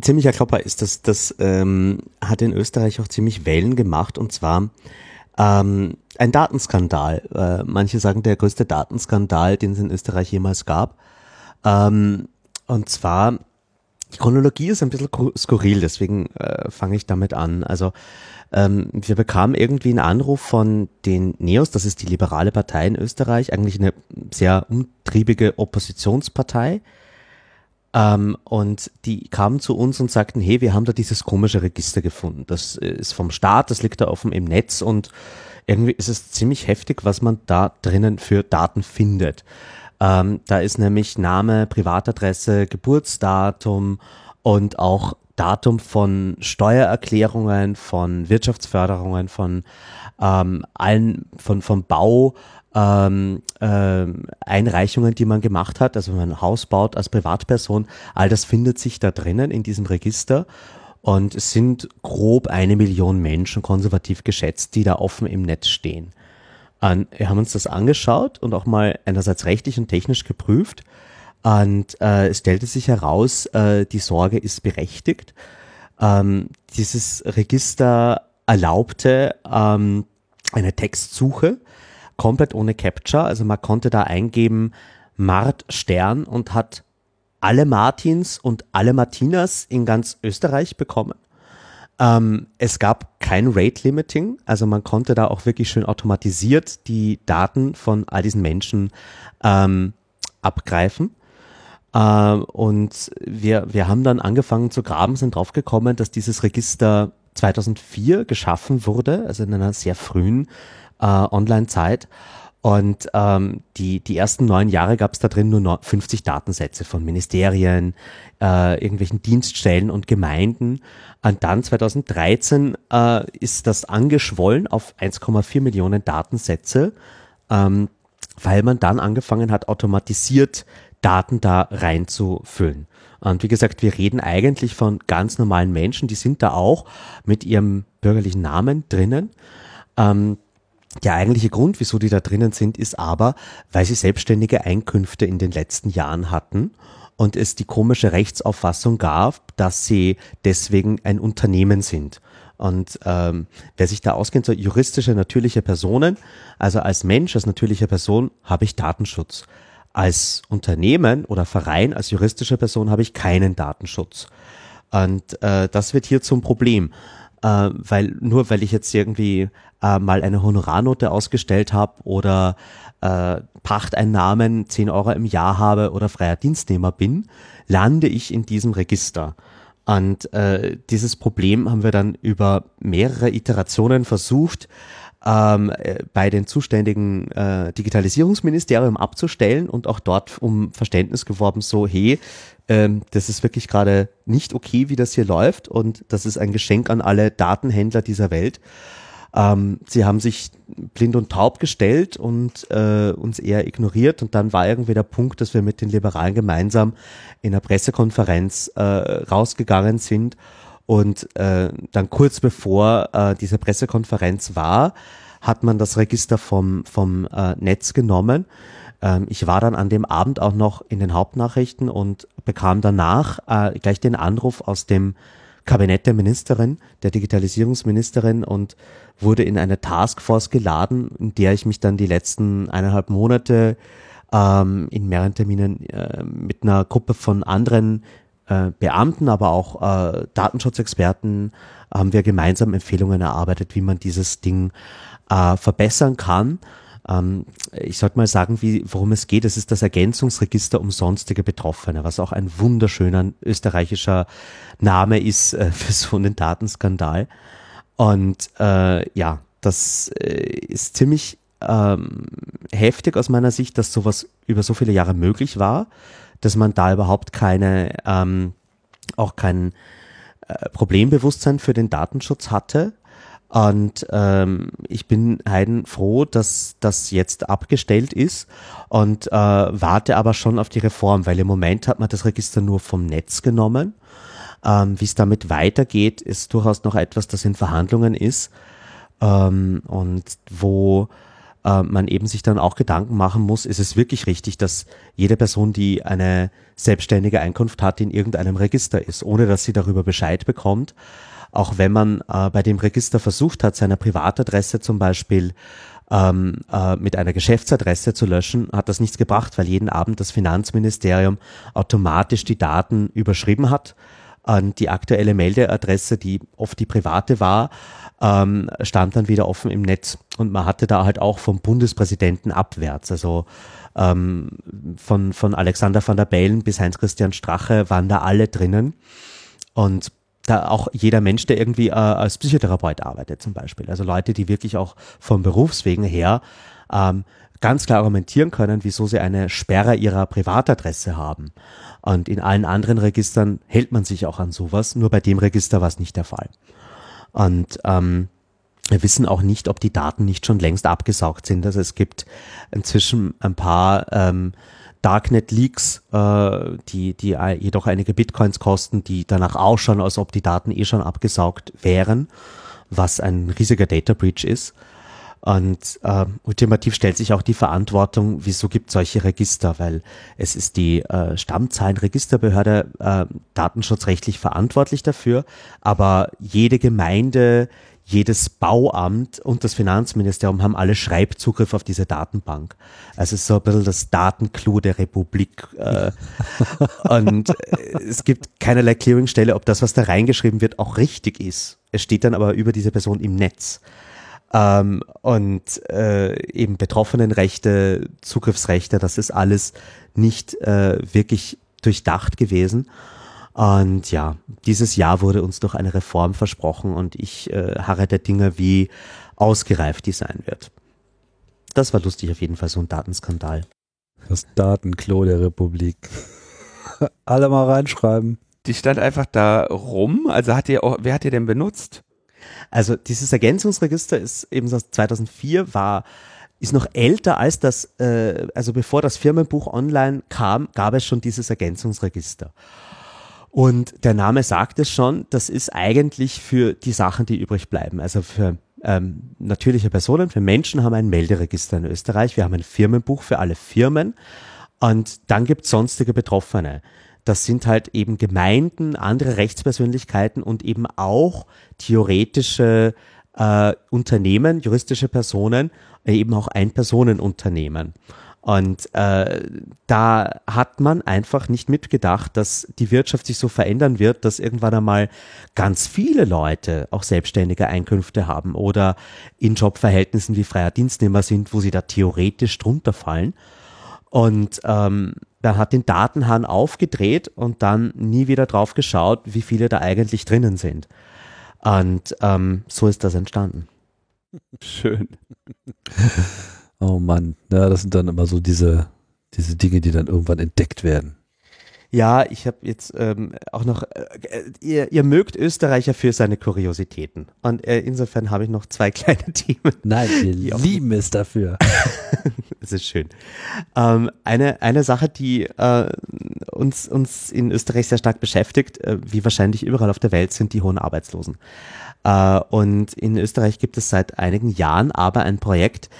Speaker 3: ziemlicher Klopper ist, dass das ähm, hat in Österreich auch ziemlich Wellen gemacht und zwar ähm, ein Datenskandal. Äh, manche sagen der größte Datenskandal, den es in Österreich jemals gab. Ähm, und zwar die Chronologie ist ein bisschen skurril, deswegen äh, fange ich damit an. Also ähm, wir bekamen irgendwie einen Anruf von den Neos, das ist die liberale Partei in Österreich, eigentlich eine sehr umtriebige Oppositionspartei. Ähm, und die kamen zu uns und sagten, hey, wir haben da dieses komische Register gefunden. Das ist vom Staat, das liegt da offen im Netz und irgendwie ist es ziemlich heftig, was man da drinnen für Daten findet. Ähm, da ist nämlich Name, Privatadresse, Geburtsdatum und auch Datum von Steuererklärungen, von Wirtschaftsförderungen, von ähm, allen, von, von Bau, ähm, äh, Einreichungen, die man gemacht hat, also wenn man ein Haus baut als Privatperson, all das findet sich da drinnen in diesem Register. Und es sind grob eine Million Menschen konservativ geschätzt, die da offen im Netz stehen. Und wir haben uns das angeschaut und auch mal einerseits rechtlich und technisch geprüft. Und äh, es stellte sich heraus, äh, die Sorge ist berechtigt. Ähm, dieses Register erlaubte ähm, eine Textsuche komplett ohne Capture. Also man konnte da eingeben Mart Stern und hat alle Martins und alle Martinas in ganz Österreich bekommen. Ähm, es gab kein Rate Limiting, also man konnte da auch wirklich schön automatisiert die Daten von all diesen Menschen ähm, abgreifen. Äh, und wir, wir haben dann angefangen zu graben, sind draufgekommen, dass dieses Register 2004 geschaffen wurde, also in einer sehr frühen äh, Online-Zeit. Und ähm, die, die ersten neun Jahre gab es da drin nur 50 Datensätze von Ministerien, äh, irgendwelchen Dienststellen und Gemeinden. Und dann 2013 äh, ist das angeschwollen auf 1,4 Millionen Datensätze, ähm, weil man dann angefangen hat, automatisiert Daten da reinzufüllen. Und wie gesagt, wir reden eigentlich von ganz normalen Menschen, die sind da auch mit ihrem bürgerlichen Namen drinnen. Ähm, der eigentliche Grund, wieso die da drinnen sind, ist aber, weil sie selbstständige Einkünfte in den letzten Jahren hatten und es die komische Rechtsauffassung gab, dass sie deswegen ein Unternehmen sind. Und ähm, wer sich da auskennt, so juristische, natürliche Personen, also als Mensch, als natürliche Person habe ich Datenschutz. Als Unternehmen oder Verein, als juristische Person habe ich keinen Datenschutz. Und äh, das wird hier zum Problem. Äh, weil nur weil ich jetzt irgendwie äh, mal eine Honorarnote ausgestellt habe oder äh, Pachteinnahmen 10 Euro im Jahr habe oder freier Dienstnehmer bin, lande ich in diesem Register. Und äh, dieses Problem haben wir dann über mehrere Iterationen versucht, ähm, äh, bei den zuständigen äh, Digitalisierungsministerium abzustellen und auch dort um Verständnis geworben, so, hey, ähm, das ist wirklich gerade nicht okay, wie das hier läuft und das ist ein Geschenk an alle Datenhändler dieser Welt. Ähm, sie haben sich blind und taub gestellt und äh, uns eher ignoriert und dann war irgendwie der Punkt, dass wir mit den Liberalen gemeinsam in einer Pressekonferenz äh, rausgegangen sind und äh, dann kurz bevor äh, diese Pressekonferenz war, hat man das Register vom, vom äh, Netz genommen. Ähm, ich war dann an dem Abend auch noch in den Hauptnachrichten und bekam danach äh, gleich den Anruf aus dem Kabinett der Ministerin, der Digitalisierungsministerin und wurde in eine Taskforce geladen, in der ich mich dann die letzten eineinhalb Monate ähm, in mehreren Terminen äh, mit einer Gruppe von anderen äh, Beamten, aber auch äh, Datenschutzexperten haben wir gemeinsam Empfehlungen erarbeitet, wie man dieses Ding äh, verbessern kann. Ähm, ich sollte mal sagen, wie, worum es geht. Es ist das Ergänzungsregister um sonstige Betroffene, was auch ein wunderschöner österreichischer Name ist äh, für so einen Datenskandal. Und äh, ja, das äh, ist ziemlich ähm, heftig aus meiner Sicht, dass sowas über so viele Jahre möglich war dass man da überhaupt keine, ähm, auch kein, äh, Problembewusstsein für den Datenschutz hatte. Und ähm, ich bin heidenfroh, dass das jetzt abgestellt ist und äh, warte aber schon auf die Reform, weil im Moment hat man das Register nur vom Netz genommen. Ähm, Wie es damit weitergeht, ist durchaus noch etwas, das in Verhandlungen ist ähm, und wo äh, man eben sich dann auch Gedanken machen muss, ist es wirklich richtig, dass jede Person, die eine selbstständige Einkunft hat, in irgendeinem Register ist, ohne dass sie darüber Bescheid bekommt. Auch wenn man äh, bei dem Register versucht hat, seine Privatadresse zum Beispiel ähm, äh, mit einer Geschäftsadresse zu löschen, hat das nichts gebracht, weil jeden Abend das Finanzministerium automatisch die Daten überschrieben hat an die aktuelle Meldeadresse, die oft die private war, ähm, stand dann wieder offen im Netz. Und man hatte da halt auch vom Bundespräsidenten abwärts, also ähm, von, von Alexander van der Bellen bis Heinz-Christian Strache waren da alle drinnen. Und da auch jeder Mensch, der irgendwie äh, als Psychotherapeut arbeitet zum Beispiel. Also Leute, die wirklich auch vom Berufswegen her ähm, ganz klar argumentieren können, wieso sie eine Sperre ihrer Privatadresse haben. Und in allen anderen Registern hält man sich auch an sowas, nur bei dem Register war es nicht der Fall. Und ähm, wir wissen auch nicht, ob die Daten nicht schon längst abgesaugt sind. Also es gibt inzwischen ein paar ähm, Darknet-Leaks, äh, die, die jedoch einige Bitcoins kosten, die danach ausschauen, als ob die Daten eh schon abgesaugt wären, was ein riesiger Data Breach ist. Und äh, ultimativ stellt sich auch die Verantwortung, wieso gibt solche Register, weil es ist die äh, Stammzahlenregisterbehörde äh, datenschutzrechtlich verantwortlich dafür, aber jede Gemeinde, jedes Bauamt und das Finanzministerium haben alle Schreibzugriff auf diese Datenbank. Also es ist so ein bisschen das Datenclou der Republik. Äh, und äh, es gibt keinerlei Clearingstelle, ob das, was da reingeschrieben wird, auch richtig ist. Es steht dann aber über diese Person im Netz. Ähm, und äh, eben Betroffenenrechte, Zugriffsrechte, das ist alles nicht äh, wirklich durchdacht gewesen. Und ja, dieses Jahr wurde uns durch eine Reform versprochen und ich äh, harre der Dinge, wie ausgereift die sein wird. Das war lustig auf jeden Fall, so ein Datenskandal.
Speaker 1: Das Datenklo der Republik. Alle mal reinschreiben.
Speaker 2: Die stand einfach da rum. Also hat ihr auch, wer hat ihr denn benutzt?
Speaker 3: Also dieses Ergänzungsregister ist eben so 2004 war ist noch älter als das, äh, also bevor das Firmenbuch online kam, gab es schon dieses Ergänzungsregister. Und der Name sagt es schon, das ist eigentlich für die Sachen, die übrig bleiben. Also für ähm, natürliche Personen, für Menschen haben wir ein Melderegister in Österreich. Wir haben ein Firmenbuch für alle Firmen. Und dann gibt es sonstige Betroffene. Das sind halt eben Gemeinden, andere Rechtspersönlichkeiten und eben auch theoretische äh, Unternehmen, juristische Personen, eben auch Ein-Personen-Unternehmen. Und äh, da hat man einfach nicht mitgedacht, dass die Wirtschaft sich so verändern wird, dass irgendwann einmal ganz viele Leute auch selbstständige Einkünfte haben oder in Jobverhältnissen wie freier Dienstnehmer sind, wo sie da theoretisch drunter fallen. Und ähm, dann hat den Datenhahn aufgedreht und dann nie wieder drauf geschaut, wie viele da eigentlich drinnen sind. Und ähm, so ist das entstanden.
Speaker 2: Schön.
Speaker 1: Oh Mann, ja, das sind dann immer so diese, diese Dinge, die dann irgendwann entdeckt werden.
Speaker 3: Ja, ich habe jetzt ähm, auch noch, äh, ihr, ihr mögt Österreicher für seine Kuriositäten. Und äh, insofern habe ich noch zwei kleine Themen.
Speaker 1: Nein, wir lieben es dafür.
Speaker 3: das ist schön. Ähm, eine, eine Sache, die äh, uns, uns in Österreich sehr stark beschäftigt, äh, wie wahrscheinlich überall auf der Welt, sind die hohen Arbeitslosen. Äh, und in Österreich gibt es seit einigen Jahren aber ein Projekt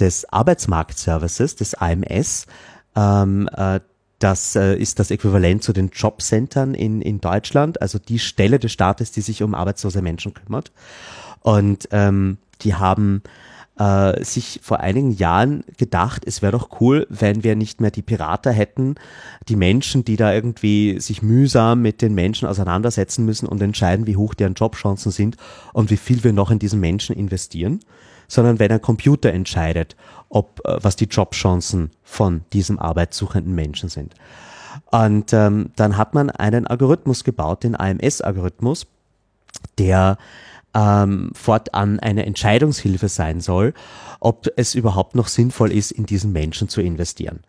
Speaker 3: des Arbeitsmarktservices, des AMS, ähm, äh, das äh, ist das Äquivalent zu den Jobcentern in, in Deutschland, also die Stelle des Staates, die sich um arbeitslose Menschen kümmert. Und ähm, die haben äh, sich vor einigen Jahren gedacht, es wäre doch cool, wenn wir nicht mehr die Pirater hätten, die Menschen, die da irgendwie sich mühsam mit den Menschen auseinandersetzen müssen und entscheiden, wie hoch deren Jobchancen sind und wie viel wir noch in diesen Menschen investieren, sondern wenn ein Computer entscheidet, ob äh, was die Jobchancen von diesem arbeitssuchenden Menschen sind. Und ähm, dann hat man einen Algorithmus gebaut, den AMS-Algorithmus, der ähm, fortan eine Entscheidungshilfe sein soll, ob es überhaupt noch sinnvoll ist, in diesen Menschen zu investieren.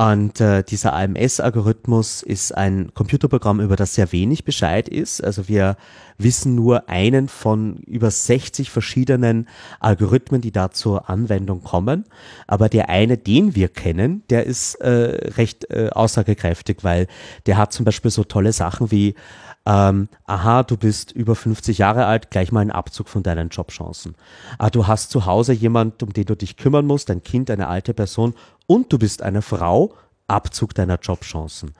Speaker 3: Und äh, dieser AMS-Algorithmus ist ein Computerprogramm, über das sehr wenig Bescheid ist. Also wir wissen nur einen von über 60 verschiedenen Algorithmen, die da zur Anwendung kommen. Aber der eine, den wir kennen, der ist äh, recht äh, aussagekräftig, weil der hat zum Beispiel so tolle Sachen wie ähm, aha, du bist über 50 Jahre alt, gleich mal einen Abzug von deinen Jobchancen. Ah, du hast zu Hause jemand, um den du dich kümmern musst, ein Kind, eine alte Person und du bist eine Frau, Abzug deiner Jobchancen.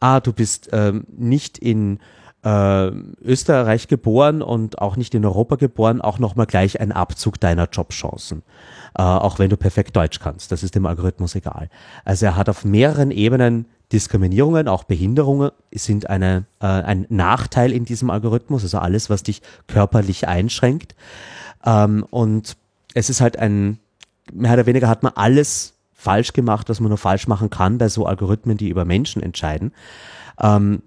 Speaker 3: Ah, du bist ähm, nicht in äh, Österreich geboren und auch nicht in Europa geboren, auch nochmal gleich ein Abzug deiner Jobchancen. Äh, auch wenn du perfekt Deutsch kannst. Das ist dem Algorithmus egal. Also er hat auf mehreren Ebenen Diskriminierungen, auch Behinderungen sind eine, äh, ein Nachteil in diesem Algorithmus, also alles, was dich körperlich einschränkt. Ähm, und es ist halt ein, mehr oder weniger hat man alles falsch gemacht, was man nur falsch machen kann bei so Algorithmen, die über Menschen entscheiden. Ähm,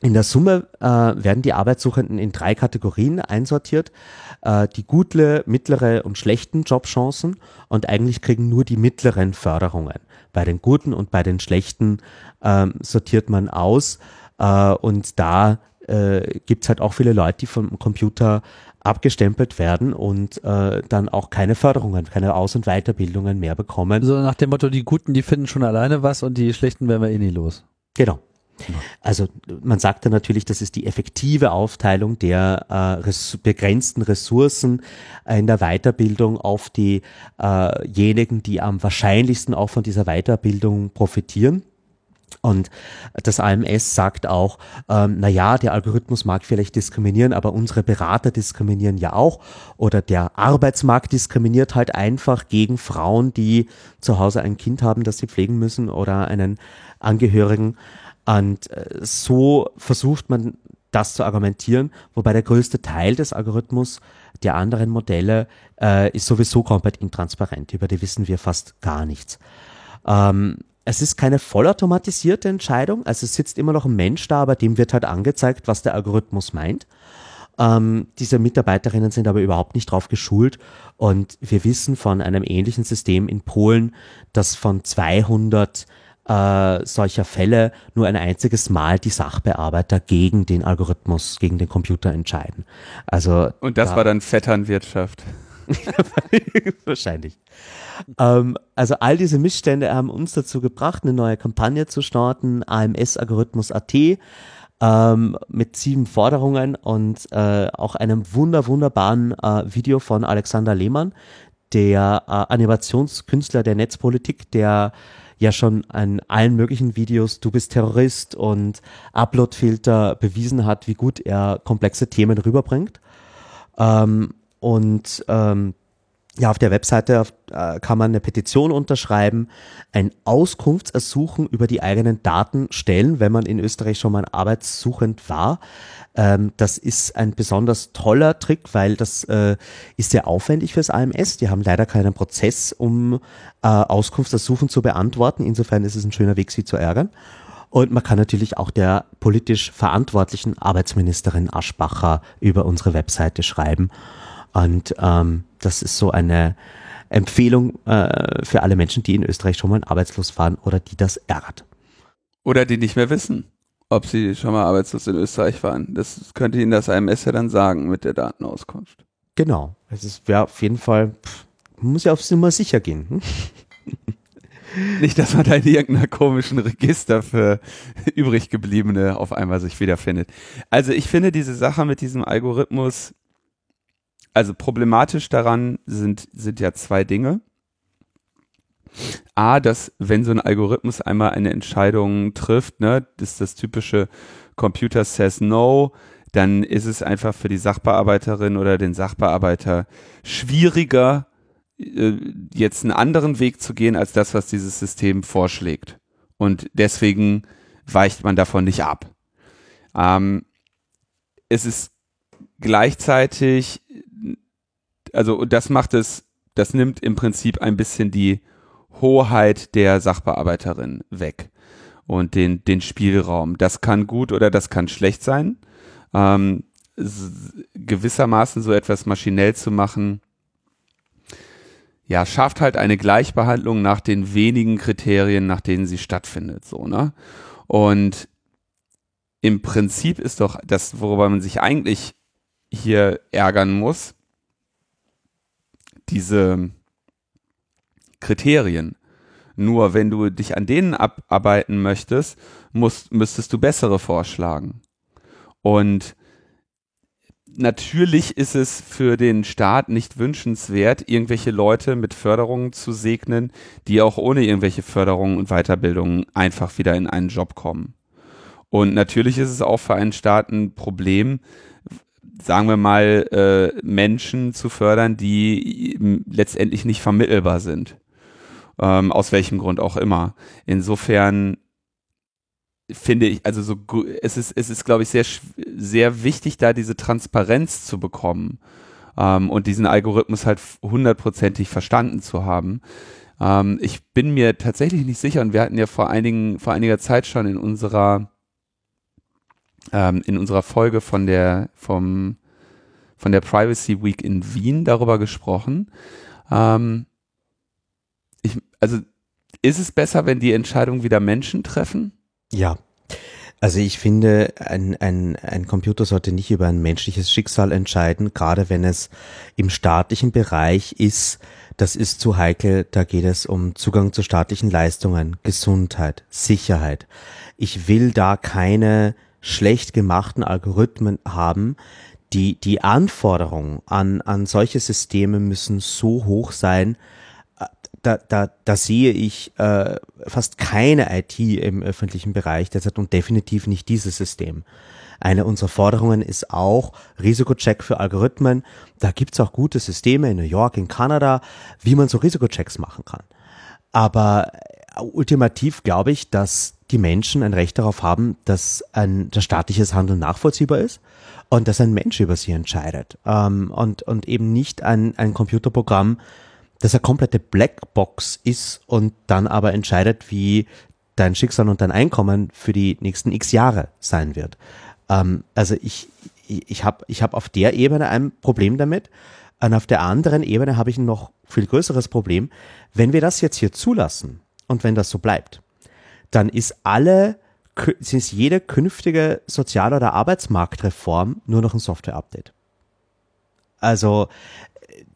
Speaker 3: in der Summe äh, werden die Arbeitssuchenden in drei Kategorien einsortiert. Äh, die gute, mittlere und schlechten Jobchancen und eigentlich kriegen nur die mittleren Förderungen. Bei den guten und bei den schlechten ähm, sortiert man aus äh, und da äh, gibt es halt auch viele Leute, die vom Computer abgestempelt werden und äh, dann auch keine Förderungen, keine Aus- und Weiterbildungen mehr bekommen.
Speaker 1: So nach dem Motto, die Guten, die finden schon alleine was und die Schlechten werden wir eh nie los.
Speaker 3: Genau. Also man sagt dann natürlich, das ist die effektive Aufteilung der äh, res begrenzten Ressourcen in der Weiterbildung auf diejenigen, äh die am wahrscheinlichsten auch von dieser Weiterbildung profitieren. Und das AMS sagt auch, ähm, na ja, der Algorithmus mag vielleicht diskriminieren, aber unsere Berater diskriminieren ja auch. Oder der Arbeitsmarkt diskriminiert halt einfach gegen Frauen, die zu Hause ein Kind haben, das sie pflegen müssen oder einen Angehörigen. Und äh, so versucht man das zu argumentieren, wobei der größte Teil des Algorithmus der anderen Modelle äh, ist sowieso komplett intransparent. Über die wissen wir fast gar nichts. Ähm, es ist keine vollautomatisierte Entscheidung, also es sitzt immer noch ein Mensch da, aber dem wird halt angezeigt, was der Algorithmus meint. Ähm, diese Mitarbeiterinnen sind aber überhaupt nicht drauf geschult und wir wissen von einem ähnlichen System in Polen, dass von 200 äh, solcher Fälle nur ein einziges Mal die Sachbearbeiter gegen den Algorithmus, gegen den Computer entscheiden. Also
Speaker 2: und das da, war dann Vetternwirtschaft.
Speaker 3: Wahrscheinlich. Ähm, also all diese Missstände haben uns dazu gebracht, eine neue Kampagne zu starten, AMS-Algorithmus.at, ähm, mit sieben Forderungen und äh, auch einem wunder wunderbaren äh, Video von Alexander Lehmann, der äh, Animationskünstler der Netzpolitik, der ja schon an allen möglichen Videos Du bist Terrorist und Uploadfilter bewiesen hat, wie gut er komplexe Themen rüberbringt. Ähm, und ähm, ja, auf der Webseite äh, kann man eine Petition unterschreiben, ein Auskunftsersuchen über die eigenen Daten stellen, wenn man in Österreich schon mal arbeitssuchend war. Ähm, das ist ein besonders toller Trick, weil das äh, ist sehr aufwendig fürs AMS. Die haben leider keinen Prozess, um äh, Auskunftsersuchen zu beantworten. Insofern ist es ein schöner Weg, sie zu ärgern. Und man kann natürlich auch der politisch verantwortlichen Arbeitsministerin Aschbacher über unsere Webseite schreiben und ähm, das ist so eine Empfehlung äh, für alle Menschen, die in Österreich schon mal arbeitslos waren oder die das ärgert.
Speaker 2: Oder die nicht mehr wissen, ob sie schon mal arbeitslos in Österreich waren. Das könnte Ihnen das AMS ja dann sagen mit der Datenauskunft.
Speaker 3: Genau. Es ist ja auf jeden Fall, pff, man muss ja auf Nummer sicher gehen. Hm?
Speaker 2: Nicht, dass man da in irgendeiner komischen Register für übrig gebliebene auf einmal sich wiederfindet. Also ich finde diese Sache mit diesem Algorithmus also problematisch daran sind, sind ja zwei Dinge. A, dass wenn so ein Algorithmus einmal eine Entscheidung trifft, ne, ist das typische Computer says no, dann ist es einfach für die Sachbearbeiterin oder den Sachbearbeiter schwieriger, äh, jetzt einen anderen Weg zu gehen, als das, was dieses System vorschlägt. Und deswegen weicht man davon nicht ab. Ähm, es ist gleichzeitig also das macht es, das nimmt im Prinzip ein bisschen die Hoheit der Sachbearbeiterin weg und den, den Spielraum. Das kann gut oder das kann schlecht sein. Ähm, gewissermaßen so etwas maschinell zu machen, ja, schafft halt eine Gleichbehandlung nach den wenigen Kriterien, nach denen sie stattfindet, so, ne? Und im Prinzip ist doch das, worüber man sich eigentlich hier ärgern muss, diese Kriterien. Nur wenn du dich an denen abarbeiten möchtest, musst, müsstest du bessere vorschlagen. Und natürlich ist es für den Staat nicht wünschenswert, irgendwelche Leute mit Förderungen zu segnen, die auch ohne irgendwelche Förderungen und Weiterbildungen einfach wieder in einen Job kommen. Und natürlich ist es auch für einen Staat ein Problem, sagen wir mal, äh, Menschen zu fördern, die letztendlich nicht vermittelbar sind. Ähm, aus welchem Grund auch immer. Insofern finde ich, also so, es ist, es ist, glaube ich, sehr, sehr wichtig, da diese Transparenz zu bekommen ähm, und diesen Algorithmus halt hundertprozentig verstanden zu haben. Ähm, ich bin mir tatsächlich nicht sicher und wir hatten ja vor einigen, vor einiger Zeit schon in unserer, ähm, in unserer Folge von der, vom, von der Privacy Week in Wien darüber gesprochen. Ähm, ich, also, ist es besser, wenn die Entscheidung wieder Menschen treffen?
Speaker 3: Ja. Also ich finde, ein, ein, ein Computer sollte nicht über ein menschliches Schicksal entscheiden, gerade wenn es im staatlichen Bereich ist. Das ist zu heikel. Da geht es um Zugang zu staatlichen Leistungen, Gesundheit, Sicherheit. Ich will da keine schlecht gemachten Algorithmen haben. Die, die Anforderungen an, an solche Systeme müssen so hoch sein, da, da, da sehe ich äh, fast keine IT im öffentlichen Bereich derzeit und definitiv nicht dieses System. Eine unserer Forderungen ist auch Risikocheck für Algorithmen. Da gibt's auch gute Systeme in New York, in Kanada, wie man so Risikochecks machen kann. Aber äh, ultimativ glaube ich, dass die Menschen ein Recht darauf haben, dass ein das staatliches Handeln nachvollziehbar ist und dass ein Mensch über sie entscheidet ähm, und, und eben nicht ein, ein Computerprogramm, das eine komplette Blackbox ist und dann aber entscheidet, wie dein Schicksal und dein Einkommen für die nächsten x Jahre sein wird. Ähm, also ich, ich habe ich hab auf der Ebene ein Problem damit. Und auf der anderen Ebene habe ich ein noch viel größeres Problem. Wenn wir das jetzt hier zulassen und wenn das so bleibt, dann ist alle, ist jede künftige Sozial- oder Arbeitsmarktreform nur noch ein Software-Update. Also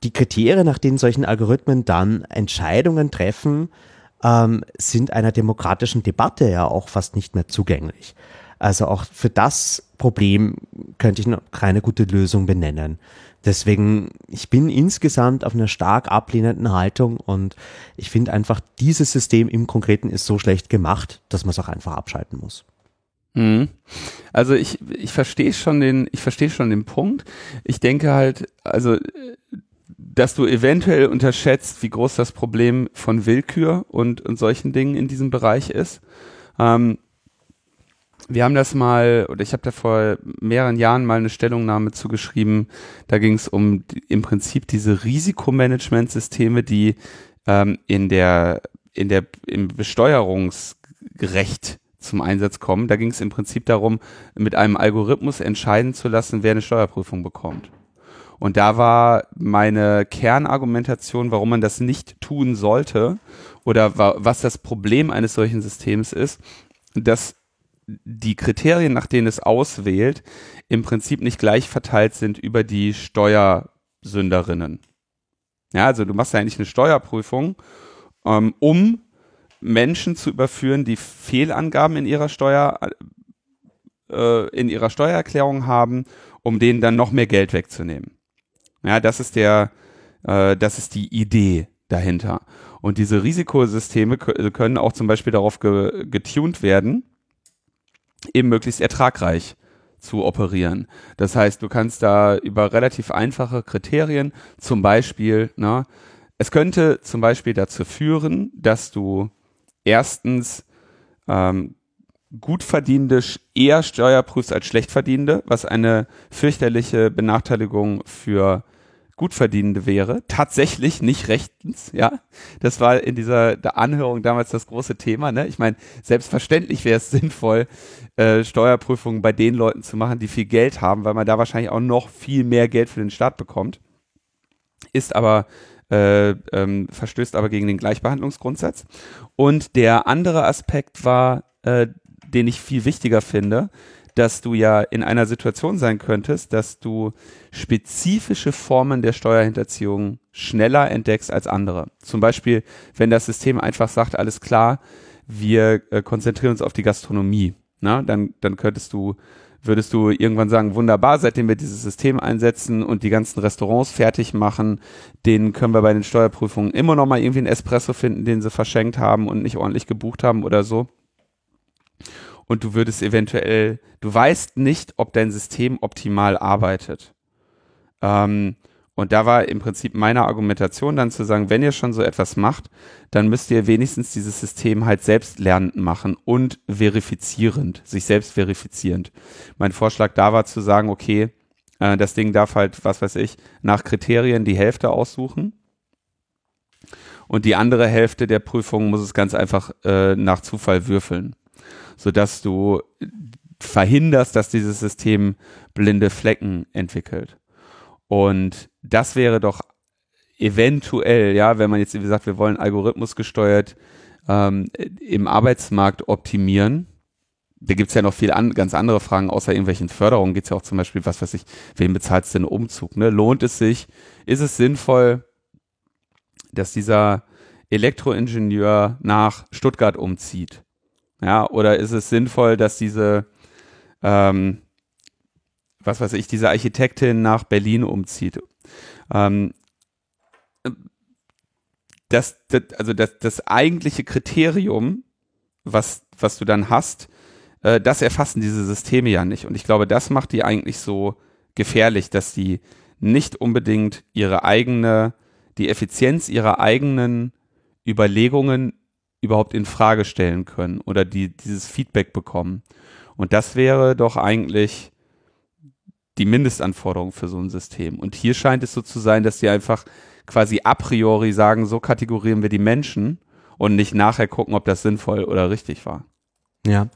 Speaker 3: die Kriterien, nach denen solchen Algorithmen dann Entscheidungen treffen, ähm, sind einer demokratischen Debatte ja auch fast nicht mehr zugänglich. Also auch für das Problem könnte ich noch keine gute Lösung benennen. Deswegen, ich bin insgesamt auf einer stark ablehnenden Haltung und ich finde einfach, dieses System im Konkreten ist so schlecht gemacht, dass man es auch einfach abschalten muss.
Speaker 2: Mhm. Also ich, ich verstehe schon den, ich verstehe schon den Punkt. Ich denke halt, also dass du eventuell unterschätzt, wie groß das Problem von Willkür und, und solchen Dingen in diesem Bereich ist. Ähm, wir haben das mal, oder ich habe da vor mehreren Jahren mal eine Stellungnahme zugeschrieben. Da ging es um die, im Prinzip diese Risikomanagementsysteme, die ähm, in der in der im Besteuerungsrecht zum Einsatz kommen. Da ging es im Prinzip darum, mit einem Algorithmus entscheiden zu lassen, wer eine Steuerprüfung bekommt. Und da war meine Kernargumentation, warum man das nicht tun sollte oder wa was das Problem eines solchen Systems ist, dass die Kriterien, nach denen es auswählt, im Prinzip nicht gleich verteilt sind über die Steuersünderinnen. Ja, also du machst ja eigentlich eine Steuerprüfung, ähm, um Menschen zu überführen, die Fehlangaben in ihrer Steuer äh, in ihrer Steuererklärung haben, um denen dann noch mehr Geld wegzunehmen. Ja, das ist der, äh, das ist die Idee dahinter. Und diese Risikosysteme können auch zum Beispiel darauf ge getuned werden, eben möglichst ertragreich zu operieren. Das heißt, du kannst da über relativ einfache Kriterien, zum Beispiel, na, es könnte zum Beispiel dazu führen, dass du erstens ähm, gut verdienende eher Steuerprüfst als schlecht verdienende, was eine fürchterliche Benachteiligung für Gutverdienende wäre. Tatsächlich nicht rechtens, ja. Das war in dieser Anhörung damals das große Thema. Ne? Ich meine, selbstverständlich wäre es sinnvoll, äh, Steuerprüfungen bei den Leuten zu machen, die viel Geld haben, weil man da wahrscheinlich auch noch viel mehr Geld für den Staat bekommt. Ist aber äh, ähm, verstößt aber gegen den Gleichbehandlungsgrundsatz. Und der andere Aspekt war, äh, den ich viel wichtiger finde, dass du ja in einer Situation sein könntest, dass du spezifische Formen der Steuerhinterziehung schneller entdeckst als andere. Zum Beispiel, wenn das System einfach sagt, alles klar, wir äh, konzentrieren uns auf die Gastronomie. Na, dann, dann könntest du, würdest du irgendwann sagen, wunderbar, seitdem wir dieses System einsetzen und die ganzen Restaurants fertig machen, denen können wir bei den Steuerprüfungen immer noch mal irgendwie einen Espresso finden, den sie verschenkt haben und nicht ordentlich gebucht haben oder so und du würdest eventuell, du weißt nicht, ob dein System optimal arbeitet. Ähm, und da war im Prinzip meine Argumentation dann zu sagen, wenn ihr schon so etwas macht, dann müsst ihr wenigstens dieses System halt selbst lernend machen und verifizierend, sich selbst verifizierend. Mein Vorschlag da war zu sagen, okay, äh, das Ding darf halt, was weiß ich, nach Kriterien die Hälfte aussuchen. Und die andere Hälfte der Prüfung muss es ganz einfach äh, nach Zufall würfeln sodass du verhinderst, dass dieses System blinde Flecken entwickelt. Und das wäre doch eventuell, ja, wenn man jetzt, wie gesagt, wir wollen Algorithmus gesteuert ähm, im Arbeitsmarkt optimieren. Da gibt's ja noch viel an, ganz andere Fragen, außer irgendwelchen Förderungen geht's ja auch zum Beispiel, was weiß ich, wem bezahlst du den Umzug? Ne? Lohnt es sich? Ist es sinnvoll, dass dieser Elektroingenieur nach Stuttgart umzieht? Ja, oder ist es sinnvoll, dass diese, ähm, was weiß ich, diese Architektin nach Berlin umzieht? Ähm, das, das, also das, das eigentliche Kriterium, was, was du dann hast, äh, das erfassen diese Systeme ja nicht. Und ich glaube, das macht die eigentlich so gefährlich, dass sie nicht unbedingt ihre eigene, die Effizienz ihrer eigenen Überlegungen überhaupt in Frage stellen können oder die dieses Feedback bekommen. Und das wäre doch eigentlich die Mindestanforderung für so ein System. Und hier scheint es so zu sein, dass die einfach quasi a priori sagen, so kategorieren wir die Menschen und nicht nachher gucken, ob das sinnvoll oder richtig war.
Speaker 3: Ja,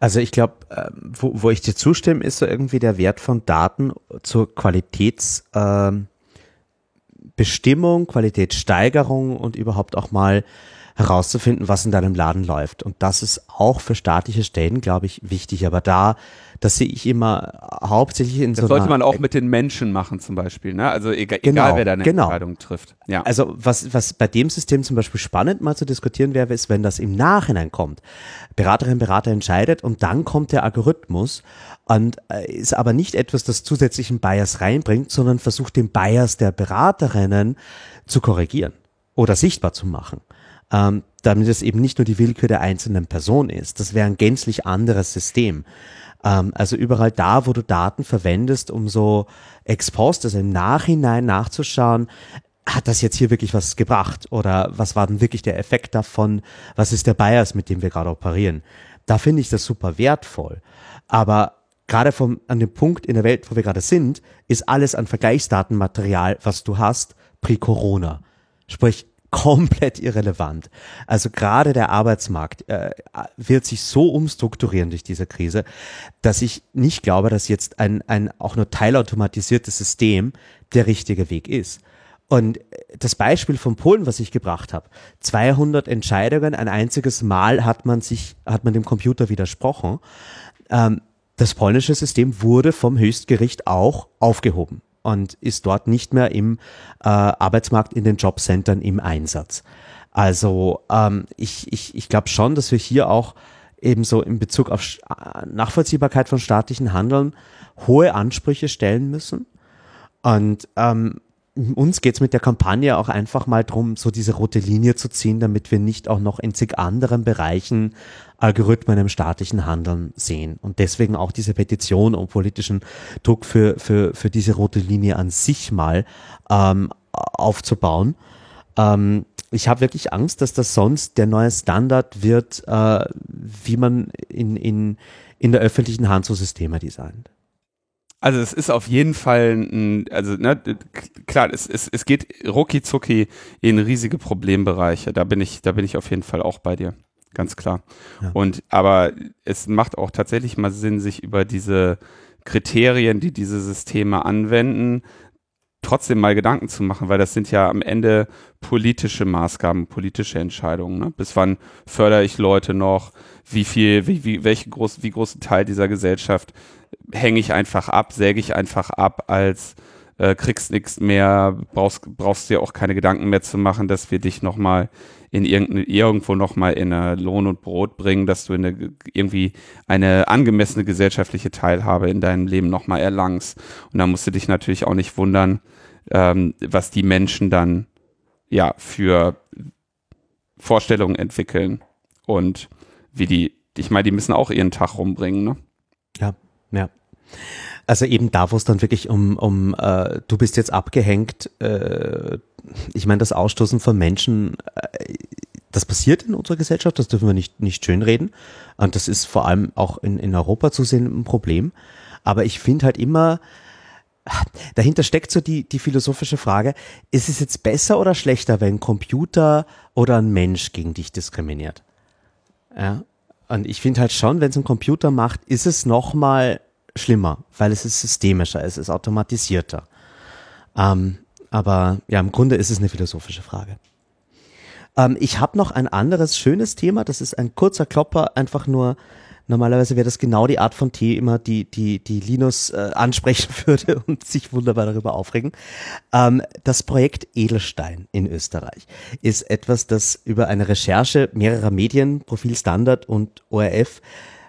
Speaker 3: also ich glaube, äh, wo, wo ich dir zustimme, ist so irgendwie der Wert von Daten zur Qualitätsbestimmung, äh, Qualitätssteigerung und überhaupt auch mal herauszufinden, was in deinem Laden läuft. Und das ist auch für staatliche Stellen, glaube ich, wichtig. Aber da, das sehe ich immer hauptsächlich in
Speaker 2: das
Speaker 3: so
Speaker 2: Das sollte man auch mit den Menschen machen zum Beispiel, ne? Also egal,
Speaker 3: genau,
Speaker 2: egal wer da eine
Speaker 3: genau.
Speaker 2: Entscheidung trifft. Ja.
Speaker 3: Also was, was bei dem System zum Beispiel spannend mal zu diskutieren wäre, ist, wenn das im Nachhinein kommt. Beraterin, Berater entscheidet und dann kommt der Algorithmus und äh, ist aber nicht etwas, das zusätzlichen Bias reinbringt, sondern versucht den Bias der Beraterinnen zu korrigieren oder sichtbar zu machen ähm, damit es eben nicht nur die Willkür der einzelnen Person ist. Das wäre ein gänzlich anderes System. Ähm, also überall da, wo du Daten verwendest, um so ex post, also im Nachhinein nachzuschauen, hat das jetzt hier wirklich was gebracht oder was war denn wirklich der Effekt davon? Was ist der Bias, mit dem wir gerade operieren? Da finde ich das super wertvoll. Aber gerade vom, an dem Punkt in der Welt, wo wir gerade sind, ist alles an Vergleichsdatenmaterial, was du hast, pre-Corona. Sprich, komplett irrelevant. Also gerade der Arbeitsmarkt äh, wird sich so umstrukturieren durch diese Krise, dass ich nicht glaube, dass jetzt ein, ein auch nur teilautomatisiertes System der richtige Weg ist. Und das Beispiel von Polen, was ich gebracht habe, 200 Entscheidungen, ein einziges Mal hat man sich, hat man dem Computer widersprochen. Ähm, das polnische System wurde vom Höchstgericht auch aufgehoben und ist dort nicht mehr im äh, Arbeitsmarkt in den Jobcentern im Einsatz. Also ähm, ich, ich, ich glaube schon, dass wir hier auch ebenso in Bezug auf äh, Nachvollziehbarkeit von staatlichen Handeln hohe Ansprüche stellen müssen. Und ähm, uns geht's mit der Kampagne auch einfach mal drum, so diese rote Linie zu ziehen, damit wir nicht auch noch in zig anderen Bereichen Algorithmen im staatlichen Handeln sehen. Und deswegen auch diese Petition um politischen Druck für, für, für diese rote Linie an sich mal ähm, aufzubauen. Ähm, ich habe wirklich Angst, dass das sonst der neue Standard wird, äh, wie man in, in, in der öffentlichen Hand so Systeme designt.
Speaker 2: Also es ist auf jeden Fall ein, also ne, klar, es, es, es geht rucki zucki in riesige Problembereiche. Da bin ich, da bin ich auf jeden Fall auch bei dir. Ganz klar. Ja. Und aber es macht auch tatsächlich mal Sinn, sich über diese Kriterien, die diese Systeme anwenden, trotzdem mal Gedanken zu machen, weil das sind ja am Ende politische Maßgaben, politische Entscheidungen. Ne? Bis wann fördere ich Leute noch? Wie viel, wie, wie, welchen groß, wie großen Teil dieser Gesellschaft hänge ich einfach ab, säge ich einfach ab als äh, kriegst nichts mehr, brauchst, brauchst dir auch keine Gedanken mehr zu machen, dass wir dich nochmal in irgendeine, irgendwo nochmal in Lohn und Brot bringen, dass du eine, irgendwie eine angemessene gesellschaftliche Teilhabe in deinem Leben nochmal erlangst. Und da musst du dich natürlich auch nicht wundern, ähm, was die Menschen dann ja für Vorstellungen entwickeln und wie die, ich meine, die müssen auch ihren Tag rumbringen, ne?
Speaker 3: Ja, ja. Also eben da, wo es dann wirklich um, um äh, du bist jetzt abgehängt, äh, ich meine, das Ausstoßen von Menschen, äh, das passiert in unserer Gesellschaft, das dürfen wir nicht, nicht schönreden. Und das ist vor allem auch in, in Europa zu sehen ein Problem. Aber ich finde halt immer, dahinter steckt so die, die philosophische Frage, ist es jetzt besser oder schlechter, wenn ein Computer oder ein Mensch gegen dich diskriminiert? Ja. Und ich finde halt schon, wenn es ein Computer macht, ist es nochmal schlimmer, weil es ist systemischer, es ist automatisierter. Ähm, aber ja, im Grunde ist es eine philosophische Frage. Ähm, ich habe noch ein anderes schönes Thema, das ist ein kurzer Klopper, einfach nur Normalerweise wäre das genau die Art von Thema, die, die, die Linus äh, ansprechen würde und sich wunderbar darüber aufregen. Ähm, das Projekt Edelstein in Österreich ist etwas, das über eine Recherche mehrerer Medien, Profil Standard und ORF,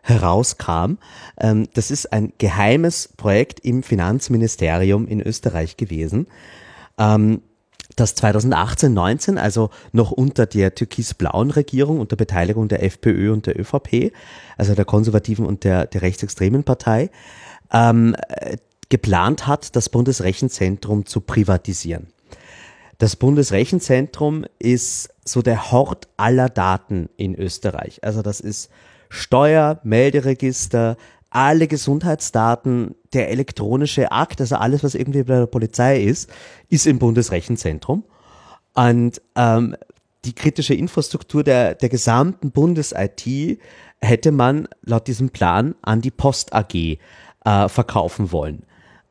Speaker 3: herauskam. Ähm, das ist ein geheimes Projekt im Finanzministerium in Österreich gewesen. Ähm, das 2018, 19, also noch unter der türkis-blauen Regierung, unter Beteiligung der FPÖ und der ÖVP, also der konservativen und der, der rechtsextremen Partei, ähm, geplant hat, das Bundesrechenzentrum zu privatisieren. Das Bundesrechenzentrum ist so der Hort aller Daten in Österreich. Also das ist Steuer, Melderegister, alle Gesundheitsdaten, der elektronische Akt, also alles, was irgendwie bei der Polizei ist, ist im Bundesrechenzentrum. Und ähm, die kritische Infrastruktur der, der gesamten Bundes-IT hätte man laut diesem Plan an die Post AG äh, verkaufen wollen.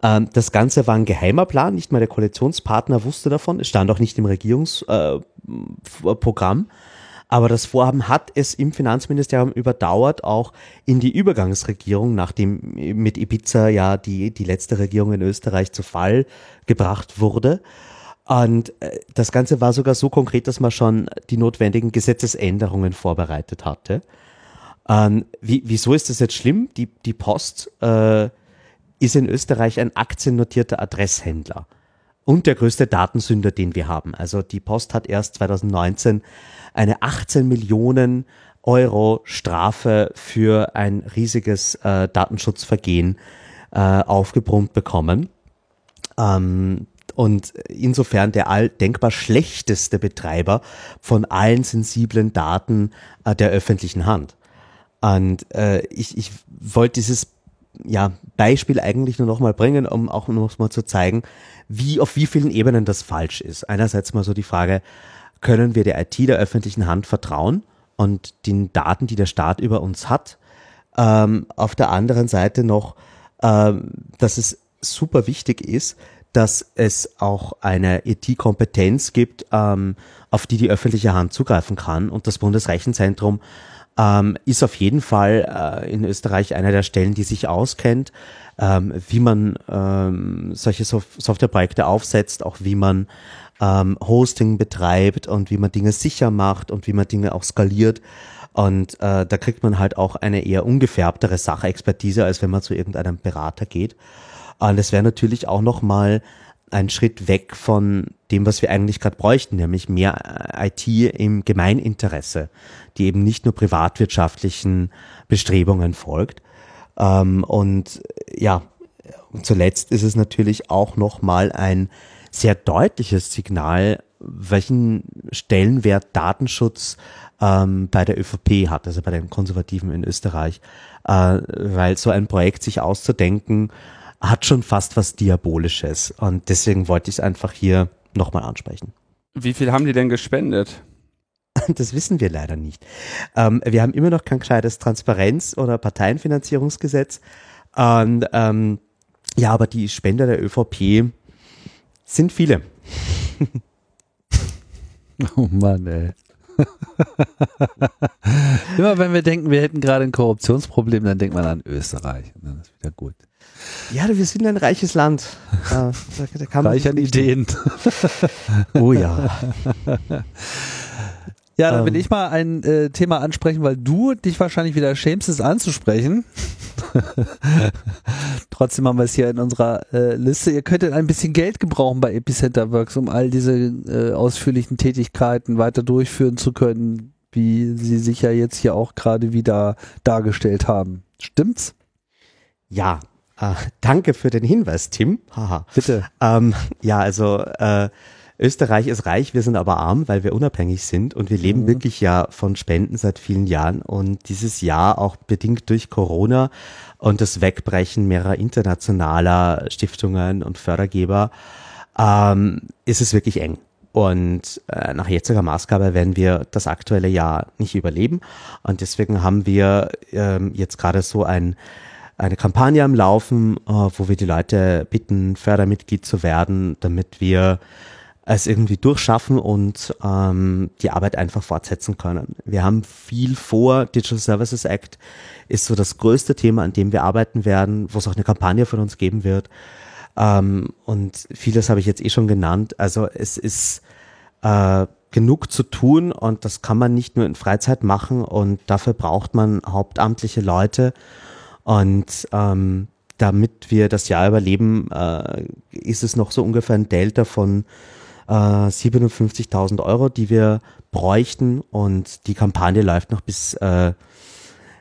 Speaker 3: Ähm, das Ganze war ein geheimer Plan, nicht mal der Koalitionspartner wusste davon, es stand auch nicht im Regierungsprogramm. Äh, aber das Vorhaben hat es im Finanzministerium überdauert, auch in die Übergangsregierung, nachdem mit Ibiza ja die, die letzte Regierung in Österreich zu Fall gebracht wurde. Und äh, das Ganze war sogar so konkret, dass man schon die notwendigen Gesetzesänderungen vorbereitet hatte. Und wie, wieso ist das jetzt schlimm? Die, die Post äh, ist in Österreich ein aktiennotierter Adresshändler und der größte Datensünder, den wir haben. Also die Post hat erst 2019 eine 18 Millionen Euro Strafe für ein riesiges äh, Datenschutzvergehen äh, aufgebrummt bekommen. Ähm, und insofern der all denkbar schlechteste Betreiber von allen sensiblen Daten äh, der öffentlichen Hand. Und äh, ich, ich wollte dieses ja, Beispiel eigentlich nur noch mal bringen, um auch noch mal zu zeigen, wie auf wie vielen Ebenen das falsch ist. Einerseits mal so die Frage, können wir der IT der öffentlichen Hand vertrauen und den Daten, die der Staat über uns hat. Ähm, auf der anderen Seite noch, ähm, dass es super wichtig ist, dass es auch eine IT-Kompetenz gibt, ähm, auf die die öffentliche Hand zugreifen kann. Und das Bundesrechenzentrum ähm, ist auf jeden Fall äh, in Österreich einer der Stellen, die sich auskennt, ähm, wie man ähm, solche Sof Softwareprojekte aufsetzt, auch wie man ähm, Hosting betreibt und wie man Dinge sicher macht und wie man Dinge auch skaliert. Und äh, da kriegt man halt auch eine eher ungefärbtere Sachexpertise, als wenn man zu irgendeinem Berater geht. Und es wäre natürlich auch nochmal ein Schritt weg von dem, was wir eigentlich gerade bräuchten, nämlich mehr IT im Gemeininteresse, die eben nicht nur privatwirtschaftlichen Bestrebungen folgt. Ähm, und ja, zuletzt ist es natürlich auch nochmal ein sehr deutliches Signal, welchen Stellenwert Datenschutz ähm, bei der ÖVP hat, also bei den Konservativen in Österreich, äh, weil so ein Projekt sich auszudenken, hat schon fast was Diabolisches und deswegen wollte ich es einfach hier nochmal ansprechen.
Speaker 2: Wie viel haben die denn gespendet?
Speaker 3: Das wissen wir leider nicht. Ähm, wir haben immer noch kein gescheites Transparenz- oder Parteienfinanzierungsgesetz. Und ähm, ja, aber die Spender der ÖVP sind viele.
Speaker 1: oh Mann, ey. Immer wenn wir denken, wir hätten gerade ein Korruptionsproblem, dann denkt man an Österreich. Und dann ist wieder gut.
Speaker 3: Ja, wir sind ein reiches Land. Da,
Speaker 1: da kann Reich an Ideen.
Speaker 3: oh ja.
Speaker 1: Ja, dann will ähm. ich mal ein äh, Thema ansprechen, weil du dich wahrscheinlich wieder schämst, es anzusprechen. Trotzdem haben wir es hier in unserer äh, Liste. Ihr könntet ein bisschen Geld gebrauchen bei Epicenter Works, um all diese äh, ausführlichen Tätigkeiten weiter durchführen zu können, wie sie sich ja jetzt hier auch gerade wieder dargestellt haben. Stimmt's?
Speaker 3: Ja, äh, danke für den Hinweis, Tim.
Speaker 1: Haha. Bitte.
Speaker 3: Ähm, ja, also äh, Österreich ist reich, wir sind aber arm, weil wir unabhängig sind und wir leben mhm. wirklich ja von Spenden seit vielen Jahren und dieses Jahr auch bedingt durch Corona und das Wegbrechen mehrerer internationaler Stiftungen und Fördergeber ähm, ist es wirklich eng. Und äh, nach jetziger Maßgabe werden wir das aktuelle Jahr nicht überleben. Und deswegen haben wir ähm, jetzt gerade so ein, eine Kampagne am Laufen, äh, wo wir die Leute bitten, Fördermitglied zu werden, damit wir es irgendwie durchschaffen und ähm, die Arbeit einfach fortsetzen können. Wir haben viel vor. Digital Services Act ist so das größte Thema, an dem wir arbeiten werden, wo es auch eine Kampagne von uns geben wird. Ähm, und vieles habe ich jetzt eh schon genannt. Also es ist äh, genug zu tun und das kann man nicht nur in Freizeit machen und dafür braucht man hauptamtliche Leute. Und ähm, damit wir das Jahr überleben, äh, ist es noch so ungefähr ein Delta von äh, 57.000 Euro, die wir bräuchten und die Kampagne läuft noch bis äh,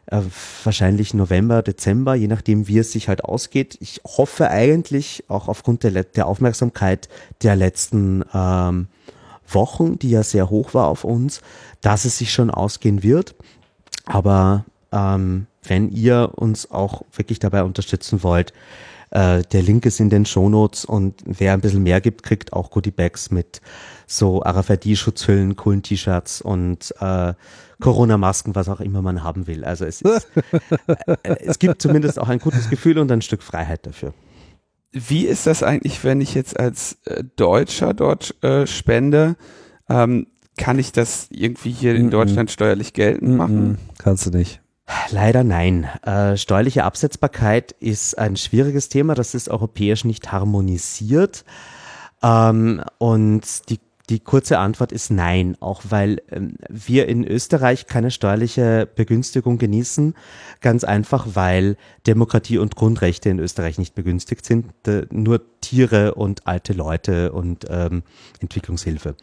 Speaker 3: äh, wahrscheinlich November, Dezember, je nachdem, wie es sich halt ausgeht. Ich hoffe eigentlich, auch aufgrund der, der Aufmerksamkeit der letzten ähm, Wochen, die ja sehr hoch war auf uns, dass es sich schon ausgehen wird. Aber ähm, wenn ihr uns auch wirklich dabei unterstützen wollt, äh, der Link ist in den Shownotes und wer ein bisschen mehr gibt, kriegt auch Goodie Bags mit so RFID-Schutzhüllen, coolen T-Shirts und äh, Corona-Masken, was auch immer man haben will. Also es, ist, äh, es gibt zumindest auch ein gutes Gefühl und ein Stück Freiheit dafür.
Speaker 2: Wie ist das eigentlich, wenn ich jetzt als äh, Deutscher dort äh, spende? Ähm, kann ich das irgendwie hier in Deutschland steuerlich geltend machen?
Speaker 1: Kannst du nicht.
Speaker 3: Leider nein. Äh, steuerliche Absetzbarkeit ist ein schwieriges Thema. Das ist europäisch nicht harmonisiert. Ähm, und die, die kurze Antwort ist nein, auch weil ähm, wir in Österreich keine steuerliche Begünstigung genießen. Ganz einfach, weil Demokratie und Grundrechte in Österreich nicht begünstigt sind. Äh, nur Tiere und alte Leute und ähm, Entwicklungshilfe.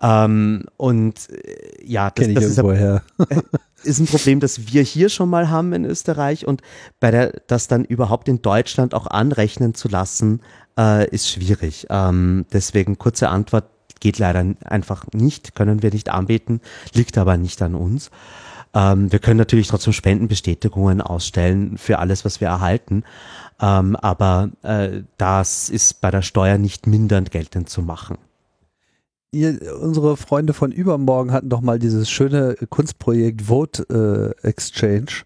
Speaker 3: Ähm, und äh, ja,
Speaker 1: das, das ist, ein,
Speaker 3: ist, ein Problem, das wir hier schon mal haben in Österreich und bei der, das dann überhaupt in Deutschland auch anrechnen zu lassen, äh, ist schwierig. Ähm, deswegen kurze Antwort geht leider einfach nicht, können wir nicht anbieten, liegt aber nicht an uns. Ähm, wir können natürlich trotzdem Spendenbestätigungen ausstellen für alles, was wir erhalten. Ähm, aber äh, das ist bei der Steuer nicht mindernd geltend zu machen
Speaker 1: ihr, unsere Freunde von übermorgen hatten doch mal dieses schöne Kunstprojekt Vote äh, Exchange.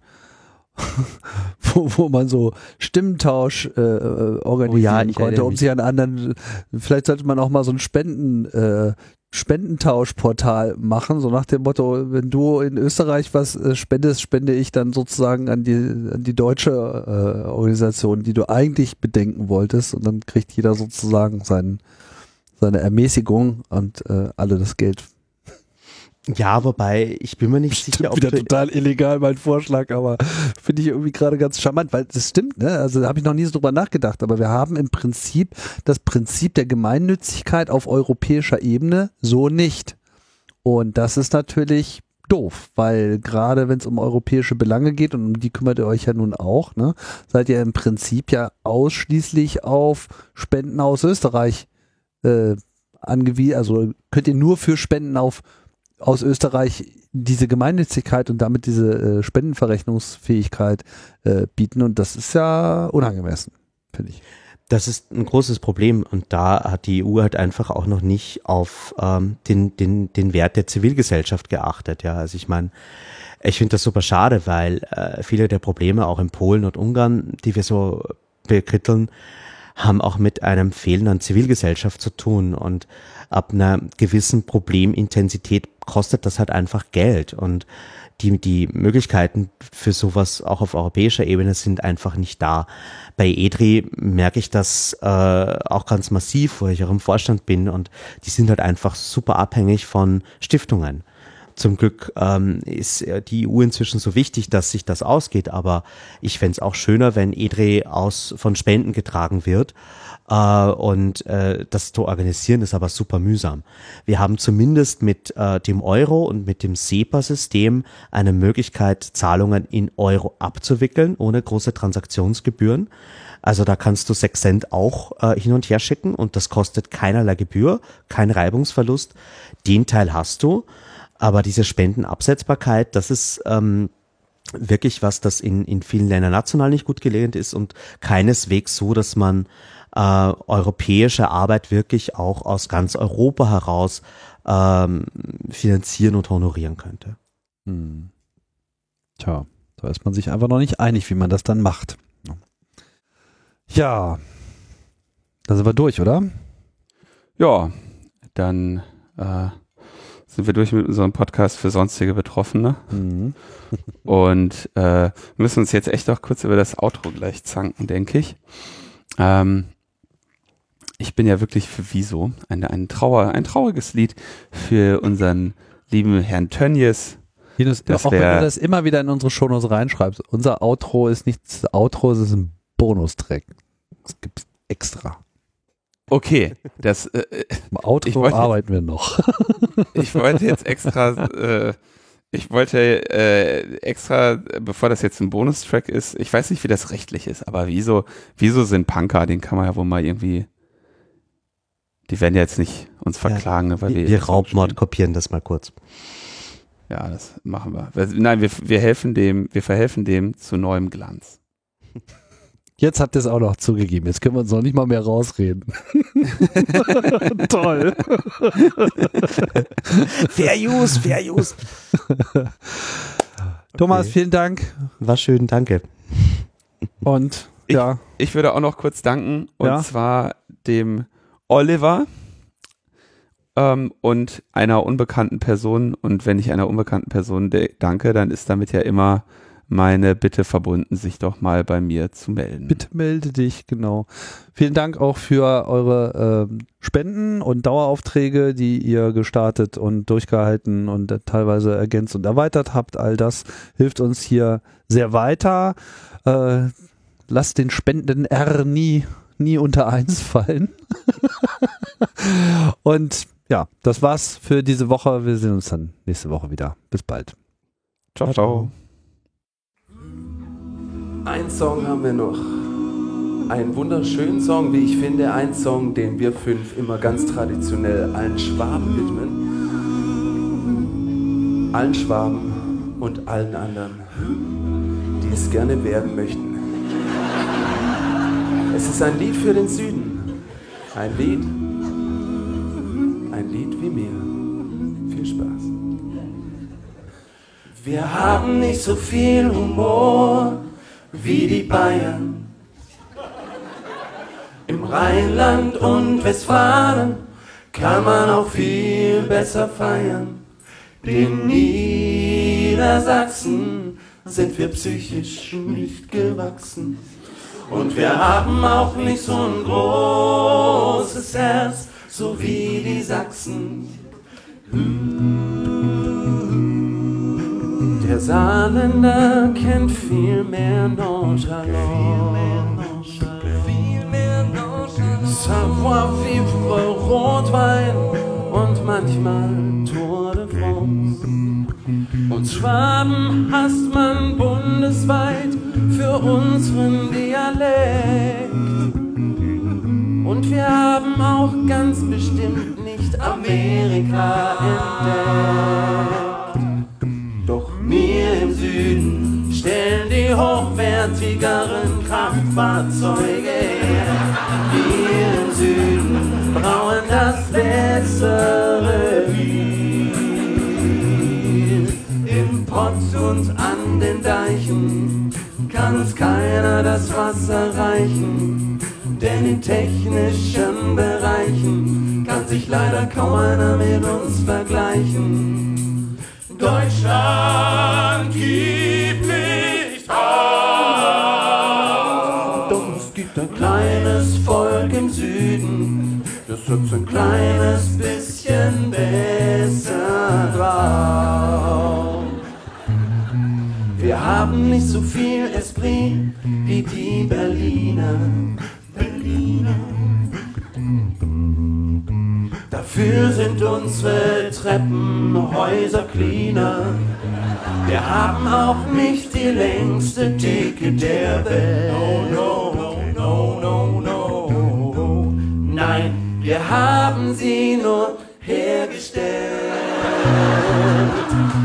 Speaker 1: wo, wo man so Stimmentausch äh, organisieren oh ja, konnte, um sich an anderen, vielleicht sollte man auch mal so ein Spenden, äh, Spendentauschportal machen, so nach dem Motto, wenn du in Österreich was äh, spendest, spende ich dann sozusagen an die, an die deutsche äh, Organisation, die du eigentlich bedenken wolltest und dann kriegt jeder sozusagen seinen seine Ermäßigung und äh, alle das Geld.
Speaker 3: Ja, wobei ich bin mir nicht
Speaker 1: stimmt
Speaker 3: sicher,
Speaker 1: ob wieder total illegal mein Vorschlag, aber finde ich irgendwie gerade ganz charmant, weil das stimmt, ne? Also da habe ich noch nie so drüber nachgedacht, aber wir haben im Prinzip das Prinzip der Gemeinnützigkeit auf europäischer Ebene so nicht. Und das ist natürlich doof, weil gerade wenn es um europäische Belange geht und um die kümmert ihr euch ja nun auch, ne, seid ihr im Prinzip ja ausschließlich auf Spenden aus Österreich äh, angewiesen, also könnt ihr nur für Spenden auf aus Österreich diese Gemeinnützigkeit und damit diese äh, Spendenverrechnungsfähigkeit äh, bieten und das ist ja unangemessen, finde ich.
Speaker 3: Das ist ein großes Problem und da hat die EU halt einfach auch noch nicht auf ähm, den, den, den Wert der Zivilgesellschaft geachtet. Ja, also ich meine, ich finde das super schade, weil äh, viele der Probleme auch in Polen und Ungarn, die wir so bekritteln, haben auch mit einem fehlenden Zivilgesellschaft zu tun und ab einer gewissen Problemintensität kostet das halt einfach Geld und die, die Möglichkeiten für sowas auch auf europäischer Ebene sind einfach nicht da. Bei EDRI merke ich das äh, auch ganz massiv, wo ich auch im Vorstand bin und die sind halt einfach super abhängig von Stiftungen. Zum Glück ähm, ist die EU inzwischen so wichtig, dass sich das ausgeht, aber ich fände es auch schöner, wenn EDRE aus von Spenden getragen wird. Äh, und äh, das zu organisieren ist aber super mühsam. Wir haben zumindest mit äh, dem Euro und mit dem SEPA-System eine Möglichkeit, Zahlungen in Euro abzuwickeln, ohne große Transaktionsgebühren. Also da kannst du 6 Cent auch äh, hin und her schicken und das kostet keinerlei Gebühr, kein Reibungsverlust. Den Teil hast du. Aber diese Spendenabsetzbarkeit, das ist ähm, wirklich was, das in, in vielen Ländern national nicht gut gelehnt ist und keineswegs so, dass man äh, europäische Arbeit wirklich auch aus ganz Europa heraus ähm, finanzieren und honorieren könnte. Hm.
Speaker 1: Tja, da ist man sich einfach noch nicht einig, wie man das dann macht. Ja, da sind wir durch, oder?
Speaker 2: Ja, dann äh, sind wir durch mit unserem Podcast für sonstige Betroffene. Mhm. Und äh, müssen uns jetzt echt auch kurz über das Outro gleich zanken, denke ich. Ähm, ich bin ja wirklich für Wieso. Ein, ein, Trauer, ein trauriges Lied für unseren lieben Herrn Tönnies.
Speaker 1: Linus, auch wenn du das immer wieder in unsere Shownotes reinschreibst. Unser Outro ist nicht das Outro, es ist ein Bonustrack. Das gibt's extra.
Speaker 2: Okay, das
Speaker 1: äh, Im Outro wollte, arbeiten wir noch.
Speaker 2: ich wollte jetzt extra, äh, ich wollte äh, extra, bevor das jetzt ein Bonustrack ist, ich weiß nicht, wie das rechtlich ist, aber wieso, wieso sind Punker, den kann man ja wohl mal irgendwie, die werden ja jetzt nicht uns verklagen,
Speaker 3: ja, weil wir. Wir Raubmord kopieren das mal kurz.
Speaker 2: Ja, das machen wir. Nein, wir, wir helfen dem, wir verhelfen dem zu neuem Glanz.
Speaker 1: Jetzt habt ihr es auch noch zugegeben. Jetzt können wir uns noch nicht mal mehr rausreden. Toll.
Speaker 3: fair use, fair use.
Speaker 1: Thomas, okay. vielen Dank.
Speaker 3: War schön, danke.
Speaker 1: Und
Speaker 2: ich,
Speaker 1: ja.
Speaker 2: Ich würde auch noch kurz danken und ja? zwar dem Oliver ähm, und einer unbekannten Person. Und wenn ich einer unbekannten Person danke, dann ist damit ja immer meine Bitte verbunden, sich doch mal bei mir zu melden.
Speaker 1: Bitte melde dich, genau. Vielen Dank auch für eure äh, Spenden und Daueraufträge, die ihr gestartet und durchgehalten und äh, teilweise ergänzt und erweitert habt. All das hilft uns hier sehr weiter. Äh, lasst den Spenden R nie, nie unter eins fallen. und ja, das war's für diese Woche. Wir sehen uns dann nächste Woche wieder. Bis bald.
Speaker 2: Ciao, ciao.
Speaker 4: Ein Song haben wir noch. Einen wunderschönen Song, wie ich finde. Ein Song, den wir fünf immer ganz traditionell allen Schwaben widmen. Allen Schwaben und allen anderen, die es gerne werden möchten. Es ist ein Lied für den Süden. Ein Lied. Ein Lied wie mir. Viel Spaß. Wir haben nicht so viel Humor wie die Bayern. Im Rheinland und Westfalen kann man auch viel besser feiern. Den Niedersachsen sind wir psychisch nicht gewachsen. Und wir haben auch nicht so ein großes Herz, so wie die Sachsen. Der Saarländer kennt viel mehr Nonchalant. Savoir-vivre, Rotwein und manchmal Tour de France. Und Schwaben hasst man bundesweit für unseren Dialekt. Und wir haben auch ganz bestimmt nicht Amerika entdeckt. Wir im Süden stellen die hochwertigeren Kraftfahrzeuge her. Wir im Süden brauen das bessere Bier. Im Pott und an den Deichen kann's keiner das Wasser reichen. Denn in technischen Bereichen kann sich leider kaum einer mit uns vergleichen. Deutschland gibt nicht auf. Doch es gibt ein kleines Volk im Süden, das hat's ein kleines bisschen besser drauf. Wir haben nicht so viel Esprit wie die Berliner. Berliner. Dafür sind unsere Treppenhäuser cleaner. Wir haben auch nicht die längste Theke der Welt. No, no, no, no, no. Nein, wir haben sie nur hergestellt.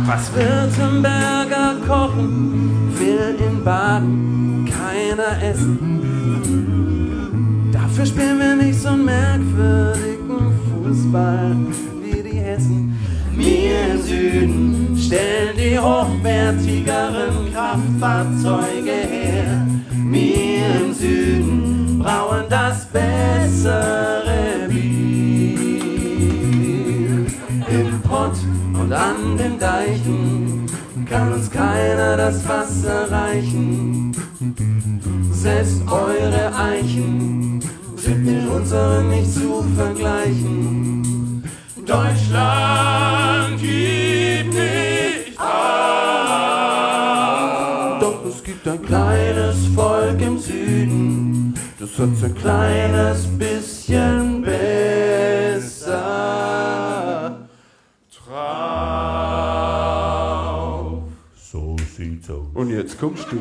Speaker 4: Was Württemberger kochen, will in Baden keiner essen. Dafür spielen wir nicht so einen merkwürdigen Fußball wie die Hessen. Wir im Süden stellen die hochwertigeren Kraftfahrzeuge her. Wir im Süden brauen das bessere Bier. Im Pott und an den Deichen kann uns keiner das Wasser reichen. Selbst eure Eichen sind mit unseren nicht zu vergleichen. Deutschland gibt nicht auf. Doch es gibt ein kleines Volk im Süden, das hat's ein kleines bisschen besser drauf.
Speaker 5: So sieht's aus.
Speaker 4: Und jetzt kommst du.